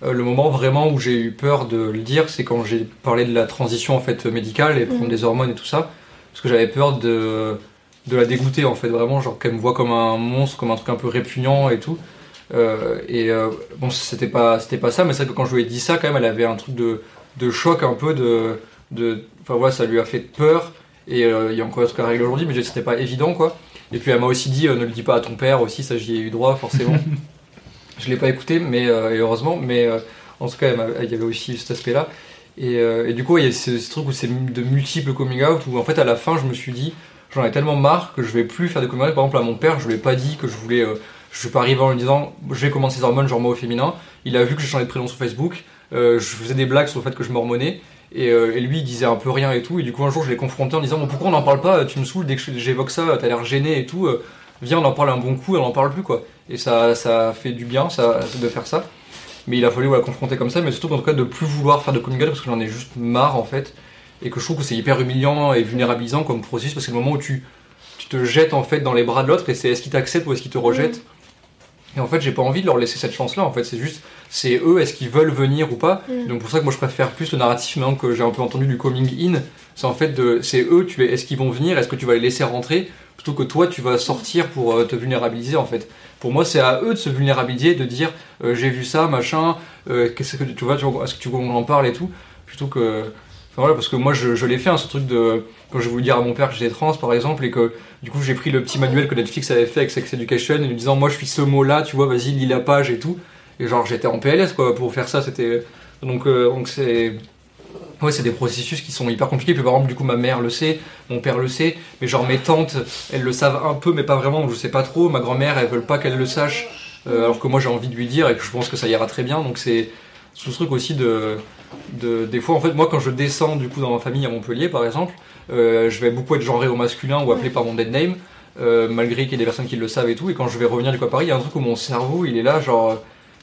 Euh, le moment vraiment où j'ai eu peur de le dire, c'est quand j'ai parlé de la transition en fait médicale et prendre Mhm. des hormones et tout ça, parce que j'avais peur de de la dégoûter en fait vraiment, genre qu'elle me voit comme un monstre, comme un truc un peu répugnant et tout. Euh, et euh, bon, c'était pas c'était pas ça, mais c'est vrai que quand je lui ai dit ça, quand même, elle avait un truc de de choc un peu de de enfin voilà, ça lui a fait peur. Et euh, il y a encore un truc à régler aujourd'hui, mais c'était pas évident quoi. Et puis elle m'a aussi dit euh, ne le dis pas à ton père aussi, ça j'y ai eu droit forcément. je l'ai pas écouté, mais euh, et heureusement, mais en tout cas il y avait aussi cet aspect-là. Et, et du coup il y a ce, ce truc où c'est de multiples coming out où en fait à la fin je me suis dit j'en ai tellement marre que je vais plus faire de coming out. Par exemple à mon père je lui ai pas dit que je voulais, je suis pas arrivé en lui disant je vais commencer les hormones genre moi au féminin. Il a vu que j'ai changé de prénom sur Facebook, je faisais des blagues sur le fait que je m'hormonais. Et, euh, et lui, il disait un peu rien et tout. Et du coup, un jour, je l'ai confronté en disant bon, Pourquoi on n'en parle pas? Tu me saoules dès que j'évoque ça, t'as l'air gêné et tout. euh, viens, on en parle un bon coup et on en parle plus, quoi. Et ça, ça fait du bien ça, de faire ça. Mais il a fallu voilà, confronter comme ça, mais surtout en tout cas de plus vouloir faire de coming out parce que j'en ai juste marre en fait. Et que je trouve que c'est hyper humiliant et vulnérabilisant comme processus parce que c'est le moment où tu, tu te jettes en fait dans les bras de l'autre et c'est est-ce qu'il t'accepte ou est-ce qu'il te rejette? Et en fait, j'ai pas envie de leur laisser cette chance-là. En fait, c'est juste, c'est eux, est-ce qu'ils veulent venir ou pas. Mm. Donc pour ça que moi je préfère plus le narratif maintenant que j'ai un peu entendu du coming in. C'est en fait de, c'est eux, tu es, est-ce qu'ils vont venir, est-ce que tu vas les laisser rentrer, plutôt que toi tu vas sortir pour euh, te vulnérabiliser en fait. Pour moi, c'est à eux de se vulnérabiliser, de dire euh, j'ai vu ça, machin, euh, qu'est-ce que tu vois, tu est-ce que tu en parle et tout, plutôt que. Enfin voilà, parce que moi je, je l'ai fait, hein, ce truc de. Quand je voulais dire à mon père que j'étais trans par exemple, et que du coup j'ai pris le petit manuel que Netflix avait fait avec Sex Education, et lui disant moi je suis ce mot-là, tu vois, vas-y, lis la page et tout. Et genre j'étais en PLS quoi pour faire ça, c'était. Donc euh, donc c'est. Ouais, c'est des processus qui sont hyper compliqués. Puis par exemple, du coup, ma mère le sait, mon père le sait, mais genre mes tantes, elles le savent un peu, mais pas vraiment, je sais pas trop. Ma grand-mère, elles veulent pas qu'elle le sache, euh, alors que moi j'ai envie de lui dire et que je pense que ça ira très bien. Donc c'est ce truc aussi de, de. Des fois, en fait, moi quand je descends du coup dans ma famille à Montpellier par exemple, je vais beaucoup être genré au masculin ou appelé par mon dead name, euh, malgré qu'il y ait des personnes qui le savent et tout. Et quand je vais revenir du coup à Paris, il y a un truc où mon cerveau il est là, genre.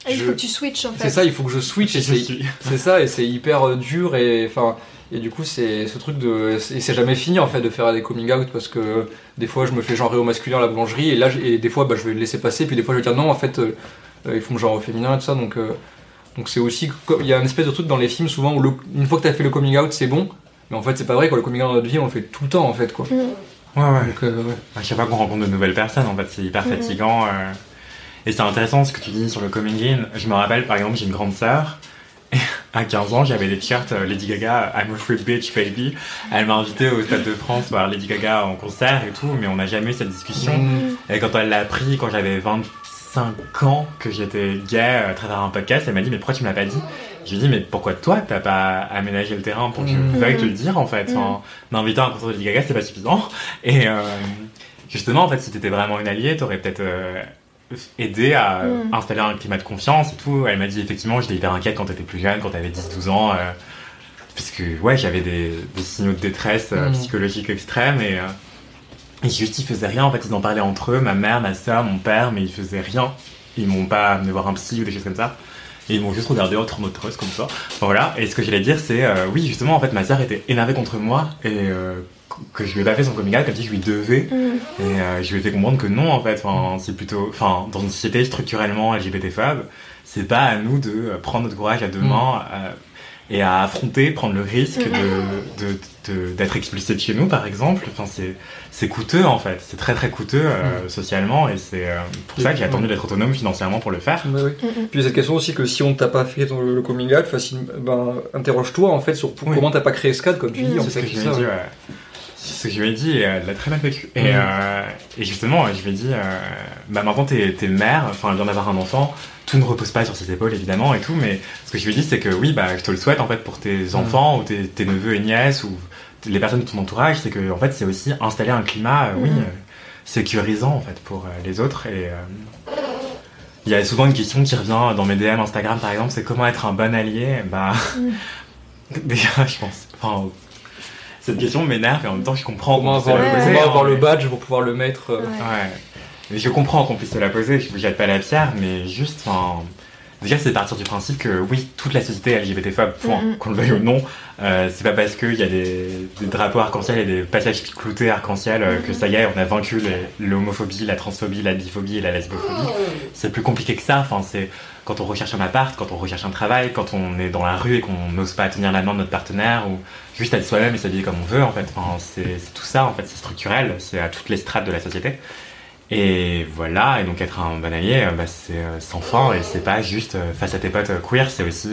Ah, il faut que tu switches en fait. C'est ça, il faut que je switch et c'est ça, et c'est hyper euh, dur et enfin. Et du coup, c'est ce truc de. Et c'est jamais fini en fait de faire des coming out parce que des fois je me fais genrer au masculin à la boulangerie et là, et des fois bah, je vais le laisser passer, puis des fois je vais dire non, en fait, euh, euh, il faut me genre au féminin et tout ça. Donc euh, donc c'est aussi. Il y a une espèce de truc dans les films souvent où le- une fois que t'as fait le coming out, c'est bon. Mais en fait, c'est pas vrai, quoi. Le coming out dans notre vie, on le fait tout le temps en fait, quoi. Ouais, ouais. Donc, euh, ouais. À chaque fois qu'on rencontre de nouvelles personnes, en fait, c'est hyper fatigant. euh. Et c'est intéressant ce que tu dis sur le coming in. Je me rappelle, par exemple, j'ai une grande sœur. et À 15 ans, j'avais des t-shirts euh, Lady Gaga, I'm a free bitch, baby. Elle m'a invité au Stade de France voir Lady Gaga en concert et tout, mais on n'a jamais eu cette discussion. Mm. Et quand elle l'a appris, quand j'avais 25 ans, que j'étais gay euh, à travers un podcast, elle m'a dit, mais pourquoi tu me l'as pas dit? Je lui ai dit, mais pourquoi toi, t'as pas aménagé le terrain pour que je Mhm. veuille te le dire, en fait Enfin, M'inviter à un concert de Gaga, c'est pas suffisant. Et euh, justement, en fait, si t'étais vraiment une alliée, t'aurais peut-être euh, aidé à installer un climat de confiance et tout. Elle m'a dit, effectivement, j'étais hyper inquiète quand t'étais plus jeune, quand t'avais 10-12 ans. euh, parce que, ouais, j'avais des, des signaux de détresse psychologique extrême et... Et juste, ils faisaient rien. En fait, ils en parlaient entre eux, ma mère, ma soeur, mon père, mais ils faisaient rien. Ils m'ont pas amené voir un psy ou des choses comme ça. Et ils m'ont juste regardé en tourne comme ça. Voilà. Et ce que j'allais dire, c'est, euh, oui, justement, en fait, ma soeur était énervée contre moi et euh, que je lui ai pas fait son coming out comme si je lui devais. Mm. Et euh, je lui ai fait comprendre que non, en fait. Enfin, c'est plutôt, enfin, dans une société structurellement LGBT-phobe, c'est pas à nous de prendre notre courage à deux Mm. mains et à affronter, prendre le risque de, de, de- d'être expulsé de chez nous, par exemple. Enfin, c'est, c'est coûteux, en fait. C'est très, très coûteux euh, socialement et c'est euh, pour ça que j'ai attendu d'être autonome financièrement pour le faire. Ouais, ouais. Mm, mm. Puis cette question aussi que si on t'a pas fait ton- le coming out, facile, ben, interroge-toi en fait sur pour- Oui. comment t'as pas créé ce cadre, comme tu Mm. dis. en fait, ce que je lui ai dit et elle l'a très mal vécu. Et, Mhm. euh, et justement, je lui ai dit, euh, bah maintenant t'es, t'es mère, enfin elle vient d'avoir un enfant, tout ne repose pas sur ses épaules évidemment et tout, mais ce que je lui ai dit c'est que oui, bah je te le souhaite en fait pour tes enfants ou tes, tes neveux et nièces ou les personnes de ton entourage, c'est que en fait c'est aussi installer un climat, euh, oui, euh, sécurisant en fait pour euh, les autres et euh, il y a souvent une question qui revient dans mes DM Instagram par exemple, c'est comment être un bon allié Bah, déjà, je pense. Enfin, cette question m'énerve et en même temps, je comprends. Comment avoir, le, poser, comment avoir le badge pour pouvoir le mettre. euh, Ouais. Ouais. Mais je comprends qu'on puisse se la poser, je vous jette pas la pierre, mais juste, enfin. Déjà, c'est partir du principe que oui, toute la société est LGBT-phobe, point, qu'on le veuille ou non. Euh, c'est pas parce qu'il y a des, des drapeaux arc-en-ciel et des passages cloutés arc-en-ciel euh, que ça y est, on a vaincu l'homophobie, la transphobie, la biphobie et la lesbophobie. C'est plus compliqué que ça. Enfin, c'est quand on recherche un appart, quand on recherche un travail, quand on est dans la rue et qu'on n'ose pas tenir la main de notre partenaire ou juste être soi-même et s'habiller comme on veut. En fait, enfin, c'est tout ça. En fait, c'est structurel. C'est à toutes les strates de la société. Et voilà, et donc être un bon allié, euh, bah, c'est euh, sans fin, et c'est pas juste euh, face à tes potes queer, c'est aussi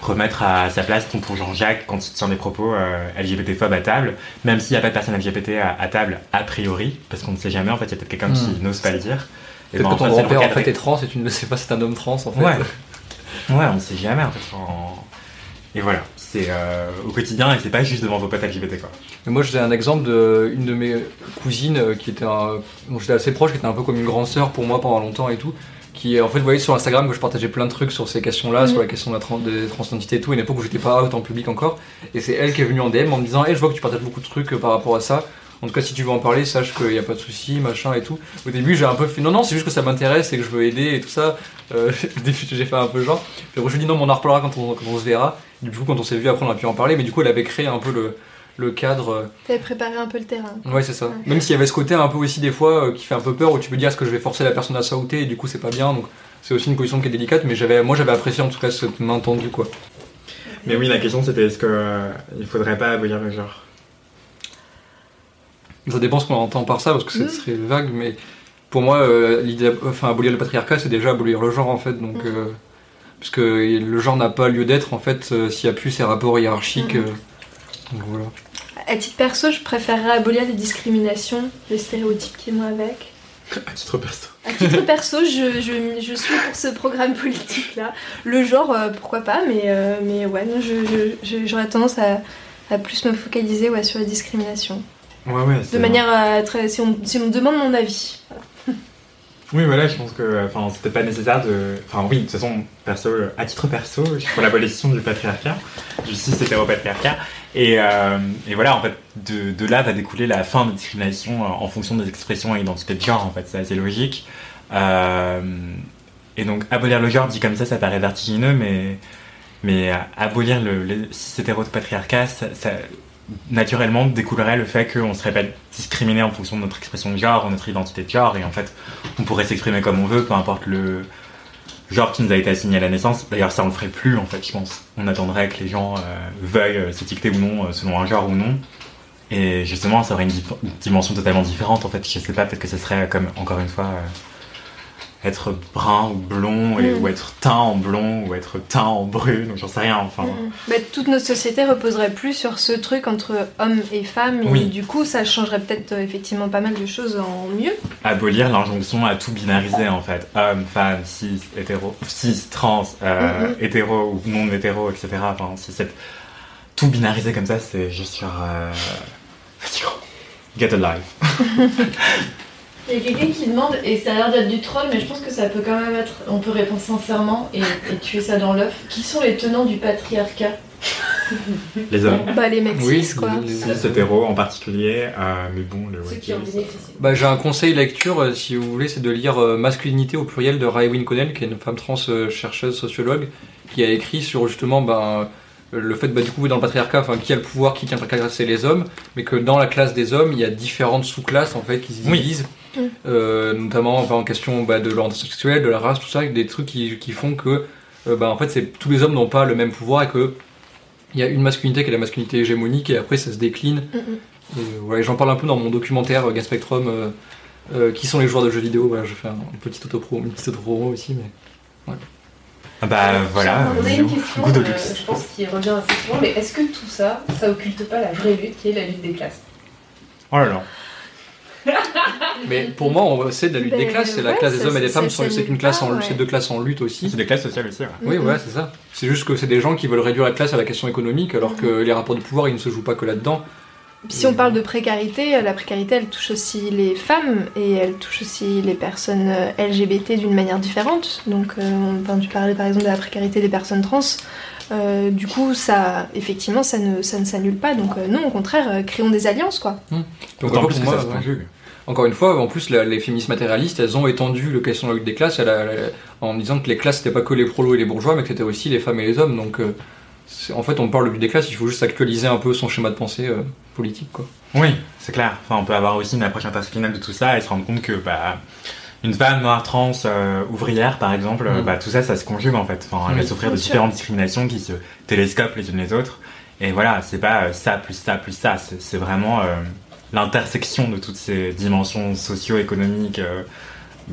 remettre à sa place tonton Jean-Jacques quand il tient des propos LGBT-phobes à table, même s'il n'y a pas de personne LGBT à, à table, a priori, parce qu'on ne sait jamais, en fait, il y a peut-être quelqu'un qui n'ose pas le dire. Et Peut-être ben, que ton grand-père en fait est trans et tu ne sais pas, c'est un homme trans en fait. Ouais. Ouais, on ne sait jamais, en fait. en- Et voilà, c'est euh, au quotidien, et c'est pas juste devant vos potes LGBT, quoi. Mais moi j'ai un exemple de une de mes cousines euh, qui était un, dont j'étais assez proche, qui était un peu comme une grande sœur pour moi pendant longtemps et tout. Qui en fait, vous voyez sur Instagram que je partageais plein de trucs sur ces questions-là, Mhm. sur la question de la trans, des transidentités et tout, à une époque où j'étais pas out en public encore. Et c'est elle qui est venue en DM en me disant, hey, je vois que tu partages beaucoup de trucs euh, par rapport à ça. En tout cas, si tu veux en parler, sache qu'il n'y a pas de souci, machin et tout. Au début, j'ai un peu fait non, non, c'est juste que ça m'intéresse et que je veux aider et tout ça. Euh, au début, j'ai fait un peu genre. Puis après, je lui ai dit non, mais on en reparlera quand on, quand on se verra. Du coup, quand on s'est vu, après, on a pu en parler. Mais du coup, elle avait créé un peu le, le cadre. euh, T'avais préparé un peu le terrain. Ouais, c'est ça. Ouais. Même s'il y avait ce côté un peu aussi des fois euh, qui fait un peu peur où tu peux dire est-ce que je vais forcer la personne à sauter et du coup c'est pas bien. Donc c'est aussi une position qui est délicate, mais j'avais, moi j'avais apprécié en tout cas cette main tendue quoi. Mais oui, la question c'était est-ce que euh, il faudrait pas abolir le genre Ça dépend ce qu'on entend par ça parce que ce Mhm. serait vague, mais pour moi euh, l'idée, enfin abolir le patriarcat c'est déjà abolir le genre en fait. Donc euh, parce que le genre n'a pas lieu d'être en fait euh, s'il y a plus ces rapports hiérarchiques. Euh, donc voilà. À titre perso, je préférerais abolir les discriminations, les stéréotypes qui vont avec. À titre perso. À titre perso, je, je, je suis pour ce programme politique-là. Le genre, euh, pourquoi pas, mais, euh, mais ouais, non, je, je- je- j'aurais tendance à, à plus me focaliser ouais, sur la discrimination. Ouais, ouais. De manière à très. Si on, si on me demande mon avis. Oui, voilà, je pense que enfin, c'était pas nécessaire de. Enfin, oui, de toute façon, perso, euh, à titre perso, je suis pour l'abolition du patriarcat, du cis-hétéro-patriarcat. Et, euh, et voilà, en fait, de, de là va découler la fin de discrimination euh, en fonction des expressions et identités de genre, en fait, c'est assez logique. Euh, et donc, abolir le genre, dit comme ça, ça paraît vertigineux, mais, mais euh, abolir le, le cis-hétéro-patriarcat, ça, ça, naturellement découlerait le fait qu'on serait pas discriminé en fonction de notre expression de genre notre identité de genre, et en fait, on pourrait s'exprimer comme on veut, peu importe le genre qui nous a été assigné à la naissance. D'ailleurs, ça on le ferait plus en fait, je pense. On attendrait que les gens euh, veuillent euh, s'étiqueter ou non euh, selon un genre ou non. Et justement, ça aurait une, dimension totalement différente en fait. Je sais pas, peut-être que ce serait comme encore une fois être brun ou blond et, Mm. ou être teint en blond ou être teint en brune, donc j'en sais rien. Enfin, Bah, toute notre société reposerait plus sur ce truc entre hommes et femmes, et Oui. du coup, ça changerait peut-être euh, effectivement pas mal de choses en mieux. abolir l'injonction à tout binariser en fait homme femme cis hétéro cis trans euh, Mhm. hétéro ou non hétéro etc enfin c'est cette tout binariser comme ça c'est juste sur euh... get a life Il y a quelqu'un qui demande, et ça a l'air d'être du troll, mais je pense que ça peut quand même être. On peut répondre sincèrement et, et tuer ça dans l'œuf. Qui sont les tenants du patriarcat Les hommes. Bah, les mecs Oui, cis, quoi. les- hétéros en particulier, euh, mais bon, le Ceux qui en bénéficient. Bah, j'ai un conseil lecture, euh, si vous voulez, c'est de lire euh, Masculinité au pluriel de Raewyn Connell, qui est une femme trans euh, chercheuse, sociologue, qui a écrit sur justement ben, le fait, bah, du coup, dans le patriarcat, enfin, qui a le pouvoir, qui tient le patriarcat, c'est les hommes, mais que dans la classe des hommes, il y a différentes sous-classes en fait qui se Oui. Mm. euh, notamment enfin, en question bah, de l'orientation sexuelle, de la race, tout ça, des trucs qui, qui font que euh, bah, en fait, c'est tous les hommes n'ont pas le même pouvoir et que il y a une masculinité qui est la masculinité hégémonique et après ça se décline. Mm, mm. Et, voilà, j'en parle un peu dans mon documentaire euh, Gas Spectrum, euh, euh, qui sont les joueurs de jeux vidéo. Voilà, je fais un, un petit autopro, une petite autopromo aussi, mais Ah Bah voilà, On a une question, goût de euh, luxe. je pense, qui revient assez souvent, mais est-ce que tout ça, ça occulte pas la vraie lutte qui est la lutte des classes? Oh là là. Mais pour moi, on c'est de la lutte Ben, des classes. C'est la ouais, classe des hommes et des femmes. C'est une classe pas, en, ouais. c'est deux classes en lutte aussi. C'est des classes sociales aussi. ouais. Oui, ouais, c'est ça. C'est juste que c'est des gens qui veulent réduire la classe à la question économique, alors que les rapports de pouvoir, ils ne se jouent pas que là-dedans. Si on parle de précarité, euh, la précarité elle touche aussi les femmes et elle touche aussi les personnes euh, LGBT d'une manière différente. Donc euh, on a entendu parler par exemple de la précarité des personnes trans. Euh, du coup, ça, effectivement, ça ne, ça ne s'annule pas. Donc euh, non, au contraire, euh, créons des alliances, quoi. Donc, D'autant voilà, plus pour que moi, ça se ouais. conjugue. Encore une fois, en plus, la- les féministes matérialistes, elles ont étendu le question de la lutte des classes elle a- elle a- en disant que les classes, c'était pas que les prolos et les bourgeois, mais que c'était aussi les femmes et les hommes. Donc, euh, en fait, on parle de lutte des classes, il faut juste actualiser un peu son schéma de pensée euh, politique, quoi. Oui, c'est clair. Enfin, on peut avoir aussi une approche intersectionnelle de tout ça et se rendre compte que bah, une femme noire trans euh, ouvrière, par exemple, euh, Mm. bah, tout ça, ça se conjugue en fait. Enfin, elle va Oui, souffrir de sûr. différentes discriminations qui se télescopent les unes les autres. Et voilà, c'est pas euh, ça plus ça plus ça. C'est c'est vraiment euh, l'intersection de toutes ces dimensions socio-économiques, euh,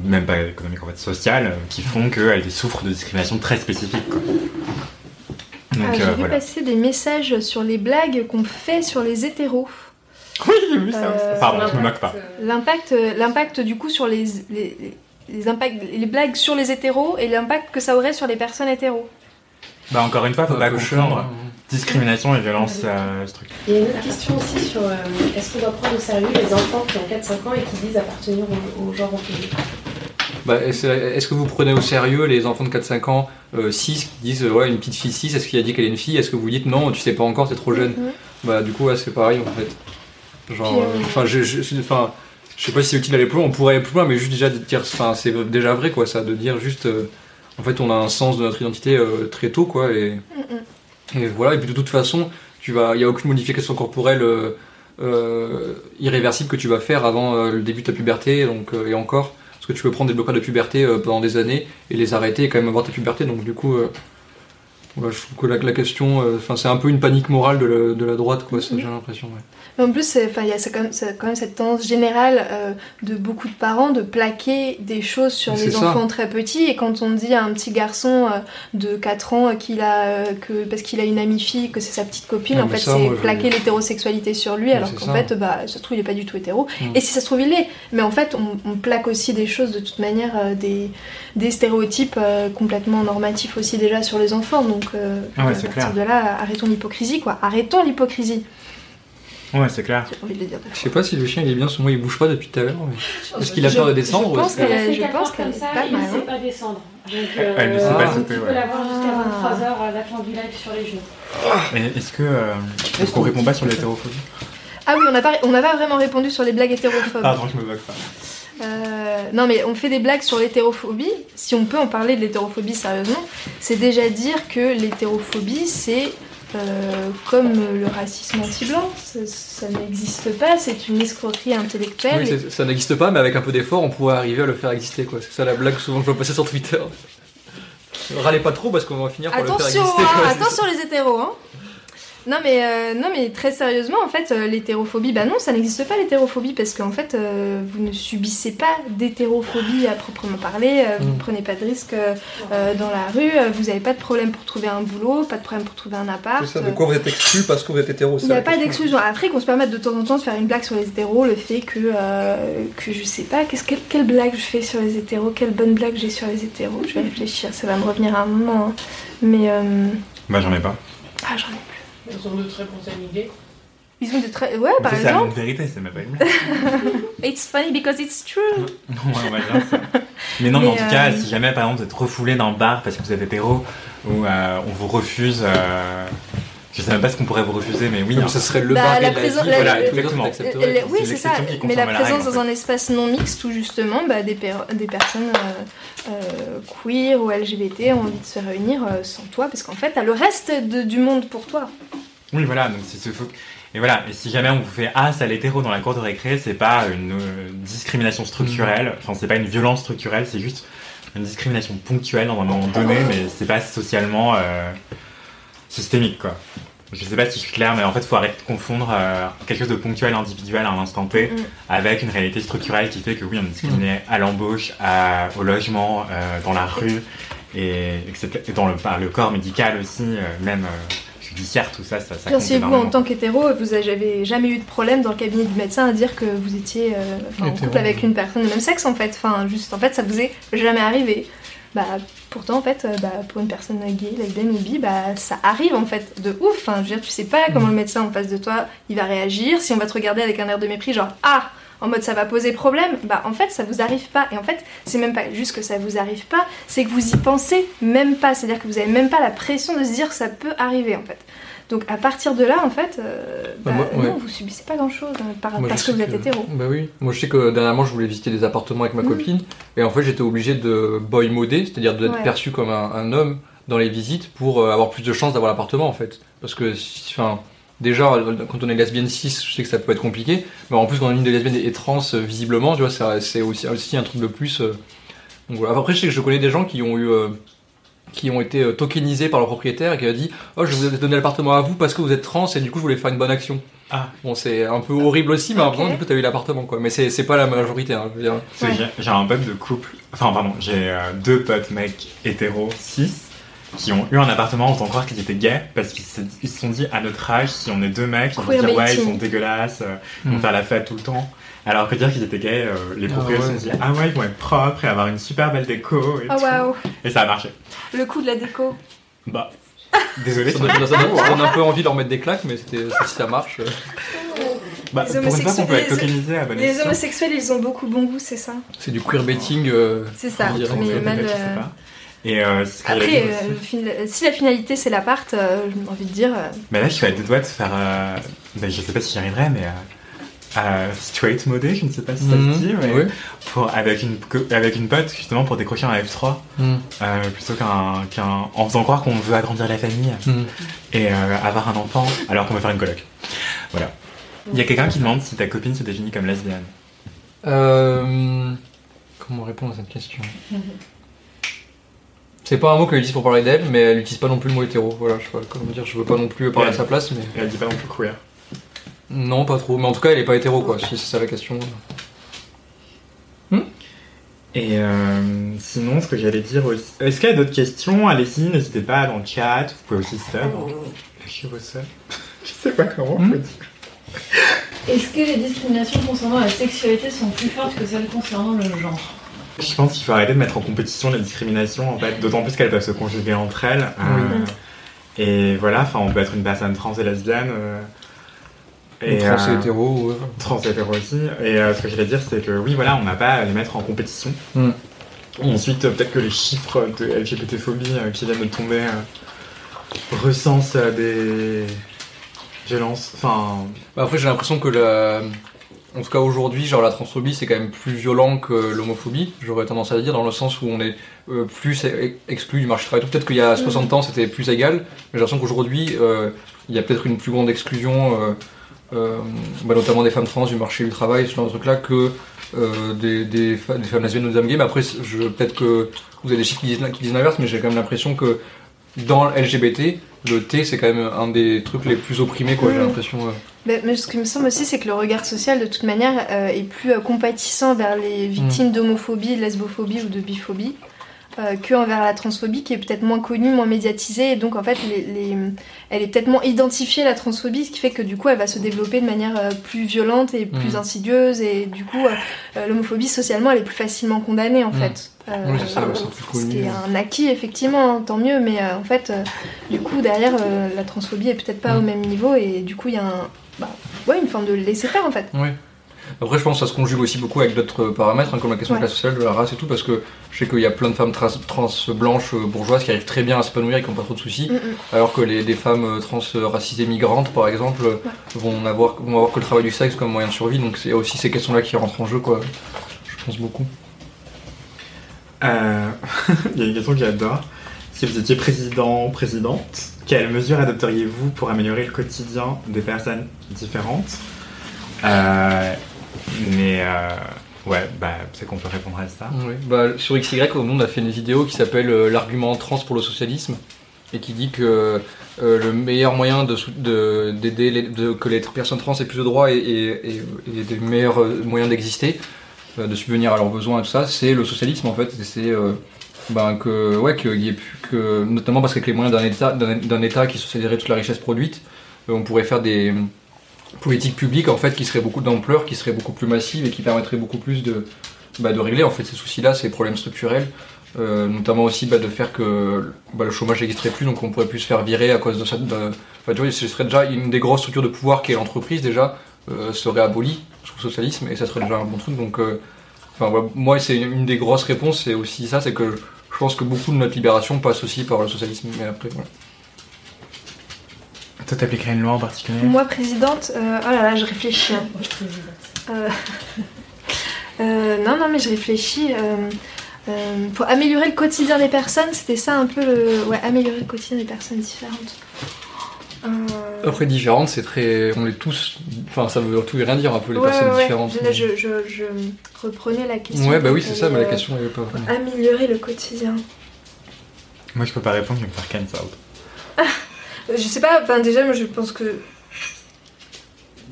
même pas économiques en fait, sociales, euh, qui font qu'elle souffre de discriminations très spécifiques. quoi. Donc Ah, J'ai euh, vu voilà. passer des messages sur les blagues qu'on fait sur les hétéros. Oui, j'ai vu ça. Euh, Pardon, je me moque pas. Euh, L'impact, euh, l'impact du coup sur les, les, les impacts, les blagues sur les hétéros et l'impact que ça aurait sur les personnes hétéros. Bah, encore une fois, faut pas confondre hein. discrimination et violence euh, structurelle. Il y a une autre question aussi sur euh, est-ce qu'on doit prendre au sérieux les enfants qui ont 4-5 ans et qui disent appartenir au, au genre opposé Bah, est-ce est-ce que vous prenez au sérieux les enfants de 4-5 ans, euh, 6, qui disent ouais, une petite fille 6, est-ce qu'il a dit qu'elle est une fille? Est-ce que vous dites non, tu sais pas encore, t'es trop jeune? Mhm. Bah, du coup, ouais, c'est pareil en fait. Genre, euh, enfin, je, je, je- enfin, je sais pas si c'est utile d'aller plus loin, on pourrait aller plus loin, mais juste déjà de dire, enfin, c'est déjà vrai quoi, ça, de dire juste, euh, en fait, on a un sens de notre identité euh, très tôt quoi, et, et voilà, et puis de toute façon, tu vas, il y a aucune modification corporelle euh, irréversible que tu vas faire avant le début de ta puberté, donc et encore, parce que tu peux prendre des blocages de puberté pendant des années et les arrêter et quand même avoir ta puberté, donc du coup. voilà, je trouve que la, la question, enfin, c'est un peu une panique morale de la, de la droite, quoi. ça, Mhm. J'ai l'impression. Ouais. En plus, il y a quand, même, c'est quand même cette tendance générale euh, de beaucoup de parents de plaquer des choses sur les ça. enfants très petits. Et quand on dit à un petit garçon euh, de 4 ans qu'il a, euh, que, parce qu'il a une amie fille, que c'est sa petite copine, en fait, c'est je- plaquer l'hétérosexualité sur lui, Mais alors qu'en fait, bah, ça se trouve, il est pas du tout hétéro. Mm. Et si ça se trouve, il l'est. Mais en fait, on, on plaque aussi des choses de toute manière, euh, des, des stéréotypes complètement normatifs aussi déjà sur les enfants. Donc, ouais, à partir clair. de là, arrêtons l'hypocrisie, quoi. Arrêtons l'hypocrisie. Ouais, c'est clair. J'ai envie de le dire. Je sais pas si le chien il est bien, souvent il bouge pas depuis tout à l'heure. mais- Est-ce qu'il a Je- peur de je descendre ou pense qu'elle que- je comme est ça, pas mal, sait hein. pas descendre. Donc, Elle ne sait pas donc sauter, tu peux l'avoir jusqu'à Ah. 23h, la fin du live sur les genoux. Mais est-ce que euh, est-ce qu'on répond pas sur l'hétérophobie Ah oui, on n'a pas, on n'a pas vraiment répondu sur les blagues hétérophobes. Pardon, je me moque pas. Euh, non, mais on fait des blagues sur l'hétérophobie. Si on peut en parler de l'hétérophobie sérieusement, c'est déjà dire que l'hétérophobie, c'est euh, comme le racisme anti-blanc. Ça, ça n'existe pas, c'est une escroquerie intellectuelle. Oui, ça n'existe pas, mais avec un peu d'effort, on pourrait arriver à le faire exister. quoi. C'est ça la blague que souvent je vois passer sur Twitter. Râlez pas trop parce qu'on va finir par Attention, le faire exister. hein, quoi. attention les hétéros. Hein. Non mais, euh, non mais très sérieusement, en fait, euh, l'hétérophobie, bah non, ça n'existe pas l'hétérophobie parce qu'en fait, euh, vous ne subissez pas d'hétérophobie à proprement parler, euh, vous Mm. prenez pas de risques dans la rue, euh, vous n'avez pas de problème pour trouver un boulot, pas de problème pour trouver un appart. C'est ça, de quoi vous êtes exclu parce que vous êtes hétéro Il n'y a pas d'exclusion. Après, qu'on se permette de temps en temps de faire une blague sur les hétéros, le fait que, euh, que je sais pas, qu'est-ce quelle, quelle blague je fais sur les hétéros, quelle bonne blague j'ai sur les hétéros, je vais réfléchir, ça va me revenir à un moment. hein. Mais, euh, Bah j'en ai pas. ah, j'en ai plus. Ils ont de très bons amis Ils ont des très. Ouais, par Ça, c'est exemple. une vérité, c'est même pas une blague. It's funny because it's true. Non, ouais, on va dire ça. Mais non, mais, Mais, en tout cas, euh, si jamais par exemple vous êtes refoulé dans le bar parce que vous êtes hétéro ou euh, on vous refuse euh, Je sais même pas ce qu'on pourrait vous refuser, mais oui. Hein. ça serait le Bah, barré la vie, voilà, exactement. oui, C'est ça. Mais la présence règle, dans en un espace non mixte où justement bah, des, per- des personnes euh, euh, queer ou LGBT ont envie de se réunir euh, sans toi, parce qu'en fait, t'as le reste de- du monde pour toi. Oui, voilà, donc c'est ce. Et voilà, et si jamais on vous fait ah ça l'hétéro dans la cour de récré, c'est pas une euh, discrimination structurelle, enfin c'est pas une violence structurelle, c'est juste une discrimination ponctuelle dans un moment donné, mais c'est pas socialement euh, systémique quoi. Je sais pas si je suis clair, mais en fait faut arrêter de confondre euh, quelque chose de ponctuel, individuel à un instant T, Mm. avec une réalité structurelle qui fait que oui on est discriminé à l'embauche, à- au logement, euh, dans la rue, et, etc. et dans le, par le corps médical aussi, euh, même euh, judiciaire, tout ça, ça, ça compte Pensiez-vous en énormément. tant qu'hétéro, vous avez jamais eu de problème dans le cabinet du médecin à dire que vous étiez euh, en couple avec une personne de même sexe en fait. Enfin, juste en fait, ça vous est jamais arrivé. Bah, pourtant, en fait, euh, bah, pour une personne gay, lesbienne ou bi, bah, ça arrive en fait de ouf. Enfin, je veux dire, tu sais pas comment le médecin en face de toi il va réagir. Si on va te regarder avec un air de mépris, genre ah, en mode ça va poser problème, bah en fait ça vous arrive pas. Et en fait, c'est même pas juste que ça vous arrive pas, c'est que vous y pensez même pas. C'est-à-dire que vous avez même pas la pression de se dire que ça peut arriver en fait. Donc à partir de là, en fait, euh, Bah, bah, moi, ouais. non, vous subissez pas grand-chose par, Moi, parce que vous êtes hétéro. Bah oui. Moi, je sais que dernièrement, je voulais visiter des appartements avec ma Mm. copine. Et en fait, j'étais obligé de boy modé, c'est-à-dire d'être Ouais. perçu comme un, un homme dans les visites pour euh, avoir plus de chances d'avoir l'appartement, en fait. Parce que, enfin, déjà, quand on est lesbienne 6, je sais que ça peut être compliqué. Mais en plus, quand une des lesbiennes est trans, euh, visiblement, tu vois, c'est aussi, aussi un truc de plus. euh. Donc voilà. Après, je sais que je connais des gens qui ont eu. Qui ont été euh, tokenisés par leur propriétaire et qui a dit Oh, je vous ai donné l'appartement à vous parce que vous êtes trans et du coup, je voulais faire une bonne action. Ah. Bon, c'est un peu horrible aussi, mais Ok. après, du coup, t'as eu l'appartement, quoi. Mais c'est c'est pas la majorité, hein, je veux dire. Ouais. J'ai j'ai un pote de couple, enfin pardon, j'ai euh, deux potes mecs hétéros, 6, qui ont eu un appartement en faisant croire qu'ils étaient gays, parce qu'ils se, ils se sont dit à notre âge, si on est deux mecs, ils vont Queer dire ouais, ils sont dégueulasses, euh, ils vont Mm. faire la fête tout le temps. Alors que dire qu'ils étaient gays, euh, les Ah propriétaires se ouais. sont dit ah ouais, ils vont être propres et avoir une super belle déco et Oh tout. waouh, Et ça a marché. le coup de la déco. Bah, désolé. Ça donne, ça donne- ça donne un peu envie de leur mettre des claques, mais si ça marche. euh. Bah, Les pour une fois qu'on peut être homosexuels- tokenisé à bon Les escient. homosexuels, ils ont beaucoup bon goût, c'est ça? C'est du queerbaiting. Euh, C'est ça, On dirait, mais mal. je sais euh, pas. Et euh, ce Après, euh, fin- si la finalité c'est l'appart, euh, j'ai envie de dire. euh, Mais là, je suis à deux doigts de faire. Euh... ben, je sais pas si j'y arriverai, mais. Euh... euh, straight modé, je ne sais pas si ça Mhm. se dit, mais Oui. pour, avec, une, avec une pote, justement, pour décrocher un F3, Mm. euh, plutôt qu'un. qu'un en faisant croire qu'on veut agrandir la famille Mm. et euh, avoir un enfant, alors qu'on veut faire une coloc. Voilà. Il y a quelqu'un qui demande si ta copine se définit comme lesbienne. Euh, Comment répondre à cette question? C'est pas un mot qu'elle utilise pour parler d'elle, mais elle utilise pas non plus le mot hétéro. Voilà, je sais pas comment dire, je veux pas non plus parler à sa place, mais. Et elle dit pas non plus queer. Non, pas trop. Mais en tout cas, elle est pas hétéro, quoi, si c'est ça la question. Et euh, sinon, ce que j'allais dire aussi. Est-ce qu'il y a d'autres questions? Allez-y, n'hésitez pas dans le chat. Vous pouvez aussi sub. Lâchez vos subs. Je sais pas comment Hmm? faut dire. Est-ce que les discriminations concernant la sexualité sont plus fortes que celles concernant le genre? Je pense qu'il faut arrêter de mettre en compétition les discriminations, en fait, d'autant plus qu'elles peuvent se conjuguer entre elles. Euh, et voilà, enfin, on peut être une personne trans et lesbienne. euh, Et trans et euh, hétéro, ouais. trans et hétéro aussi. Et euh, ce que j'allais dire, c'est que oui, voilà, on n'a pas à les mettre en compétition. Mm. Ensuite, peut-être que les chiffres de LGBT-phobie qui viennent de tomber recensent des violences. Enfin, Bah Après, j'ai l'impression que la. En tout cas, aujourd'hui, genre la transphobie, c'est quand même plus violent que l'homophobie, j'aurais tendance à dire, dans le sens où on est euh, plus e- exclu du marché du travail. Peut-être qu'il y a 60 ans, c'était plus égal, mais j'ai l'impression qu'aujourd'hui, euh, il y a peut-être une plus grande exclusion, euh, bah, notamment des femmes trans du marché du travail, ce genre de truc-là, que des, des, fa- des femmes lesbiennes ou des hommes gays. Mais après, peut-être que vous avez des chiffres qui disent, qui disent l'inverse, mais j'ai quand même l'impression que dans LGBT, le T, c'est quand même un des trucs les plus opprimés, quoi, j'ai Mm. l'impression. Mais, mais ce qui me semble aussi, c'est que le regard social, de toute manière, euh, est plus euh, compatissant vers les Mm. victimes d'homophobie, de lesbophobie ou de biphobie euh, que envers la transphobie, qui est peut-être moins connue, moins médiatisée, et donc en fait, les, les- elle est peut-être moins identifiée la transphobie, ce qui fait que du coup, elle va se développer de manière euh, plus violente et plus Mm. insidieuse, et du coup, l'homophobie socialement, elle est plus facilement condamnée en fait. Euh, Oui, c'est ça, ce qui est un acquis effectivement, hein, tant mieux, mais euh, en fait, euh, du coup, derrière, euh, la transphobie est peut-être pas Mm. au même niveau, et du coup, il y a un, bah, ouais, une forme de laisser-faire en fait. Oui. Après, je pense que ça se conjugue aussi beaucoup avec d'autres paramètres, hein, comme la question de la sociale, de la race et tout, parce que je sais qu'il y a plein de femmes trans, trans blanches bourgeoises qui arrivent très bien à s'épanouir et qui n'ont pas trop de soucis, Mm, mm. alors que les, femmes trans racisées migrantes, par exemple, vont n'avoir vont avoir que le travail du sexe comme moyen de survie. Donc c'est aussi ces questions-là qui rentrent en jeu, quoi. Je pense beaucoup. Euh, Il y a une question que j'adore. Si vous étiez président, présidente, quelles mesures adopteriez-vous pour améliorer le quotidien des personnes différentes Euh, Mais euh, ouais, bah, c'est qu'on peut répondre à ça. Bah, sur XY, on a fait une vidéo qui s'appelle L'argument trans pour le socialisme et qui dit que le meilleur moyen de d'aider de- que les personnes trans aient plus de droits et, et, et- et des meilleurs moyens d'exister, de subvenir à leurs besoins et tout ça, c'est le socialisme en fait. C'est euh, ben, que, ouais, qu'il y ait plus que, notamment parce qu'avec les moyens d'un État, d'un État qui socialiserait toute la richesse produite, euh, on pourrait faire des politiques publiques en fait qui seraient beaucoup d'ampleur, qui seraient beaucoup plus massives et qui permettraient beaucoup plus de, bah, de régler en fait ces soucis-là, ces problèmes structurels, Euh, notamment aussi bah, de faire que bah, le chômage n'existerait plus, donc on pourrait plus se faire virer à cause de ça. Enfin, tu vois, ce serait déjà une des grosses structures de pouvoir qui est l'entreprise déjà euh, serait abolie sous le socialisme et ça serait déjà un bon truc. Donc, euh, enfin, voilà, moi c'est une, une des grosses réponses, c'est aussi ça, c'est que je pense que beaucoup de notre libération passe aussi par le socialisme. Mais après, voilà. Toi, t'appliquerais une loi en particulier? Moi, présidente, euh, oh là là, je réfléchis. hein. Euh, euh, non, non, mais je réfléchis. euh, euh, pour améliorer le quotidien des personnes, c'était ça un peu le. Ouais, améliorer le quotidien des personnes différentes. Euh, Après, différente, c'est très. On est tous. Enfin, ça veut tout et rien dire un peu les ouais, personnes ouais, ouais. différentes. Je, je, je- je reprenais la question. Ouais, bah oui, c'est ça, mais la est, question elle est pas vraiment. euh, Améliorer le quotidien. Moi, je peux pas répondre, je vais me faire cancel. Euh, Je sais pas, enfin déjà, moi je pense que.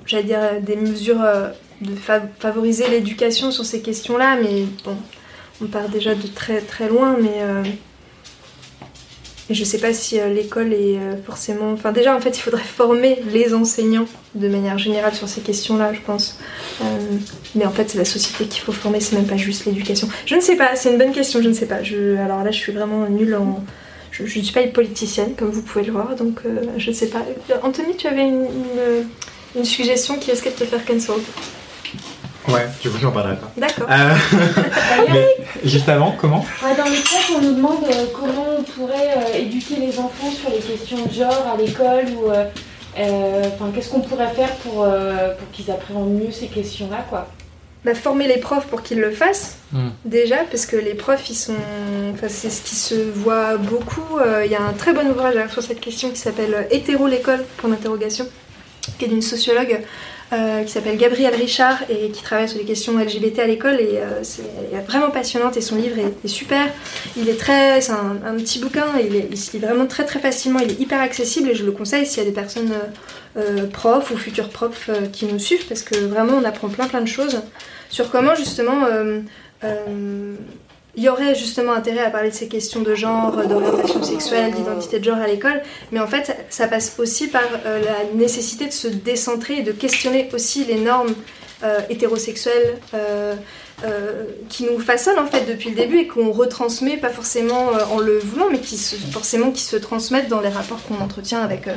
J'allais dire euh, des mesures euh, de fa- favoriser l'éducation sur ces questions-là, mais bon, on part déjà de très très loin, mais. euh, et je sais pas si euh, l'école est euh, forcément. Enfin, déjà, en fait, il faudrait former les enseignants de manière générale sur ces questions-là, je pense. Euh, mais en fait, c'est la société qu'il faut former, c'est même pas juste l'éducation. Je ne sais pas, c'est une bonne question, je ne sais pas. Alors là, je suis vraiment nulle en. Je ne suis pas une politicienne, comme vous pouvez le voir, donc je ne sais pas. Anthony, tu avais une suggestion qui risquait de te faire cancel. Ouais, du coup, j'en parlerai pas. D'accord. Euh, juste avant, comment? Ouais, dans le chat, on nous demande euh, comment on pourrait euh, éduquer les enfants sur les questions de genre à l'école ou euh, euh, enfin qu'est-ce qu'on pourrait faire pour, euh, pour qu'ils appréhendent mieux ces questions-là quoi. Bah, former les profs pour qu'ils le fassent, Hmm. déjà, parce que les profs, ils sont. Enfin, c'est ce qui se voit beaucoup. Euh, Il y a un très bon ouvrage sur cette question qui s'appelle Hétéro l'école, point d'interrogation, qui est d'une sociologue euh, qui s'appelle Gabrielle Richard et qui travaille sur les questions LGBT à l'école. Et euh, c'est elle est vraiment passionnante et son livre est, super. Il est très. C'est un, petit bouquin, il, est- se lit vraiment très très facilement, il est hyper accessible et je le conseille s'il y a des personnes. euh, profs ou futurs profs qui nous suivent parce que vraiment on apprend plein plein de choses sur comment justement il y aurait justement intérêt à parler de ces questions de genre, d'orientation sexuelle, d'identité de genre à l'école, mais en fait ça, passe aussi par euh, la nécessité de se décentrer et de questionner aussi les normes euh, hétérosexuelles euh, euh, qui nous façonnent en fait depuis le début et qu'on retransmet pas forcément euh, en le voulant, mais qui se, forcément qui se transmettent dans les rapports qu'on entretient avec, euh,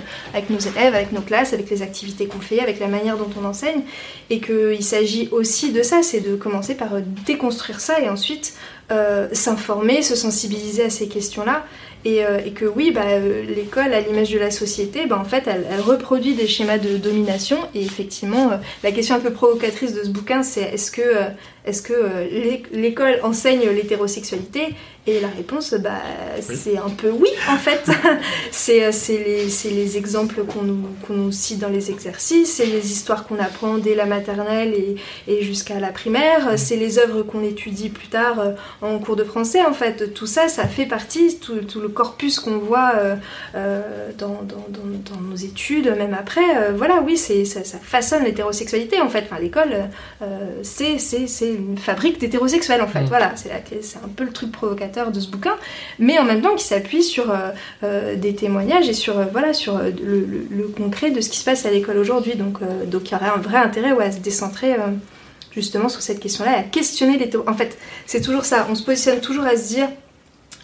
nos élèves, avec nos classes, avec les activités qu'on fait, avec la manière dont on enseigne, et qu'il s'agit aussi de ça, c'est de commencer par euh, déconstruire ça et ensuite euh, s'informer, se sensibiliser à ces questions-là. Et, euh, que oui, bah, euh, l'école, à l'image de la société, bah, en fait, elle, reproduit des schémas de domination. Et effectivement, la question un peu provocatrice de ce bouquin, c'est est-ce que, euh, est-ce que l'é- l'école enseigne l'hétérosexualité? Et la réponse, bah, c'est un peu oui, en fait. c'est euh, c'est les, les exemples qu'on nous, nous cite dans les exercices, c'est les histoires qu'on apprend dès la maternelle et, et jusqu'à la primaire, c'est les œuvres qu'on étudie plus tard euh, en cours de français, en fait. Tout ça, ça fait partie, tout, tout le corpus qu'on voit euh, dans, dans, dans- dans nos études, même après. euh, voilà, oui, ça, ça façonne l'hétérosexualité, en fait. Enfin, l'école, euh, c'est une fabrique d'hétérosexuels, en fait. Mm. Voilà, c'est un peu le truc provocateur de ce bouquin, mais en même temps qui s'appuie sur euh, euh, des témoignages et sur, euh, voilà, sur le, concret de ce qui se passe à l'école aujourd'hui. Donc, donc il y aurait un vrai intérêt ouais, à se décentrer justement sur cette question-là, et à questionner les En fait, c'est toujours ça, on se positionne toujours à se dire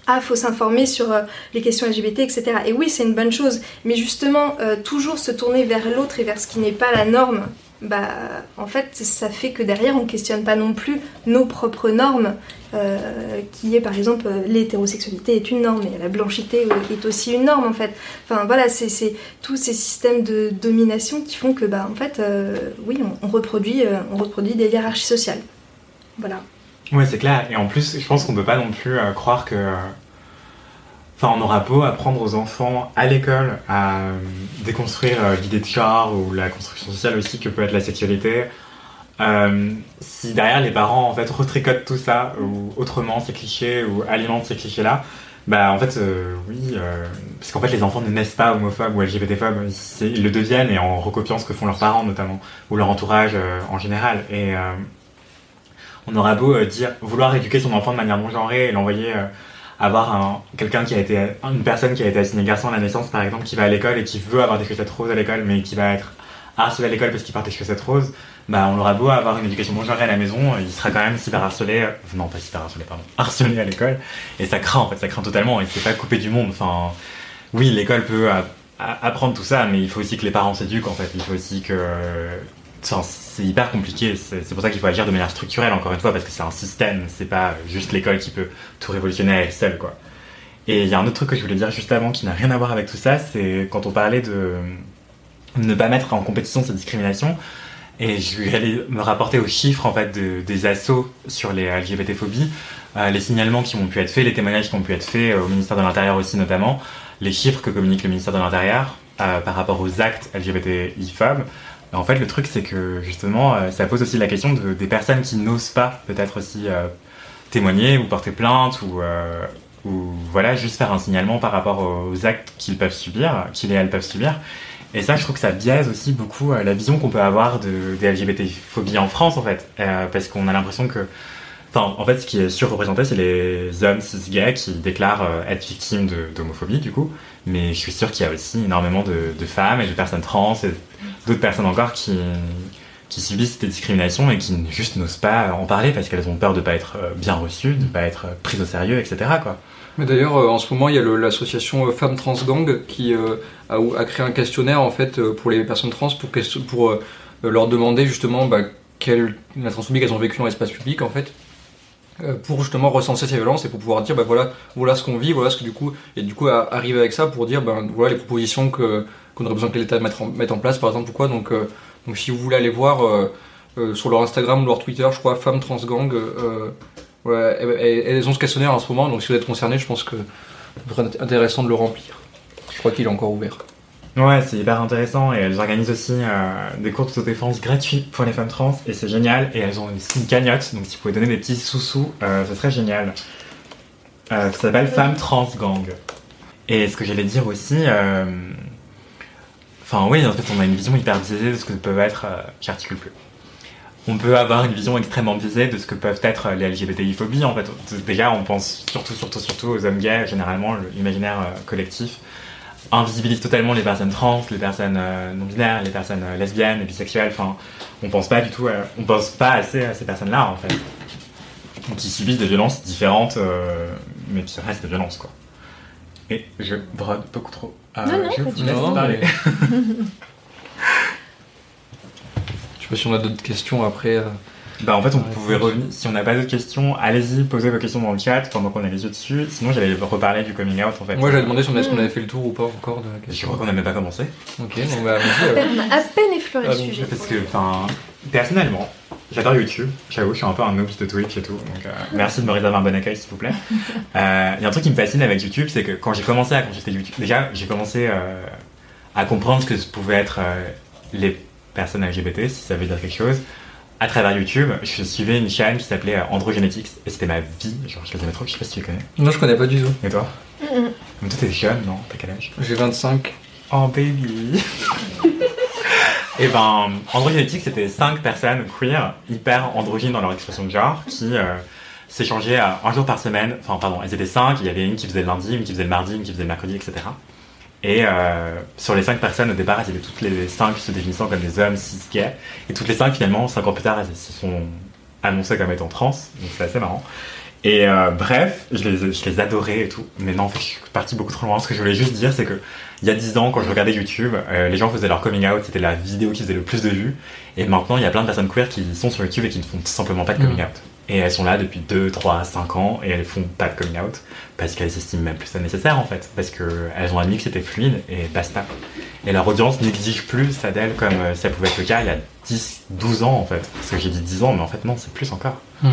ah, faut s'informer sur les questions LGBT, etc. Et oui, c'est une bonne chose, mais justement, toujours se tourner vers l'autre et vers ce qui n'est pas la norme, bah, en fait, ça fait que derrière, on questionne pas non plus nos propres normes, euh, qui est par exemple l'hétérosexualité est une norme et la blanchité est aussi une norme en fait. Enfin voilà, c'est tous ces systèmes de domination qui font que bah en fait, euh, oui, on, reproduit, euh, des hiérarchies sociales. Voilà. Ouais, c'est clair. Et en plus, je pense qu'on peut pas non plus croire que Enfin, on aura beau apprendre aux enfants à l'école à euh, déconstruire euh, l'idée de genre ou la construction sociale aussi que peut être la sexualité. Euh, si derrière les parents en fait retricotent tout ça ou autrement ces clichés ou alimentent ces clichés-là, bah en fait oui, parce qu'en fait les enfants ne naissent pas homophobes ou LGBTphobes, ils le deviennent et en recopiant ce que font leurs parents notamment ou leur entourage en général. Et on aura beau dire vouloir éduquer son enfant de manière non genrée et l'envoyer avoir un, quelqu'un qui a été, une personne qui a été assignée garçon à la naissance, par exemple, qui va à l'école et qui veut avoir des chaussettes roses à l'école, mais qui va être harcelé à l'école parce qu'il porte des chaussettes roses, bah, on aura beau avoir une éducation genrée à la maison, il sera quand même cyber harcelé, euh, non, pas cyber harcelé, pardon, harcelé à l'école, et ça craint, en fait, ça craint totalement, et c'est pas coupé du monde, enfin, oui, l'école peut apprendre tout ça, mais il faut aussi que les parents s'éduquent, en fait, il faut aussi que, c'est hyper compliqué. C'est pour ça qu'il faut agir de manière structurelle, encore une fois, parce que c'est un système. C'est pas juste l'école qui peut tout révolutionner à elle seule, quoi. Et il y a un autre truc que je voulais dire juste avant qui n'a rien à voir avec tout ça, c'est quand on parlait de ne pas mettre en compétition cette discrimination. Et je vais aller me rapporter aux chiffres en fait des assauts sur les LGBT-phobies, euh, les signalements qui ont pu être faits, les témoignages qui ont pu être faits euh, au ministère de l'Intérieur aussi notamment, les chiffres que communique le ministère de l'Intérieur euh, par rapport aux actes LGBTI-phobes. En fait, le truc, c'est que justement, euh, ça pose aussi la question de, des personnes qui n'osent pas peut-être aussi euh, témoigner ou porter plainte ou, euh, ou voilà, juste faire un signalement par rapport aux actes qu'ils peuvent subir, qu'ils et elles peuvent subir. Et ça, je trouve que ça biaise aussi beaucoup la vision qu'on peut avoir de, des LGBT-phobies en France, en fait. parce qu'on a l'impression que Enfin, en fait, ce qui est surreprésenté, c'est les hommes cis gays qui déclarent être victimes d'homophobie, du coup. Mais je suis sûr qu'il y a aussi énormément de, femmes et de personnes trans et d'autres personnes encore qui, subissent des discriminations et qui juste n'osent pas en parler parce qu'elles ont peur de ne pas être euh, bien reçues, de ne pas être prises au sérieux, etc. Mais d'ailleurs, euh, en ce moment, il y a l'association euh, Femmes Trans Gang qui a, a, créé un questionnaire en fait pour les personnes trans pour, pour leur demander justement bah, quelle, la transphobie qu'elles ont vécue dans l'espace public en fait pour justement recenser ces violences et pour pouvoir dire bah voilà voilà ce qu'on vit voilà ce que du coup et du coup arriver avec ça pour dire ben voilà les propositions que qu'on aurait besoin que l'État mette en, mette en place, par exemple, ou quoi. Donc, euh, donc si vous voulez aller voir euh, euh, sur leur Instagram ou leur Twitter, je crois, Femmes Transgang, ouais, elles ont ce questionnaire en ce moment, donc si vous êtes concerné, je pense que ce serait intéressant de le remplir. Je crois qu'il est encore ouvert. Ouais, c'est hyper intéressant et elles organisent aussi des cours d'autodéfense gratuits pour les femmes trans et c'est génial. Et elles ont aussi une cagnotte, donc si vous pouvez donner des petits sous-sous, ce serait génial. ça s'appelle Femmes Trans Gang. Et ce que j'allais dire aussi, Enfin, oui, en fait, on a une vision hyper biaisée de ce que peuvent être. Euh, J'articule plus. On peut avoir une vision extrêmement biaisée de ce que peuvent être les LGBTI-phobies. En fait, déjà, on pense surtout, surtout, surtout aux hommes gays, généralement, l'imaginaire euh, collectif invisibilise totalement les personnes trans, les personnes euh, non binaires, les personnes lesbiennes, les bisexuelles. Enfin, on pense pas du tout, on pense pas assez à ces personnes-là, en fait, qui subissent des violences différentes, mais qui restent des violences, quoi. Et je brode beaucoup trop. Euh, non, non, je vous laisse parler. je sais pas si on a d'autres questions après. Euh. Bah en fait on pouvait revenir, si on n'a pas d'autres questions, allez-y, posez vos questions dans le chat pendant qu'on a les yeux dessus, sinon j'allais reparler du coming out en fait. Moi j'avais demandé si on, qu'on avait fait le tour ou pas encore de la question. Je crois qu'on n'a même pas commencé. Ok, donc bah à, peine, à peine effleuré le ah, sujet. Parce que, enfin, personnellement, j'adore YouTube, j'avoue, je suis un peu un noob de Twitch et tout, donc euh, merci de me réserver un bon accueil s'il vous plaît. Euh, il y a un truc qui me fascine avec YouTube, c'est que quand j'ai commencé à, quand j'étais YouTube, déjà j'ai commencé euh, à comprendre ce que pouvaient être les personnes LGBT, si ça veut dire quelque chose à travers YouTube, je suivais une chaîne qui s'appelait Androgenetics et c'était ma vie. Genre, je faisais trop, je sais pas si tu connais. Non, je connais pas du tout. Et toi? Mais toi, t'es jeune, non? T'as quel âge? J'ai 25. Oh, baby Et ben, Androgenetics, c'était 5 personnes queer, hyper androgynes dans leur expression de genre, qui euh, s'échangeaient un jour par semaine. Enfin, pardon, elles étaient 5, il y avait une qui faisait le lundi, une qui faisait le mardi, une qui faisait le mercredi, etc. Et euh, sur les cinq personnes, au départ, elles étaient toutes les cinq se définissant comme des hommes cis gays. Et toutes les cinq, finalement, cinq ans plus tard, elles se sont annoncées comme étant trans. Donc c'est assez marrant. Et euh, bref, je les, je les adorais et tout. Mais non, en fait, je suis parti beaucoup trop loin. Ce que je voulais juste dire, c'est que il y a 10 ans, quand je regardais YouTube, euh, les gens faisaient leur coming out, c'était la vidéo qui faisait le plus de vues. Et maintenant, il y a plein de personnes queer qui sont sur YouTube et qui ne font tout simplement pas de coming out. Et elles sont là depuis 2, 3, 5 ans et elles font pas de coming out parce qu'elles estiment même plus ça nécessaire en fait. Parce qu'elles ont admis que c'était fluide et basta. Et leur audience n'exige plus ça d'elles comme euh, ça pouvait être le cas il y a 10, 12 ans en fait. Parce que j'ai dit 10 ans, mais en fait non, c'est plus encore. Hmm.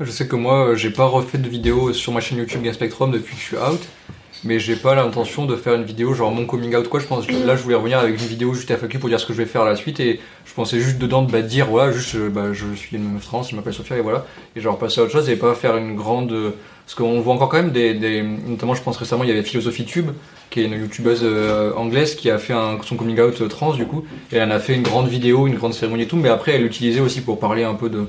Je sais que moi, euh, j'ai pas refait de vidéo sur ma chaîne YouTube Game Spectrum depuis que je suis out. Mais j'ai pas l'intention de faire une vidéo genre mon coming out quoi. Je pense là je voulais revenir avec une vidéo juste FAQ pour dire ce que je vais faire à la suite et je pensais juste dedans de bah, dire voilà juste euh, bah, je suis une meuf trans, je m'appelle Sophia et voilà et genre passer à autre chose et pas faire une grande parce qu'on voit encore quand même des, notamment je pense récemment il y avait Philosophie Tube qui est une youtubeuse euh, anglaise qui a fait son coming out trans du coup et elle en a fait une grande vidéo, une grande cérémonie et tout mais après elle l'utilisait aussi pour parler un peu de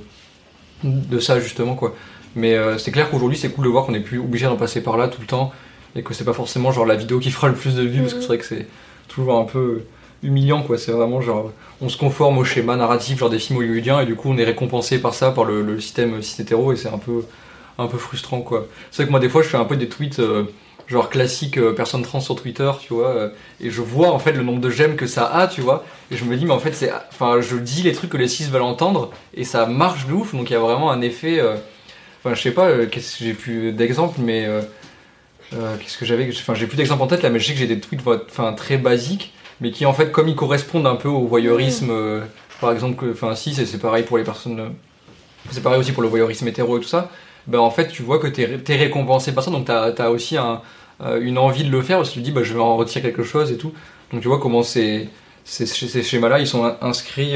de ça justement quoi. Mais euh, c'est clair qu'aujourd'hui c'est cool de voir qu'on n'est plus obligé d'en passer par là tout le temps et que c'est pas forcément genre la vidéo qui fera le plus de vues parce que c'est vrai que c'est toujours un peu humiliant quoi. C'est vraiment genre on se conforme au schéma narratif genre des films hollywoodiens et du coup on est récompensé par ça par le, le système cis hétéro et c'est un peu un peu frustrant quoi. C'est vrai que moi des fois je fais un peu des tweets euh, genre classique euh, personne trans sur Twitter, tu vois, euh, et je vois en fait le nombre de j'aime que ça a, tu vois, et je me dis mais en fait c'est, enfin je dis les trucs que les cis veulent entendre et ça marche de ouf, donc il y a vraiment un effet, enfin je sais pas, qu'est-ce que j'ai plus d'exemples, mais qu'est-ce que j'avais, enfin j'ai plus d'exemples en tête là, mais je sais que j'ai des tweets, enfin très basiques, mais qui en fait comme ils correspondent un peu au voyeurisme, par exemple, enfin si c'est pareil pour les personnes, c'est pareil aussi pour le voyeurisme hétéro et tout ça. Ben en fait tu vois que tu es, récompensé par ça, donc tu as, aussi un, une envie de le faire, parce que tu te dis bah, je vais en retirer quelque chose et tout. Donc tu vois comment ces, ces, ces schémas-là ils sont inscrits,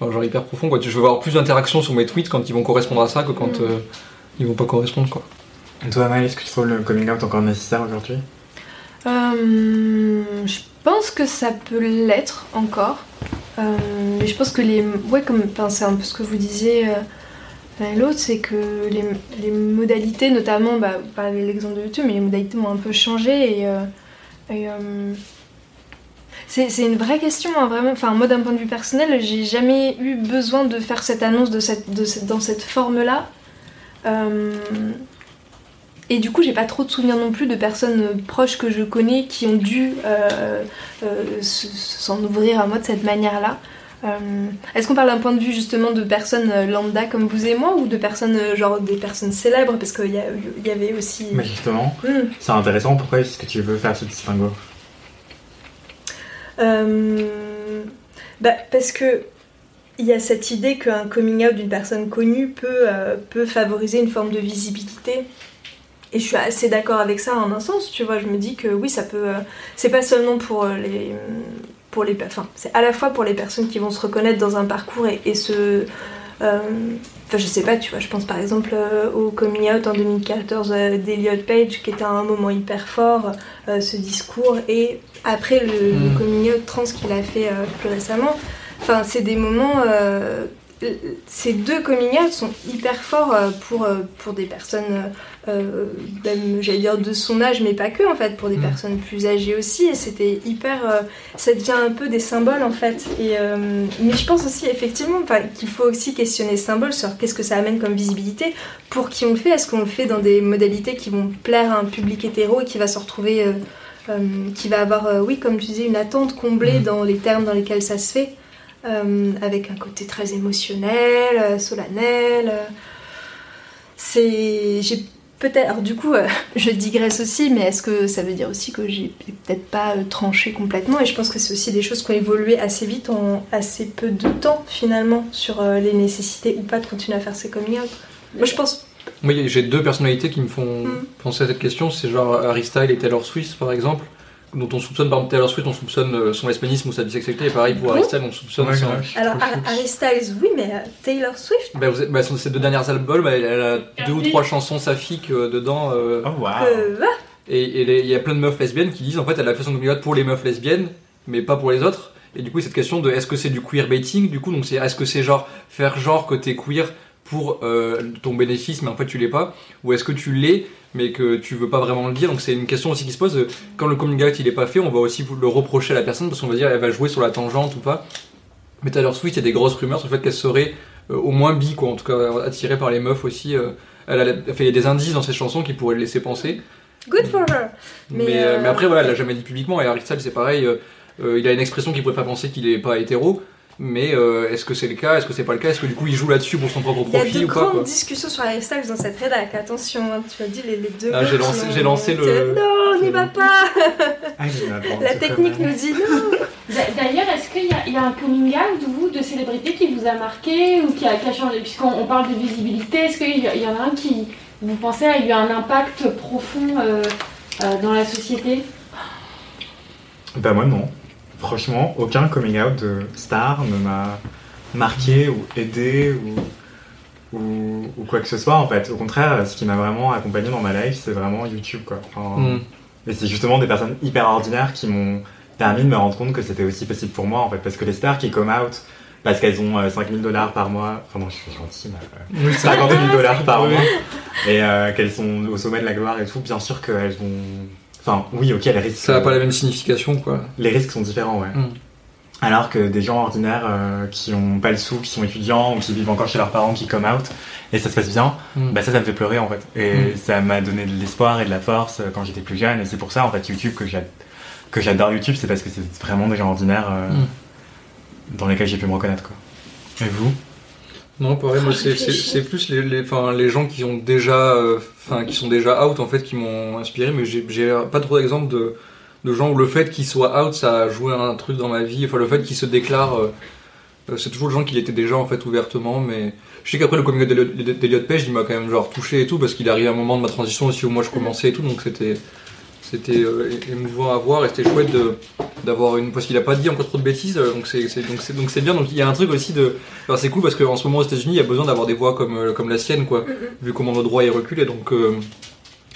enfin genre hyper profond quoi. Je veux avoir plus d'interactions sur mes tweets quand ils vont correspondre à ça que quand euh, ils vont pas correspondre quoi. Toi Maëlle, est-ce que tu trouves le coming out encore nécessaire aujourd'hui? Euh, Je pense que ça peut l'être encore. Euh, mais je pense que les. Ouais, comme. C'est un peu ce que vous disiez. L'autre, c'est que les, modalités, notamment, bah, pas l'exemple de YouTube, mais les modalités ont un peu changé et, euh, euh, c'est une vraie question, hein, vraiment. Enfin, moi, d'un point de vue personnel, j'ai jamais eu besoin de faire cette annonce de cette, de cette, dans cette forme-là. Euh, et du coup, j'ai pas trop de souvenirs non plus de personnes proches que je connais qui ont dû s'en ouvrir à moi de cette manière-là. Euh, est-ce qu'on parle d'un point de vue justement de personnes euh, lambda comme vous et moi ou de personnes euh, genre des personnes célèbres? Parce qu'il y, y, avait aussi. Mais justement, hmm. c'est intéressant. Pourquoi est-ce que tu veux faire ce distinguo? Bah, parce que il y a cette idée qu'un coming out d'une personne connue peut, peut favoriser une forme de visibilité. Et je suis assez d'accord avec ça en un sens, tu vois. Je me dis que oui, ça peut. c'est pas seulement pour les pour les enfin c'est à la fois pour les personnes qui vont se reconnaître dans un parcours et, et se euh, enfin je sais pas tu vois je pense par exemple euh, au coming out en 2014 euh, d'Eliot Page qui était un moment hyper fort ce discours et après le, le mm. coming out trans qu'il a fait plus récemment enfin c'est des moments ces deux coming out sont hyper forts pour, pour des personnes euh, même j'allais dire de son âge, mais pas que en fait, pour des mm. personnes plus âgées aussi. Et c'était hyper, euh, ça devient un peu des symboles en fait. Et euh, mais je pense aussi effectivement qu'il faut aussi questionner ce symbole sur qu'est-ce que ça amène comme visibilité, pour qui on le fait. Est-ce qu'on le fait dans des modalités qui vont plaire à un public hétéro et qui va se retrouver, qui va avoir, oui, comme tu disais, une attente comblée mm. dans les termes dans lesquels ça se fait, avec un côté très émotionnel, solennel. c'est j'ai Peut-être. Du coup, euh, je digresse aussi, mais est-ce que ça veut dire aussi que j'ai peut-être pas euh, tranché complètement? Et je pense que c'est aussi des choses qui ont évolué assez vite en assez peu de temps finalement sur euh, les nécessités ou pas de continuer à faire ces coming out. Moi, je pense. Moi, j'ai deux personnalités qui me font hmm. penser à cette question. C'est genre Harry Styles et Taylor Swift, par exemple dont on soupçonne, par exemple Taylor Swift, on soupçonne euh, son lesbianisme ou sa bisexualité, et pareil pour Harry Styles, on soupçonne son... Alors Harry Styles, oui, mais euh, Taylor Swift bah, vous, bah, Ses deux dernières albums, bah, elle, a deux ou trois chansons saphiques euh, dedans. oh, wow. Et il y a plein de meufs lesbiennes qui disent, en fait, elle a fait son coming pour les meufs lesbiennes, mais pas pour les autres. Et du coup, cette question de est-ce que c'est du queerbaiting, du coup, donc c'est est-ce que c'est genre faire genre que t'es queer pour ton bénéfice, mais en fait tu l'es pas, ou est-ce que tu l'es mais que tu veux pas vraiment le dire. Donc c'est une question aussi qui se pose. Quand le coming out il est pas fait, on va aussi le reprocher à la personne parce qu'on va dire elle va jouer sur la tangente ou pas. Mais Taylor Swift, il y a des grosses rumeurs sur le fait qu'elle serait euh, au moins bi, quoi, en tout cas attirée par les meufs aussi. euh, elle, a, fait- il y a des indices dans ses chansons qui pourraient le laisser penser. Good for her. Mais, Mais, euh, mais après, voilà, elle l'a jamais dit publiquement. Et Harry Styles, c'est pareil. il a une expression qui pourrait pas penser qu'il est pas hétéro. Mais euh, est-ce que c'est le cas? Est-ce que c'est pas le cas? Est-ce que du coup il joue là-dessus pour son propre Il y a profit de grandes quoi? discussions sur Styles dans cette rédac. Attention, hein, tu as dit les, les deux. Ah, j'ai lancé- j'ai le- Non, n'y va pas. Ah, La technique nous dit non. D'a- D'ailleurs, est-ce qu'il y, a- il y a un coming out, vous, de célébrité qui vous a marqué ou qui a, qui a changé? Puisqu'on on parle de visibilité, est-ce qu'il y, en a un qui, vous pensez, a eu un impact profond euh, euh, dans la société? Bah moi non. Franchement, aucun coming out de star ne m'a marqué ou aidé ou, ou, ou quoi que ce soit en fait. Au contraire, ce qui m'a vraiment accompagné dans ma life, c'est vraiment YouTube quoi. Enfin, Mm. Et c'est justement des personnes hyper ordinaires qui m'ont permis de me rendre compte que c'était aussi possible pour moi en fait. Parce que les stars qui come out parce qu'elles ont euh, 5000 dollars par mois, enfin non je suis gentil, mais euh, 50 000 dollars par mois, et euh, qu'elles sont au sommet de la gloire et tout, bien sûr qu'elles vont... Enfin oui ok les risques... Ça n'a pas la même signification, quoi. Les risques sont différents, ouais. Mm. Alors que des gens ordinaires euh, qui ont pas le sou, qui sont étudiants ou qui vivent encore chez leurs parents, qui come out, et ça se passe bien, Mm. bah ça, ça me fait pleurer en fait. Et Mm. ça m'a donné de l'espoir et de la force euh, quand j'étais plus jeune. Et c'est pour ça en fait YouTube que j'a- que j'adore YouTube, c'est parce que c'est vraiment des gens ordinaires euh, dans lesquels j'ai pu me reconnaître quoi. Et vous? Non, pareil, moi c'est- plus les, les, enfin, les gens qui ont déjà, euh, qui sont déjà out en fait, qui m'ont inspiré, mais j'ai pas trop d'exemples de, de gens où le fait qu'ils soient out, ça a joué un truc dans ma vie. Enfin, le fait qu'ils se déclarent, euh, euh, c'est toujours le gens qui l'étaient déjà en fait ouvertement, mais je sais qu'après le coming d'Eliot d'Eliot Page, il m'a quand même genre touché et tout, parce qu'il arrive à un moment de ma transition aussi où moi je commençais et tout, donc c'était c'était euh, émouvant à voir et c'était chouette de d'avoir une parce qu'il a pas dit encore trop de bêtises euh, donc c'est donc c'est donc c'est bien. Donc il y a un truc aussi de enfin, c'est cool parce qu'en ce moment aux États-Unis il y a besoin d'avoir des voix comme euh, comme la sienne quoi vu comment le droit est reculé. Donc euh,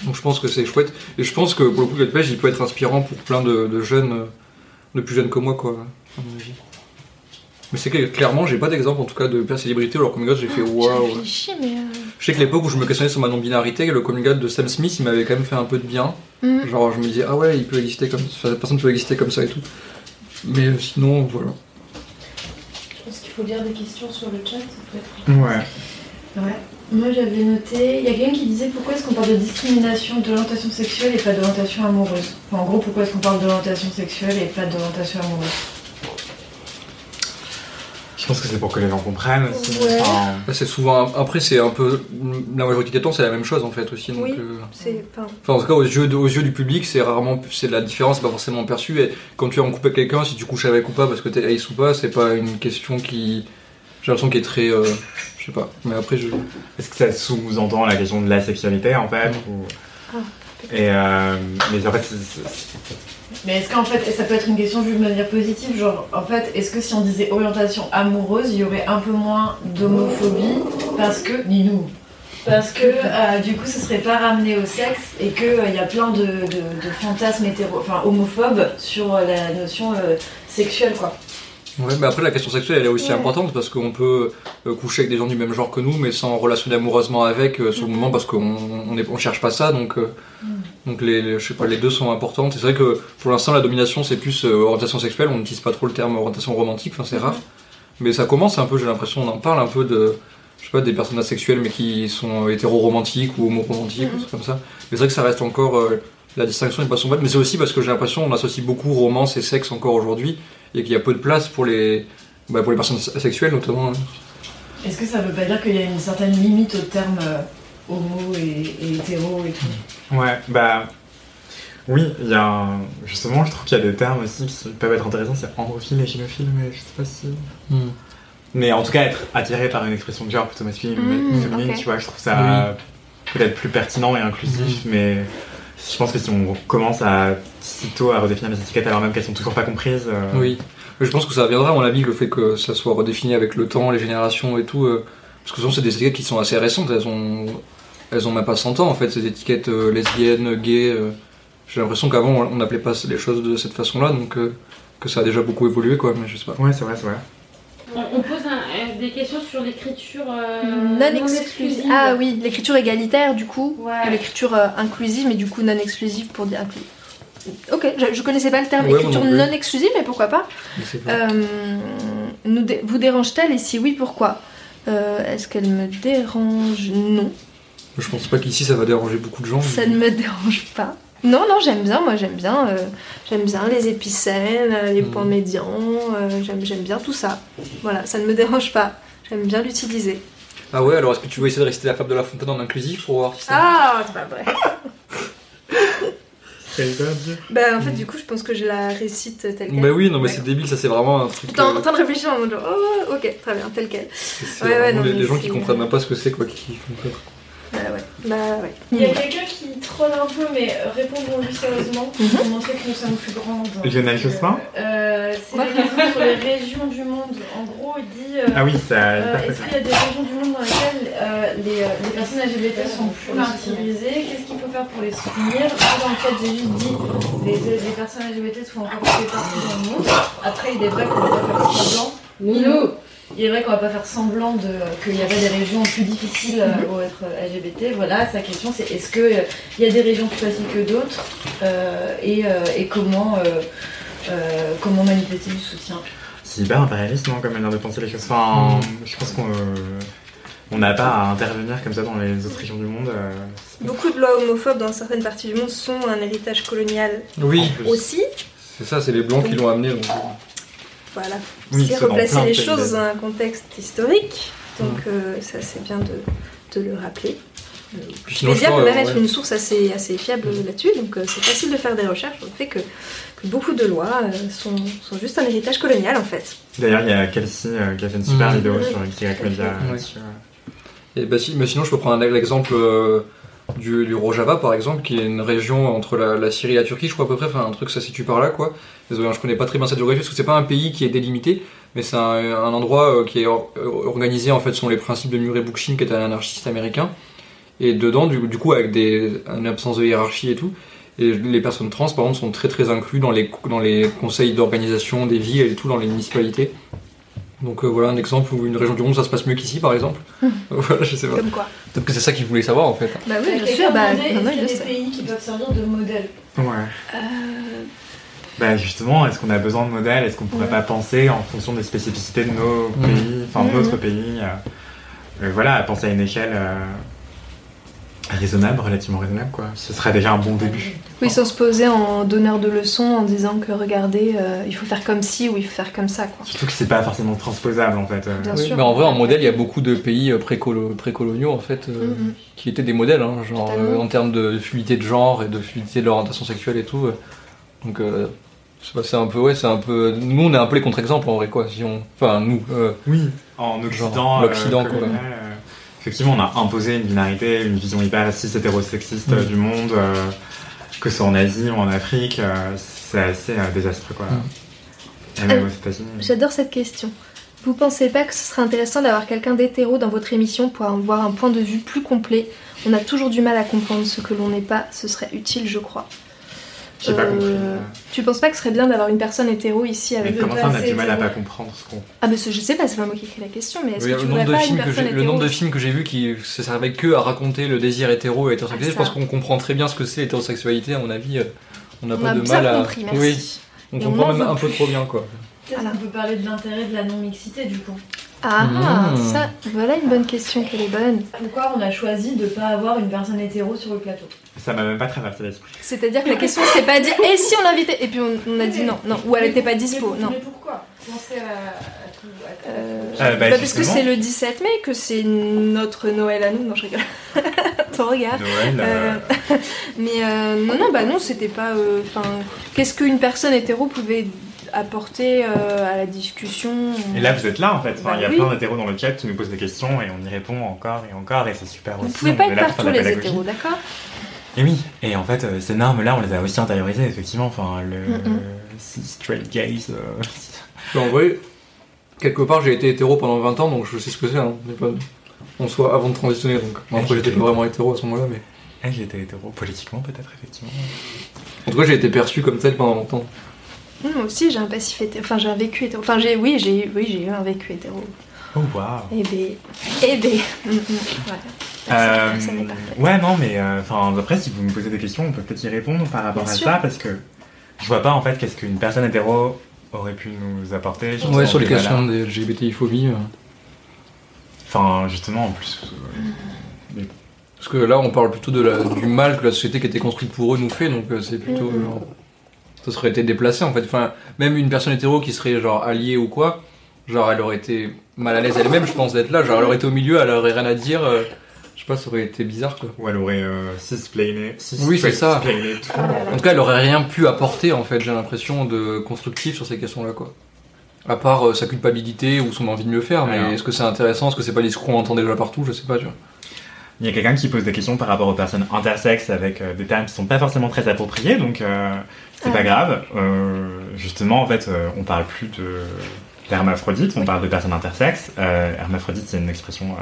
donc je pense que c'est chouette. Et je pense que pour le coup le pêche il peut être inspirant pour plein de, de jeunes euh, de plus jeunes que moi quoi à mon avis mais c'est que clairement j'ai pas d'exemple en tout cas de plein célébrité alors coming out j'ai fait J'ai waouh mais. euh, je sais que l'époque où je me questionnais sur ma non-binarité le coming out de Sam Smith il m'avait quand même fait un peu de bien mm. Genre, je me disais, ah ouais, il peut exister comme ça, cette personne peut exister comme ça et tout. Mais euh, sinon, voilà. Je pense qu'il faut lire des questions sur le chat, ça peut être. Ouais. Ouais. Moi j'avais noté, il y a quelqu'un qui disait pourquoi est-ce qu'on parle de discrimination d'orientation sexuelle et pas d'orientation amoureuse? Enfin, en gros, pourquoi est-ce qu'on parle d'orientation sexuelle et pas d'orientation amoureuse? Je pense que c'est pour que les gens comprennent aussi. Ouais. Enfin, Là, C'est souvent. Après, c'est un peu. La majorité du temps, c'est la même chose en fait aussi. Donc, Oui. euh, C'est. Enfin, Enfin, en tout cas, aux yeux, de- aux yeux du public, c'est rarement. C'est la différence, c'est pas forcément perçue. Et quand tu es en couple avec quelqu'un, si tu couches avec ou pas parce que t'es ace ou pas, c'est pas une question qui. J'ai l'impression qu'elle est très. euh, je sais pas. Mais après, je. Est-ce que ça sous-entend la question de la sexualité en fait ou... Ah, Et euh, mais en fait, c'est- Mais est-ce qu'en fait, ça peut être une question vue de manière positive Genre, en fait, est-ce que si on disait orientation amoureuse, il y aurait un peu moins d'homophobie Parce que. Ni nous. Parce que euh, du coup, ce serait pas ramené au sexe et qu'il il y a plein de, fantasmes hétéro, enfin, homophobes sur euh, la notion euh, sexuelle, quoi. Ouais, mais après, la question sexuelle, elle est aussi Ouais. importante parce qu'on peut euh, coucher avec des gens du même genre que nous, mais sans relationner amoureusement avec euh, sur le moment parce qu'on on, est- on cherche pas ça. Donc, euh, donc les, les- je sais pas, les deux sont importantes. C'est vrai que pour l'instant, la domination, c'est plus euh, orientation sexuelle. On n'utilise pas trop le terme orientation romantique, enfin, c'est rare. Mais ça commence un peu, j'ai l'impression, on en parle un peu de, je sais pas, des personnages sexuels mais qui sont hétéro-romantiques ou homo-romantiques, ou trucs comme ça. Mais c'est vrai que ça reste encore. la distinction n'est pas son mais c'est aussi parce que j'ai l'impression qu'on associe beaucoup romance et sexe encore aujourd'hui et qu'il y a peu de place pour les, bah, pour les personnes sexuelles notamment. hein. Est-ce que ça veut pas dire qu'il y a une certaine limite au terme euh, homo et, et hétéro et tout? Ouais, bah. Oui, il y a Justement, je trouve qu'il y a des termes aussi qui peuvent être intéressants, c'est androphile et gynophile, mais je sais pas si. Mais en tout cas, être attiré par une expression de genre plutôt masculine ou Mm, féminine, tu vois, je trouve ça peut-être plus pertinent et inclusif, mais je pense que si on commence à sitôt à redéfinir les étiquettes alors même qu'elles sont toujours pas comprises. euh, Oui, mais je pense que ça viendra à mon avis le fait que ça soit redéfini avec le temps, les générations et tout. euh, parce que souvent c'est des étiquettes qui sont assez récentes, elles ont, elles ont même pas 100 ans en fait, ces étiquettes euh, lesbiennes, gays. J'ai l'impression qu'avant on on n'appelait pas les choses de cette façon-là, donc que ça a déjà beaucoup évolué quoi, mais je sais pas. Ouais, c'est vrai, c'est vrai. On, on pose un- euh, des questions sur l'écriture euh, non exclusive. Ah oui, l'écriture égalitaire du coup. Ouais. L'écriture euh, inclusive, mais du coup non exclusive pour dire inclusive. Ok, je, je connaissais pas le terme Ouais, écriture non exclusive, mais pourquoi pas. Euh, nous dé- Vous dérange-t-elle et si oui, pourquoi? Euh, Est-ce qu'elle me dérange? Non, Je pense pas qu'ici ça va déranger beaucoup de gens. ça ne me dérange pas. Non, non, j'aime bien, moi j'aime bien, euh, j'aime bien les épicènes, euh, les Mm. points médians, euh, j'aime, j'aime bien tout ça. Voilà, ça ne me dérange pas. J'aime bien l'utiliser. Ah ouais, alors est-ce que tu veux essayer de réciter la fable de la fontaine en inclusif pour voir si ça... Ah, c'est pas vrai. Bah en fait du coup je pense que je la récite telle quelle. Bah oui, non mais c'est débile, ça c'est vraiment un truc... J'étais en euh, train de réfléchir en mode genre, oh ok, très bien, tel quel. c'est- c'est Ouais, ouais, non, les, les gens qui comprennent même pas ce que c'est quoi, qui font. Bah ouais, bah ouais. Il y a quelqu'un qui troll un peu, mais répondons-lui sérieusement pour montrer que nous sommes plus grands. genre. Lionel Jospin Euh, C'est une question sur les régions du monde. En gros, il dit euh, Ah oui, ça. euh, Est-ce qu'il y a des régions du monde dans lesquelles euh, les, euh, les personnes LGBT sont plus intimisées Qu'est-ce qu'il faut faire pour les soutenir? Dans le fait, j'ai juste dit les, les personnes LGBT sont encore fait partout dans le monde. Après, il est vrai qu'on va pas faire semblant. Il est vrai qu'on va pas faire semblant de qu'il y avait des régions plus difficiles euh, pour être LGBT. Voilà, sa question c'est est-ce que euh, il y a des régions plus faciles que d'autres euh, et, euh, et comment euh, euh, comment manifester du soutien? C'est hyper impérialiste, non, comme manière de penser les choses. Enfin, je pense qu'on euh, on n'a pas à intervenir comme ça dans les autres régions du monde. euh, Beaucoup de lois homophobes dans certaines parties du monde sont un héritage colonial Oui, aussi. c'est ça, c'est les blancs qui l'ont amené. Donc... euh, Voilà. Oui, c'est replacer les choses dans un contexte historique. Donc euh, ça c'est bien de, de le rappeler. Je Wikipédia peut même euh, être ouais. une source assez, assez fiable là-dessus, donc euh, c'est facile de faire des recherches sur le fait que, que beaucoup de lois euh, sont, sont juste un héritage colonial en fait. D'ailleurs, il y a Kelsey euh, qui a fait une super Mhm. vidéo sur XY Media Ouais. là-dessus. Et bah si, mais sinon je peux prendre un- l'exemple euh, du, du Rojava par exemple, qui est une région entre la, la Syrie et la Turquie, je crois à peu près, enfin un truc ça se situe par là quoi. Désolé, hein, je connais pas très bien cette géographie parce que c'est pas un pays qui est délimité, mais c'est un, un endroit euh, qui est or- euh, organisé en fait selon les principes de Murray Bookchin qui est un anarchiste américain. Et dedans, du, du coup, avec des, une absence de hiérarchie et tout, et les personnes trans par contre sont très très inclus dans les, dans les conseils d'organisation des villes et tout, dans les municipalités. Donc euh, voilà un exemple où une région du monde ça se passe mieux qu'ici par exemple. voilà, je sais pas. Comme quoi Peut-être que c'est ça qu'ils voulaient savoir en fait. Bah oui, bien sûr, bah, il y a des pays qui peuvent servir de modèle? Ouais. Euh, Bah justement, est-ce qu'on a besoin de modèles? Est-ce qu'on pourrait Ouais. pas penser en fonction des spécificités de nos Mhm. pays, enfin de Mhm. notre pays euh, euh, Voilà, à penser à une échelle euh, raisonnable, relativement raisonnable quoi. Ce serait déjà un bon début. Oui, sans se poser en donneur de leçons en disant que regardez, euh, il faut faire comme ci ou il faut faire comme ça quoi. Surtout que c'est pas forcément transposable en fait. euh. Bien Oui, sûr. mais en vrai, en modèle, il y a beaucoup de pays précolo- précoloniaux en fait, euh, Mhm. qui étaient des modèles, hein, genre euh, en termes de fluidité de genre et de fluidité de l'orientation sexuelle et tout. euh. Donc, euh, je sais pas, c'est un peu, ouais, c'est un peu. Nous, on est un peu les contre-exemples en vrai, quoi. Si on, enfin, nous. euh, Oui, en Occident, euh, l'Occident, quoi. euh, effectivement, on a imposé une binarité, une vision hyper cis hétérosexiste euh, Mm. du monde, euh, que ce soit en Asie ou en Afrique, euh, c'est assez euh, désastreux quoi. Mm. Et même Euh, aux États-Unis. J'adore cette question. Vous pensez pas que ce serait intéressant d'avoir quelqu'un d'hétéro dans votre émission pour avoir un point de vue plus complet? On a toujours du mal à comprendre ce que l'on n'est pas, ce serait utile, je crois. J'ai pas Euh, compris. Tu penses pas que ce serait bien d'avoir une personne hétéro ici Mais avec comment ça, on a du mal à pas comprendre ce qu'on. Ah, mais je sais pas, c'est pas moi qui écris la question, mais est-ce oui, que tu le, voudrais nombre de pas une films que personne j'ai, le nombre de films que j'ai vus qui se servaient que à raconter le désir hétéro et hétérosexualité, Ah, je pense qu'on comprend très bien ce que c'est l'hétérosexualité, à mon avis. euh, On n'a pas a de mal à. compris, merci. Oui, on comprend en même un peu trop bien, quoi. Peut-être qu'on peut parler de l'intérêt de la non-mixité du coup? Ah, Mmh. ça, voilà une bonne question qu'elle est bonne. Pourquoi on a choisi de pas avoir une personne hétéro sur le plateau Ça m'a même pas traversé l'esprit. C'est-à-dire que la question c'est pas dire et si on l'invitait Et puis on, on a dit non, non, ou elle était pas dispo, mais, non. Mais pourquoi? Pensez à. Euh, Euh, bah, bah, parce que c'est le 17 mai que c'est notre Noël à nous. Non, je rigole. Attends, regarde. Noël. euh, mais euh, non, non, bah non, c'était pas. euh, Enfin, qu'est-ce qu'une personne hétéro pouvait apporter euh, à la discussion Et là, vous êtes là en fait. Enfin, Bah il y a oui. plein d'hétéros dans le chat qui nous posent des questions et on y répond encore et encore et c'est super Vous aussi. pouvez on pas être partout les hétéros, d'accord? Et oui, et en fait, euh, ces normes-là, on les a aussi intériorisées, effectivement. Enfin, le straight gaze. euh, en vrai, quelque part, j'ai été hétéro pendant 20 ans, donc je sais ce que c'est. Hein. Pas- En soi, avant de transitionner, donc. Bon, après, j'étais pas vraiment hétéro à ce moment-là, mais. eh, J'étais hétéro, politiquement peut-être, effectivement. En tout cas, j'ai été perçu comme tel pendant longtemps. Moi aussi, j'ai un passif hétéro. Enfin, j'ai un vécu hétéro. Enfin, j'ai, oui, j'ai, oui, j'ai eu un vécu hétéro. Oh, waouh. Eh ben, eh voilà. Euh, ouais, non, mais euh, enfin, après, si vous me posez des questions, on peut peut-être y répondre par rapport Bien à sûr. ça, parce que je vois pas en fait qu'est-ce qu'une personne hétéro aurait pu nous apporter. Ouais, sur les questions des LGBTI-phobie. euh. Enfin, justement, en plus. euh, Parce que là, on parle plutôt de la- du mal que la société qui était construite pour eux nous fait, donc euh, c'est plutôt. Genre, ça serait été déplacé en fait. Enfin, même une personne hétéro qui serait genre alliée ou quoi, genre elle aurait été mal à l'aise elle-même, je pense, d'être là. Genre elle aurait été au milieu, elle aurait rien à dire. euh, je sais pas, ça aurait été bizarre quoi. Ou elle aurait euh, cisplainé. cis- Oui, c'est ça. cisplainé tout. En tout cas, elle aurait rien pu apporter en fait, j'ai l'impression, de constructif sur ces questions-là quoi. À part euh, sa culpabilité ou son envie de mieux faire, mais est-ce que c'est intéressant Est-ce que c'est pas des discours qu'on entend déjà partout Je sais pas, tu vois. Il y a quelqu'un qui pose des questions par rapport aux personnes intersexes avec euh, des termes qui sont pas forcément très appropriés, donc euh, c'est pas grave. Euh, justement, en fait, euh, on parle plus de d'hermaphrodite, on parle de personnes intersexes. Euh, hermaphrodite, c'est une expression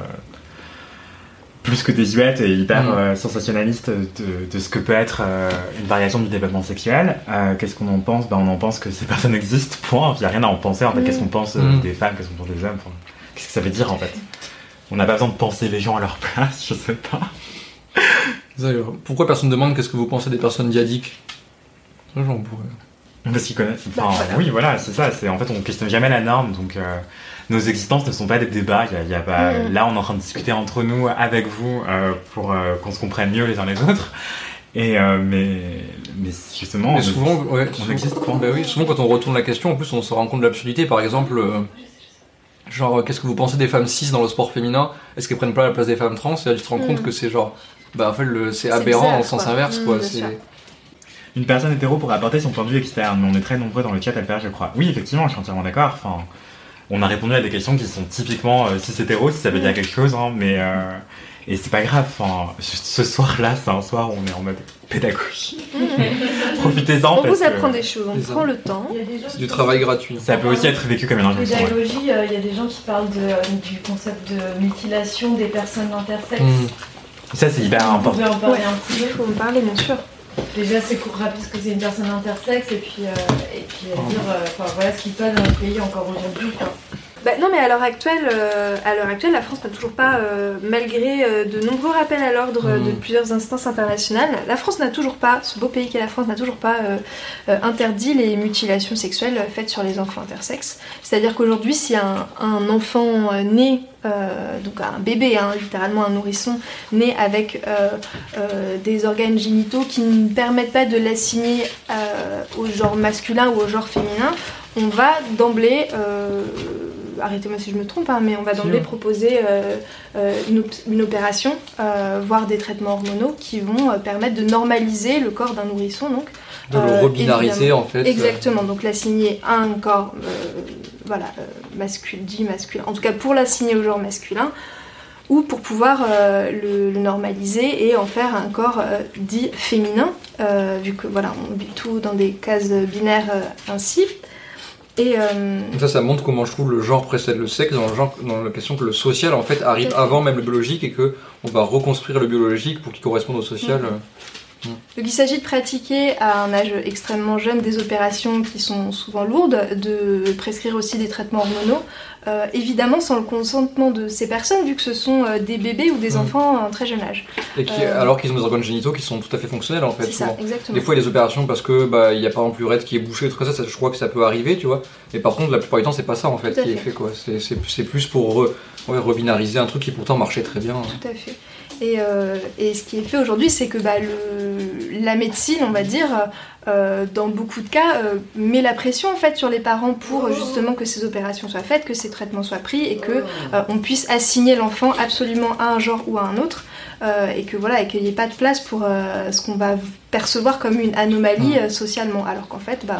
plus que désuète et hyper euh, sensationnaliste de, de ce que peut être euh, une variation du développement sexuel. Euh, qu'est-ce qu'on en pense? Ben, On en pense que ces personnes existent, point. Il n'y a rien à en penser. En fait, Mhm. qu'est-ce qu'on pense Mhm. des femmes, qu'est-ce qu'on pense des hommes? Enfin, Qu'est-ce que ça veut dire en fait? On n'a pas besoin de penser les gens à leur place, je sais pas. Pourquoi personne ne demande qu'est-ce que vous pensez des personnes diadiques? Ça, j'en pourrais. Parce qu'ils connaissent. Bah, Enfin, voilà. oui, voilà, c'est ça. C'est en fait, on questionne jamais la norme, donc euh, nos existences ne sont pas des débats. Il y a, il y a pas. Mhm. Là, on est en train de discuter entre nous, avec vous, euh, pour euh, qu'on se comprenne mieux les uns les autres. Et euh, mais, mais justement, Mais on- souvent, ouais, on souvent- existe quoi. Bah oui, souvent quand on retourne la question, en plus on se rend compte de l'absurdité. Par exemple, euh, genre, qu'est-ce que vous pensez des femmes cis dans le sport féminin? Est-ce qu'elles prennent pas la place des femmes trans? Et là, tu te rends compte Mm. que c'est genre, bah en fait, le- c'est aberrant bizarre, en sens quoi. inverse, Mm, quoi. Une personne hétéro pourrait apporter son point de vue externe. On est très nombreux dans le chat à le faire, je crois. Oui, effectivement, je suis entièrement d'accord. Enfin, on a répondu à des questions qui sont typiquement euh, si c'est hétéro, si ça veut dire quelque chose, hein, mais euh, et c'est pas grave. Enfin, ce soir-là, c'est un soir où on est en mode pédagogie. Profitez-en. On parce vous apprend que des choses, on prend le temps. Il c'est du travail gratuit. Ça peut aussi être vécu comme une injonction. Pédagogie, euh, il y a des gens qui parlent de, euh, du concept de mutilation des personnes intersexes. Mm. Ça, c'est hyper Vous important. pouvez en parler Ouais. un petit Il peu faut en parler, bien sûr. Déjà, c'est court rapide parce que c'est une personne intersexe et puis, euh, et puis euh, dire euh, enfin, voilà ce qui se passe dans notre pays encore aujourd'hui. Bah, non, mais à l'heure actuelle, euh, à l'heure actuelle, la France n'a toujours pas, euh, malgré euh, de nombreux rappels à l'ordre de Mhm. plusieurs instances internationales, la France n'a toujours pas, ce beau pays qu'est la France n'a toujours pas euh, euh, interdit les mutilations sexuelles faites sur les enfants intersexes. C'est-à-dire qu'aujourd'hui, si un, un enfant euh, né, euh, donc un bébé, hein, littéralement un nourrisson, né avec euh, euh, des organes génitaux qui ne permettent pas de l'assigner au genre masculin ou au genre féminin, on va d'emblée, arrêtez-moi si je me trompe, hein, mais on va d'emblée proposer euh, euh, une, op- une opération, euh, voire des traitements hormonaux qui vont permettre de normaliser le corps d'un nourrisson. Donc, De le rebinariser en fait. Exactement, donc l'assigner à un corps voilà, masculin, dit masculin, en tout cas pour l'assigner au genre masculin, ou pour pouvoir euh, le, le normaliser et en faire un corps euh, dit féminin, euh, vu que voilà, on vit tout dans des cases binaires ainsi. Et euh, ça, ça montre comment je trouve le genre précède le sexe dans, le genre, dans la question que le social en fait arrive avant même le biologique et que on va reconstruire le biologique pour qu'il corresponde au social. Mhm. euh. Donc il s'agit de pratiquer à un âge extrêmement jeune des opérations qui sont souvent lourdes, de prescrire aussi des traitements hormonaux, euh, évidemment sans le consentement de ces personnes vu que ce sont euh, des bébés ou des Mhm. enfants à un très jeune âge. Et qui, Euh. alors qu'ils ont des organes génitaux qui sont tout à fait fonctionnels en fait. C'est ça, souvent. exactement. Des fois, il y a des opérations parce que bah il y a par exemple l'urètre qui est bouché, tout ça, ça, je crois que ça peut arriver, tu vois. Mais par contre, la plupart du temps, c'est pas ça en fait qui est fait. fait quoi. C'est- plus pour re- ouais, rebinariser un truc qui pourtant marchait très bien. Tout à fait. Et, euh, et ce qui est fait aujourd'hui, c'est que bah, le, la médecine, on va dire, euh, dans beaucoup de cas, euh, met la pression en fait sur les parents pour euh, justement que ces opérations soient faites, que ces traitements soient pris et que euh, on puisse assigner l'enfant absolument à un genre ou à un autre, et que voilà, et qu'il n'y ait pas de place pour ce qu'on va percevoir comme une anomalie euh, socialement, alors qu'en fait, bah,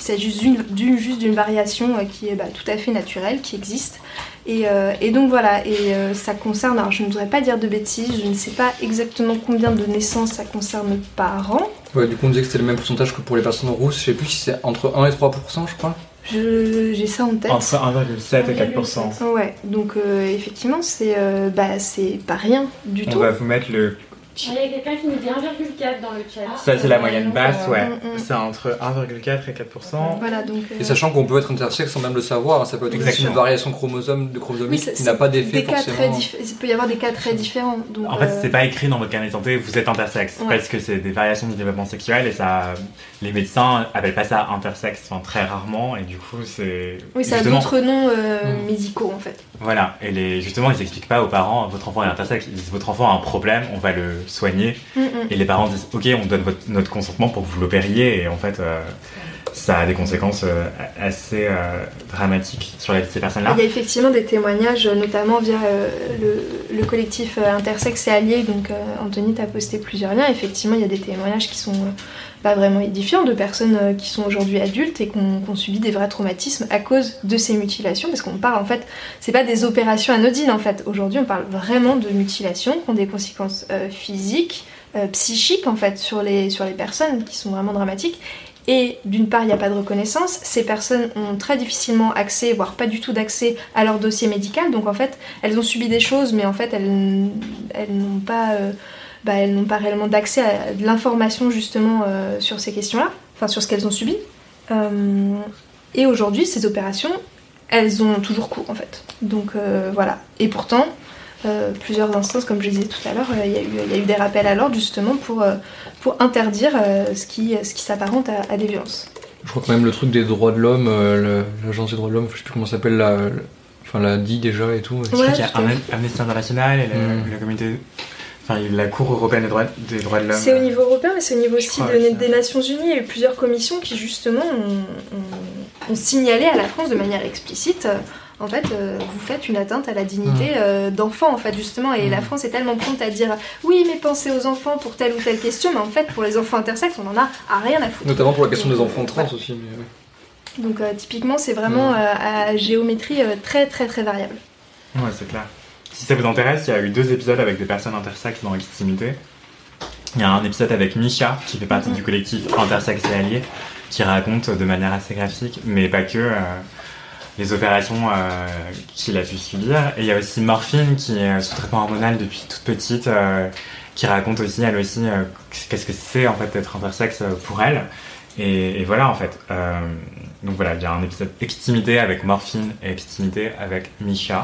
il s'agit juste d'une- d'une juste d'une variation qui est bah, tout à fait naturelle, qui existe. Et, euh, et donc voilà, et euh, ça concerne, alors je ne voudrais pas dire de bêtises, je ne sais pas exactement combien de naissances ça concerne par an. Ouais, du coup, on disait que c'était le même pourcentage que pour les personnes rousses. Je sais plus si c'est entre 1 et 3%, je crois. Je- J'ai ça en tête. Entre 1,7 et 4%. Ouais, donc euh, effectivement, c'est euh, bah, c'est pas rien du On tout. va vous mettre le. Ah, Il y a quelqu'un qui nous dit 1,4 dans le chat. Ça, c'est la moyenne basse, ouais. Mm, mm. C'est entre 1,4 et 4%. Voilà, donc. euh, Et sachant qu'on peut être intersexe sans même le savoir, ça peut être Exactement. une variation chromosome de chromosomique oui, qui n'a pas d'effet des cas très forcément. Il peut y avoir des cas très différents. Donc, En fait, euh, c'est pas écrit dans votre carnet de santé, vous êtes intersexe, Ouais. parce que c'est des variations du développement sexuel et ça, les médecins appellent pas ça intersexe, enfin très rarement, et du coup c'est. Oui, ça a justement- d'autres noms euh, Mm. médicaux en fait. Voilà, et les, justement, ils expliquent pas aux parents, votre enfant est intersexe, ils disent votre enfant a un problème, on va le soigner. Mm, mm. Et les parents disent ok, on donne votre- notre consentement pour que vous l'opériez, et en fait, euh, ça a des conséquences euh, assez euh, dramatiques sur la vie de ces personnes-là. Il y a effectivement des témoignages, notamment via euh, le, le collectif euh, Intersexe et Alliés. Donc, euh, Anthony, tu as posté plusieurs liens. Effectivement, il y a des témoignages qui sont euh, pas vraiment édifiants de personnes euh, qui sont aujourd'hui adultes et qui ont, subi des vrais traumatismes à cause de ces mutilations. Parce qu'on parle, en fait, c'est pas des opérations anodines, en fait. Aujourd'hui, on parle vraiment de mutilations qui ont des conséquences euh, physiques, euh, psychiques, en fait, sur les, sur les personnes qui sont vraiment dramatiques. Et d'une part, il n'y a pas de reconnaissance. Ces personnes ont très difficilement accès, voire pas du tout d'accès à leur dossier médical. Donc en fait, elles ont subi des choses, mais en fait, elles, n'ont pas, euh, bah, elles n'ont pas réellement d'accès à de l'information justement euh, sur ces questions-là, enfin sur ce qu'elles ont subi. Euh, et aujourd'hui, ces opérations, elles ont toujours cours en fait. Donc voilà. Et pourtant, euh, plusieurs instances, comme je disais tout à l'heure, euh, il y, a eu- il y a eu des rappels à l'ordre justement pour, euh, pour interdire euh, ce qui, ce qui s'apparente à, à des violences. Je crois que même le truc des droits de l'homme, euh, l'agence des droits de l'homme, je sais plus comment ça s'appelle, la, la- enfin l'a dit déjà et tout. Je crois Ouais, qu'il y a. Amnesty International et la, Mm. la communauté, enfin la Cour européenne des droits, des droits de l'homme. C'est au niveau européen, mais c'est au niveau aussi de- des Nations Unies. Il y a eu plusieurs commissions qui justement ont, ont- ont signalé à la France de manière explicite. En fait, euh, vous faites une atteinte à la dignité euh, d'enfant, en fait, justement. Et la France est tellement prompte à dire oui, mais pensez aux enfants pour telle ou telle question, mais en fait, pour les enfants intersexes, on en a à rien à foutre. Notamment pour la question des enfants trans aussi. mais ouais. Donc, euh, typiquement, c'est vraiment Mm. euh, à géométrie euh, très, très, très variable. Ouais, c'est clair. Si ça vous intéresse, il y a eu deux épisodes avec des personnes intersexes dans Extimité. Il y a un épisode avec Misha, qui fait partie du collectif Intersexe et Alliés, qui raconte de manière assez graphique, mais pas que, euh, les opérations euh, qu'il a pu subir. Et il y a aussi Morphine, qui est sous traitement hormonal depuis toute petite, euh, qui raconte aussi, elle aussi, euh, qu'est-ce que c'est en fait d'être intersexe pour elle. Et, et voilà en fait. Donc voilà, il y a un épisode Extimité avec Morphine et Extimité avec Misha.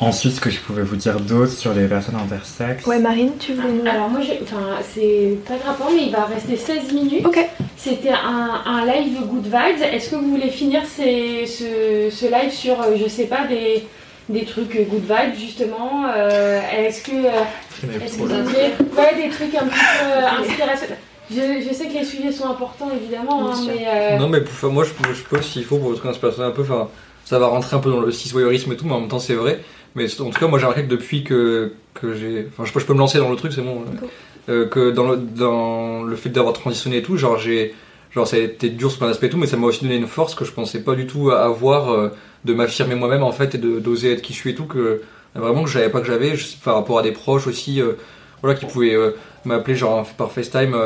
Ensuite, ce que je pouvais vous dire d'autre sur les personnes intersexes. Ouais, Marine, tu voulais nous. Alors moi, j'ai- enfin, c'est pas de rapport, mais il va rester 16 minutes. Ok. C'était un, un live Good Vibes. Est-ce que vous voulez finir ces- ce, ce live sur, euh, je sais pas, des, des trucs Good Vibes justement euh, Est-ce que, euh, est-ce que vous aviez ouais, des trucs un petit peu inspirationnels je, je sais que les sujets sont importants évidemment, hein, mais euh, Non, mais pour- moi, je, peux- je peux s'il faut pour le truc inspiration un peu. Enfin, ça va rentrer un peu dans le cis-voyeurisme et tout, mais en même temps, c'est vrai. Mais en tout cas, moi, j'ai remarqué que depuis que, que j'ai. Enfin, je peux, je peux me lancer dans le truc, c'est bon. Go. Euh, que dans le, dans le fait d'avoir transitionné et tout, genre, j'ai. Genre, ça a été dur sur plein d'aspects et tout, mais ça m'a aussi donné une force que je pensais pas du tout avoir euh, de m'affirmer moi-même, en fait, et d'oser être qui je suis et tout, que vraiment que je savais pas que j'avais, par rapport à des proches aussi, euh, voilà, qui pouvaient euh, m'appeler, genre, par FaceTime.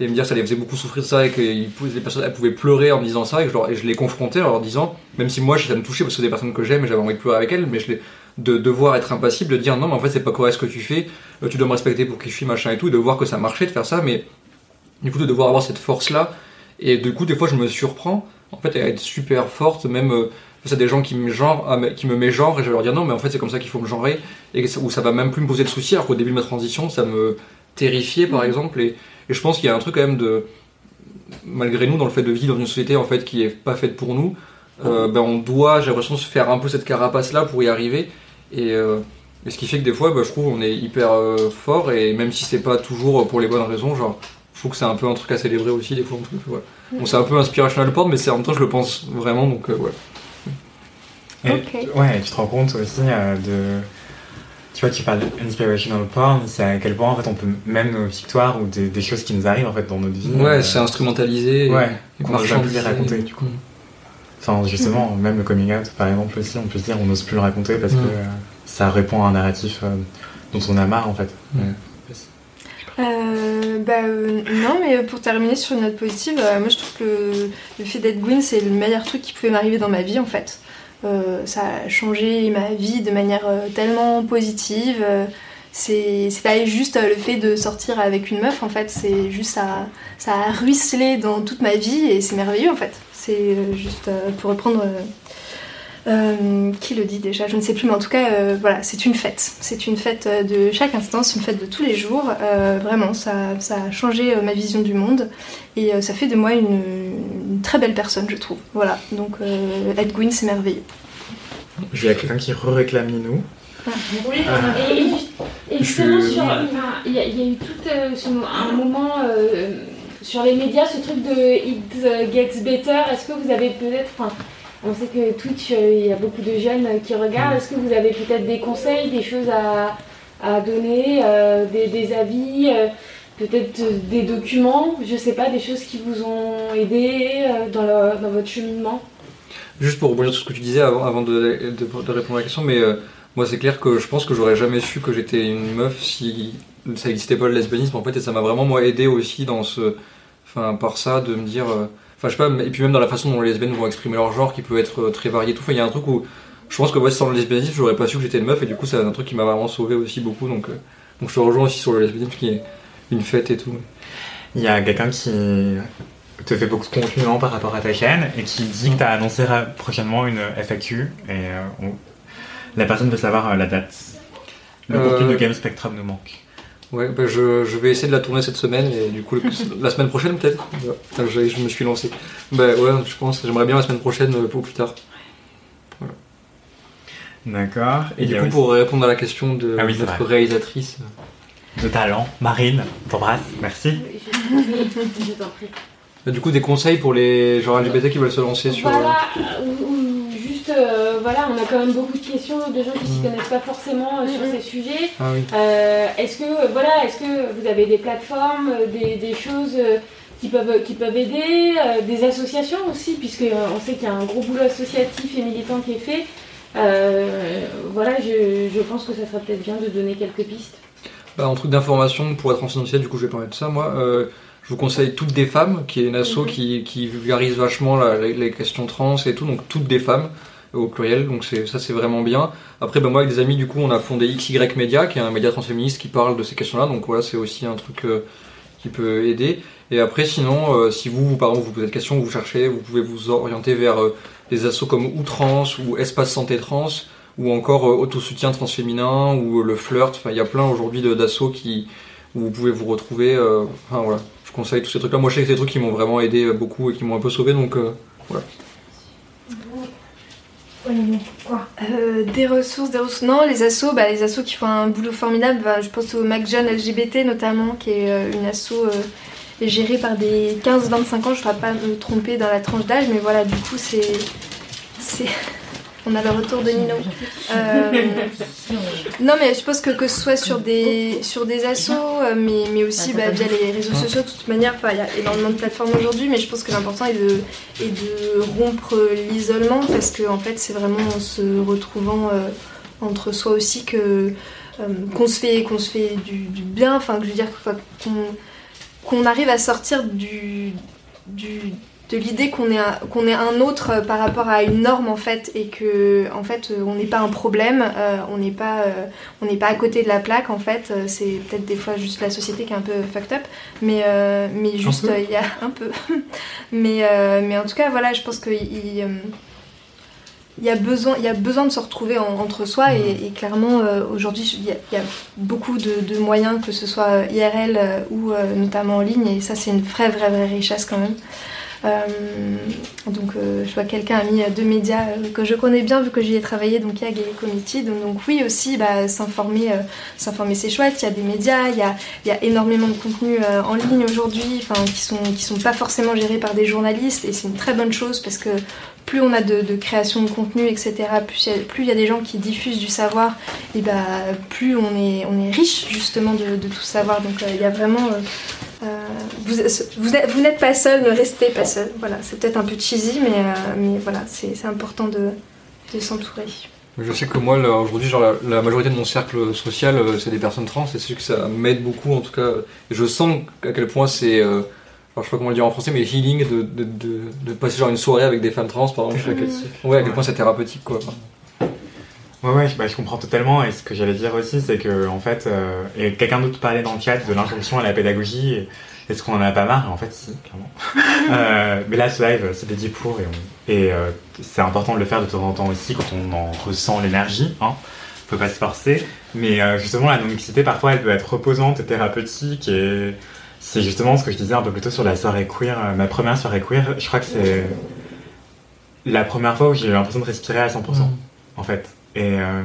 Et me dire que ça les faisait beaucoup souffrir de ça et que ils pouvaient- les personnes elles pouvaient pleurer en me disant ça et, que je leur- et je les confrontais en leur disant même si moi ça me touchait parce que c'est des personnes que j'aime et j'avais envie de pleurer avec elles mais je les, de devoir être impassible de dire non mais en fait c'est pas correct ce que tu fais euh, tu dois me respecter pour qui je suis machin et tout et de voir que ça marchait de faire ça mais du coup de devoir avoir cette force là et du coup des fois je me surprends en fait à être super forte même euh, face à des gens qui me genre me- qui me met genre et je vais leur dire non mais en fait c'est comme ça qu'il faut me genrer et où ça va même plus me poser de soucis alors qu'au début de ma transition ça me terrifiait par exemple et, et je pense qu'il y a un truc quand même de malgré nous dans le fait de vivre dans une société en fait qui est pas faite pour nous euh, ben on doit j'ai l'impression se faire un peu cette carapace là pour y arriver et, euh, et ce qui fait que des fois ben, je trouve on est hyper euh, fort et même si c'est pas toujours pour les bonnes raisons genre je trouve que c'est un peu un truc à célébrer aussi des fois un truc, ouais. bon c'est un peu inspirational porn mais c'est en même temps je le pense vraiment donc euh, ouais Et, Ok. Ouais, tu te rends compte aussi euh, de. Tu vois, tu parles d'inspirational porn, c'est à quel point en fait on peut, même nos victoires ou des, des choses qui nous arrivent en fait dans notre vie. ouais euh, c'est instrumentalisé Ouais, et qu'on n'ose plus les raconter du coup. Enfin, justement, même le coming out par exemple aussi, on peut se dire on n'ose plus le raconter parce Mm. que euh, ça répond à un narratif euh, dont on a marre en fait. Mm. Euh, bah euh, non, mais pour terminer sur une note positive, euh, moi je trouve que le fait d'être Gwyn, c'est le meilleur truc qui pouvait m'arriver dans ma vie en fait. Euh, ça a changé ma vie de manière euh, tellement positive. euh, c'est pas juste le fait de sortir avec une meuf en fait, c'est juste ça, ça a ruisselé dans toute ma vie et c'est merveilleux en fait. C'est juste pour reprendre. Euh, qui le dit déjà Je ne sais plus, mais en tout cas, euh, voilà, c'est une fête. C'est une fête euh, de chaque instant, c'est une fête de tous les jours. Euh, vraiment, ça, ça a changé euh, ma vision du monde et euh, ça fait de moi une, très belle personne, je trouve. Voilà, donc euh, Edwin, c'est merveilleux. Il y a quelqu'un qui réclame Ninou. Oui, et, et justement, sur, il, y a, il y a eu tout euh, sur un moment euh, sur les médias, ce truc de It Gets Better. Est-ce que vous avez peut-être. Enfin, on sait que Twitch, euh, il y a beaucoup de jeunes qui regardent. Est-ce que vous avez peut-être des conseils, des choses à, à donner, euh, des, avis euh, Peut-être des documents, je sais pas, des choses qui vous ont aidé euh, dans, votre cheminement? Juste pour rebondir sur ce que tu disais avant, de, répondre à la question, mais euh, moi c'est clair que je pense que j'aurais jamais su que j'étais une meuf si ça n'existait pas le lesbianisme en fait, et ça m'a vraiment moi aidé aussi dans ce, enfin par ça de me dire, euh, enfin je sais pas, et puis même dans la façon dont les lesbiennes vont exprimer leur genre qui peut être euh, très varié, et tout. Enfin il y a un truc où je pense que ouais, sans le lesbianisme j'aurais pas su que j'étais une meuf, et du coup c'est un truc qui m'a vraiment sauvé aussi beaucoup, donc euh, donc je te rejoins aussi sur le lesbianisme qui est une fête et tout. Il y a quelqu'un qui te fait beaucoup de compliments par rapport à ta chaîne et qui dit que tu as annoncé prochainement une FAQ et euh, on- la personne veut savoir euh, la date. Le contenu de Game Spectrum nous manque. Ouais, bah je, je vais essayer de la tourner cette semaine et du coup le- la semaine prochaine peut-être. Ouais, je, je me suis lancé. Bah ouais, je pense. J'aimerais bien la semaine prochaine euh, pour plus tard. D'accord. Et, du coup aussi pour répondre à la question de Ah oui, notre réalisatrice. de talent, Marine, t'embrasse, merci. Je t'en prie. Bah, du coup des conseils pour les gens LGBT qui veulent se lancer sur. Voilà, euh, juste, euh, voilà, on a quand même beaucoup de questions de gens qui s'y Mm. connaissent pas forcément euh, sur ces sujets. Ah oui. Euh, est-ce que, voilà, est-ce que vous avez des plateformes, des, des choses qui peuvent, qui peuvent aider, euh, des associations aussi, puisque euh, on sait qu'il y a un gros boulot associatif et militant qui est fait. Euh, voilà, je, je pense que ça serait peut-être bien de donner quelques pistes. Bah, un truc d'information pour être confidentiel, du coup je vais parler de ça moi. Euh, je vous conseille Toutes des femmes, qui est une asso Mhm. qui, qui vulgarise vachement la- les, les questions trans et tout, donc Toutes des femmes au pluriel, donc ça c'est vraiment bien. Après bah, moi avec des amis du coup on a fondé XY Media, qui est un média transféministe qui parle de ces questions-là, donc voilà c'est aussi un truc euh, qui peut aider. Et après sinon, euh, si vous, par exemple, vous posez des questions, vous cherchez, vous pouvez vous orienter vers euh, des assos comme Outrance ou Espace Santé Trans ou encore autosoutien transféminin ou le flirt. Enfin, il y a plein aujourd'hui qui où vous pouvez vous retrouver. enfin voilà, je conseille tous ces trucs-là. Moi, je sais que c'est des trucs qui m'ont vraiment aidé beaucoup et qui m'ont un peu sauvé, donc voilà. Euh, des ressources, des ressources. Non, les assos, bah, les assos qui font un boulot formidable. bah, je pense au MacJohn LGBT notamment, qui est euh, une asso euh, gérée par des 15-25 ans. Je ne voudrais pas me tromper dans la tranche d'âge, mais voilà, du coup, c'est. On a le retour de Nino. Euh, non, mais je pense que que ce soit sur des, sur des assos, euh, mais, mais aussi bah, via les réseaux sociaux, de toute manière, il y a énormément de plateformes aujourd'hui, mais je pense que l'important est de, est de rompre l'isolement parce que en fait, c'est vraiment en se retrouvant euh, entre soi aussi que euh, qu'on se fait qu'on se fait du, du bien, enfin, que je veux dire qu'on qu'on arrive à sortir du, du de l'idée qu'on est, un, qu'on est un autre euh, par rapport à une norme en fait et que en fait euh, on n'est pas un problème, euh, on n'est pas euh, on n'est pas à côté de la plaque en fait, c'est peut-être des fois juste la société qui est un peu fucked up, mais euh, mais juste il y a un peu, mais mais en tout cas voilà je pense que il, il y a besoin, il y a besoin de se retrouver en- entre soi et, et clairement euh, aujourd'hui il y, a- il y a beaucoup de, de moyens que ce soit IRL euh, ou euh, notamment en ligne et ça c'est une vraie vraie vraie richesse quand même. Euh, donc euh, je vois quelqu'un a mis deux médias euh, que je connais bien vu que j'y ai travaillé donc YAG et Committee donc, donc oui aussi bah, s'informer s'informer c'est chouette. Il y a des médias il y a, y a énormément de contenus euh, en ligne aujourd'hui qui sont qui sont pas forcément gérés par des journalistes et c'est une très bonne chose parce que plus on a de, création de contenu etc plus il y a- des gens qui diffusent du savoir et bah plus on est on est riche justement de, tout savoir donc euh, il y a vraiment euh, euh, vous, vous vous n'êtes pas seul, ne restez pas seul. Voilà, c'est peut-être un peu cheesy, mais, euh, mais voilà, c'est important de, de s'entourer. Je sais que moi, aujourd'hui, la, majorité de mon cercle social, c'est des personnes trans, et c'est que ça m'aide beaucoup, en tout cas. Je sens à quel point c'est, alors, je sais pas comment le dire en français, mais healing de, de, de, de passer genre une soirée avec des femmes trans, par exemple. à quel- Ouais, à quel point c'est thérapeutique, quoi. Ouais, ouais, bah, je comprends totalement. Et ce que j'allais dire aussi, c'est que, en fait, euh, et quelqu'un d'autre parlait dans le chat de l'injonction à la pédagogie. Est-ce qu'on en a pas marre? Et En fait, si, clairement. euh, mais là, ce live, c'est dédié pour. Et, on- et euh, c'est important de le faire de temps en temps aussi quand on en ressent l'énergie. Hein. On peut pas se forcer. Mais euh, justement, la non-mixité, parfois, elle peut être reposante et thérapeutique. Et c'est justement ce que je disais un peu plus tôt sur la soirée queer. Euh, ma première soirée queer, je crois que c'est la première fois où j'ai eu l'impression de respirer à 100%, en fait. Et euh,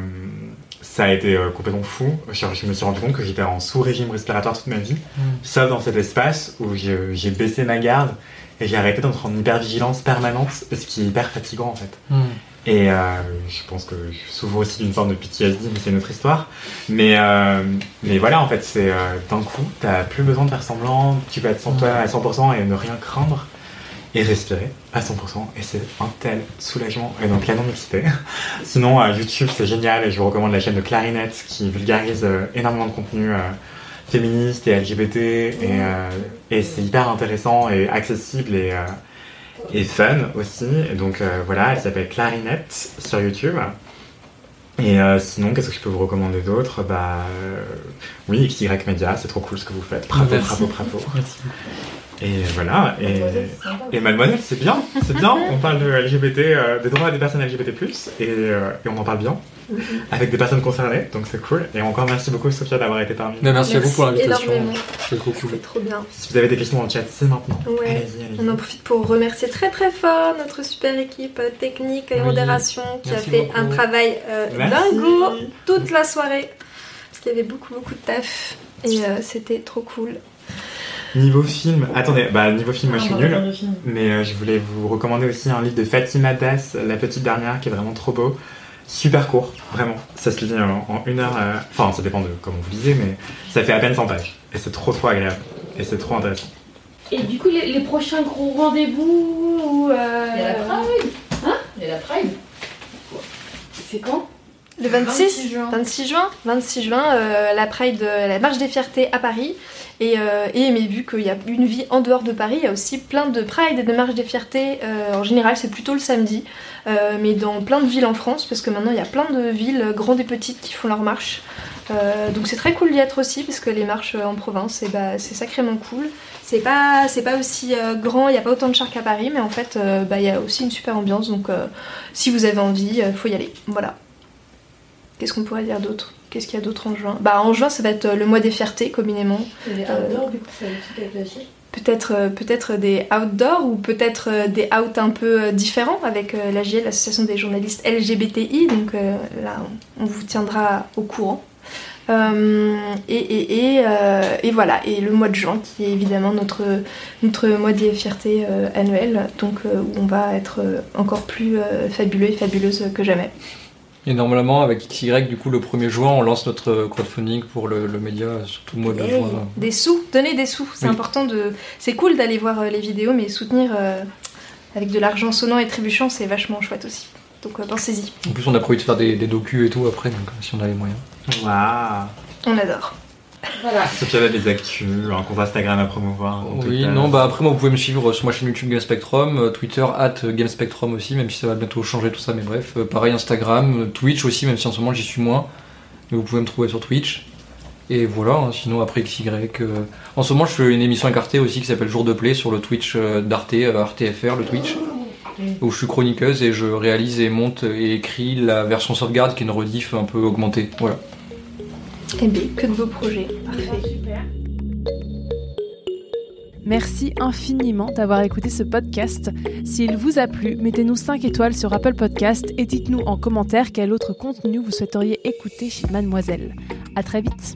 ça a été euh, complètement fou. Je, je me suis rendu compte que j'étais en sous-régime respiratoire toute ma vie, sauf dans cet espace où j'ai baissé ma garde et j'ai arrêté d'être en hypervigilance permanente, ce qui est hyper fatigant en fait. Et euh, je pense que je souffre aussi d'une forme de PTSD, mais c'est une autre histoire. Mais, euh, mais voilà, en fait, c'est euh, d'un coup, t'as plus besoin de faire semblant, tu vas être sans toi à 100% et ne rien craindre et respirer à 100%. Et c'est un tel soulagement. Et donc la non-mixité. Sinon, YouTube, c'est génial et je vous recommande la chaîne de Clarinette qui vulgarise énormément de contenu féministe et LGBT. Et, euh, et c'est hyper intéressant et accessible et, euh, et fun aussi. Et donc euh, voilà, elle s'appelle Clarinette sur YouTube. Et euh, sinon, qu'est-ce que je peux vous recommander d'autre? Bah euh, oui, XY Media, c'est trop cool ce que vous faites. Bravo, Merci. bravo, bravo. Et voilà, et, et Mademoiselle, c'est bien, c'est bien. On parle de LGBT, euh, des droits des personnes LGBT+, et, euh, et on en parle bien, avec des personnes concernées, donc c'est cool. Et encore merci beaucoup Sophia d'avoir été parmi nous. Mais merci, à vous pour l'invitation. C'est trop cool. C'est trop bien. Si vous avez des questions dans le chat, c'est maintenant. Ouais. On en profite pour remercier très très fort notre super équipe euh, technique et Oui. modération qui Merci a fait beaucoup. un travail euh, Merci. dingo toute la soirée. Parce qu'il y avait beaucoup beaucoup de taf et euh, c'était trop cool. Niveau film, attendez, bah niveau film, moi je suis Ah, on va nul. Mais euh, je voulais vous recommander aussi un livre de Fatima Das, La petite dernière, qui est vraiment trop beau. Super court, vraiment. Ça se lit en une heure. euh, Enfin, ça dépend de comment vous lisez, mais ça fait à peine 100 pages. Et c'est trop trop agréable. Et c'est trop intéressant. Et du coup, les, les prochains gros rendez-vous ou, euh, Il y a la Pride. Hein Il y a la Pride. C'est quand? Le 26, 26 juin. 26 juin, 26 juin, euh, la Pride, euh, la marche des fiertés à Paris. Et, euh, et mais vu qu'il y a une vie en dehors de Paris, il y a aussi plein de Pride et de marches des fiertés. Euh, en général, c'est plutôt le samedi, euh, mais dans plein de villes en France, parce que maintenant il y a plein de villes, euh, grandes et petites, qui font leurs marches. Euh, donc c'est très cool d'y être aussi, parce que les marches en province, bah, c'est sacrément cool. C'est pas, c'est pas aussi euh, grand, il n'y a pas autant de chars qu'à Paris, mais en fait, bah, il y a aussi une super ambiance. Donc si vous avez envie, il faut y aller. Voilà. Qu'est-ce qu'on pourrait dire d'autre? Qu'est-ce qu'il y a d'autre en juin? Bah en juin ça va être le mois des fiertés communément. Il y coup, ça. Peut-être euh, peut-être des outdoors ou peut-être euh, des out un peu euh, différents avec l'AGL, l'association des journalistes LGBTI. Donc là on, vous tiendra au courant. Et, et, et, voilà, et le mois de juin qui est évidemment notre, notre mois des fiertés euh, annuel, donc où on va être encore plus fabuleux et fabuleuse que jamais. Et normalement, avec XY, du coup, le 1er juin, on lance notre crowdfunding pour le, le média sur tout le mois de Hey, juin. Des sous, donner des sous, c'est Oui. important de. C'est cool d'aller voir euh, les vidéos, mais soutenir euh, avec de l'argent sonnant et trébuchant, c'est vachement chouette aussi. Donc euh, pensez-y, En plus, on a prévu de faire des, des docus et tout après, donc si on a les moyens. Waouh on adore. Voilà. Sophia a des actus, un compte Instagram à promouvoir. Oui, non, bah après, moi, vous pouvez me suivre sur ma chaîne YouTube Game Spectrum, euh, Twitter, at Game Spectrum aussi, même si ça va bientôt changer tout ça, mais bref. Euh, pareil, Instagram, euh, Twitch aussi, même si en ce moment j'y suis moins. Mais vous pouvez me trouver sur Twitch. Et voilà, hein, sinon après XY. euh, En ce moment, je fais une émission avec Arte aussi qui s'appelle Jour de Play sur le Twitch d'Arte, euh, Arte FR, le Twitch. Où je suis chroniqueuse et je réalise et monte et écris la version sauvegarde qui est une rediff un peu augmentée. Voilà. Eh bien, que de beaux projets. Parfait. Super. Merci infiniment d'avoir écouté ce podcast. S'il vous a plu, mettez-nous 5 étoiles sur Apple Podcast et dites-nous en commentaire quel autre contenu vous souhaiteriez écouter chez Mademoiselle. À très vite.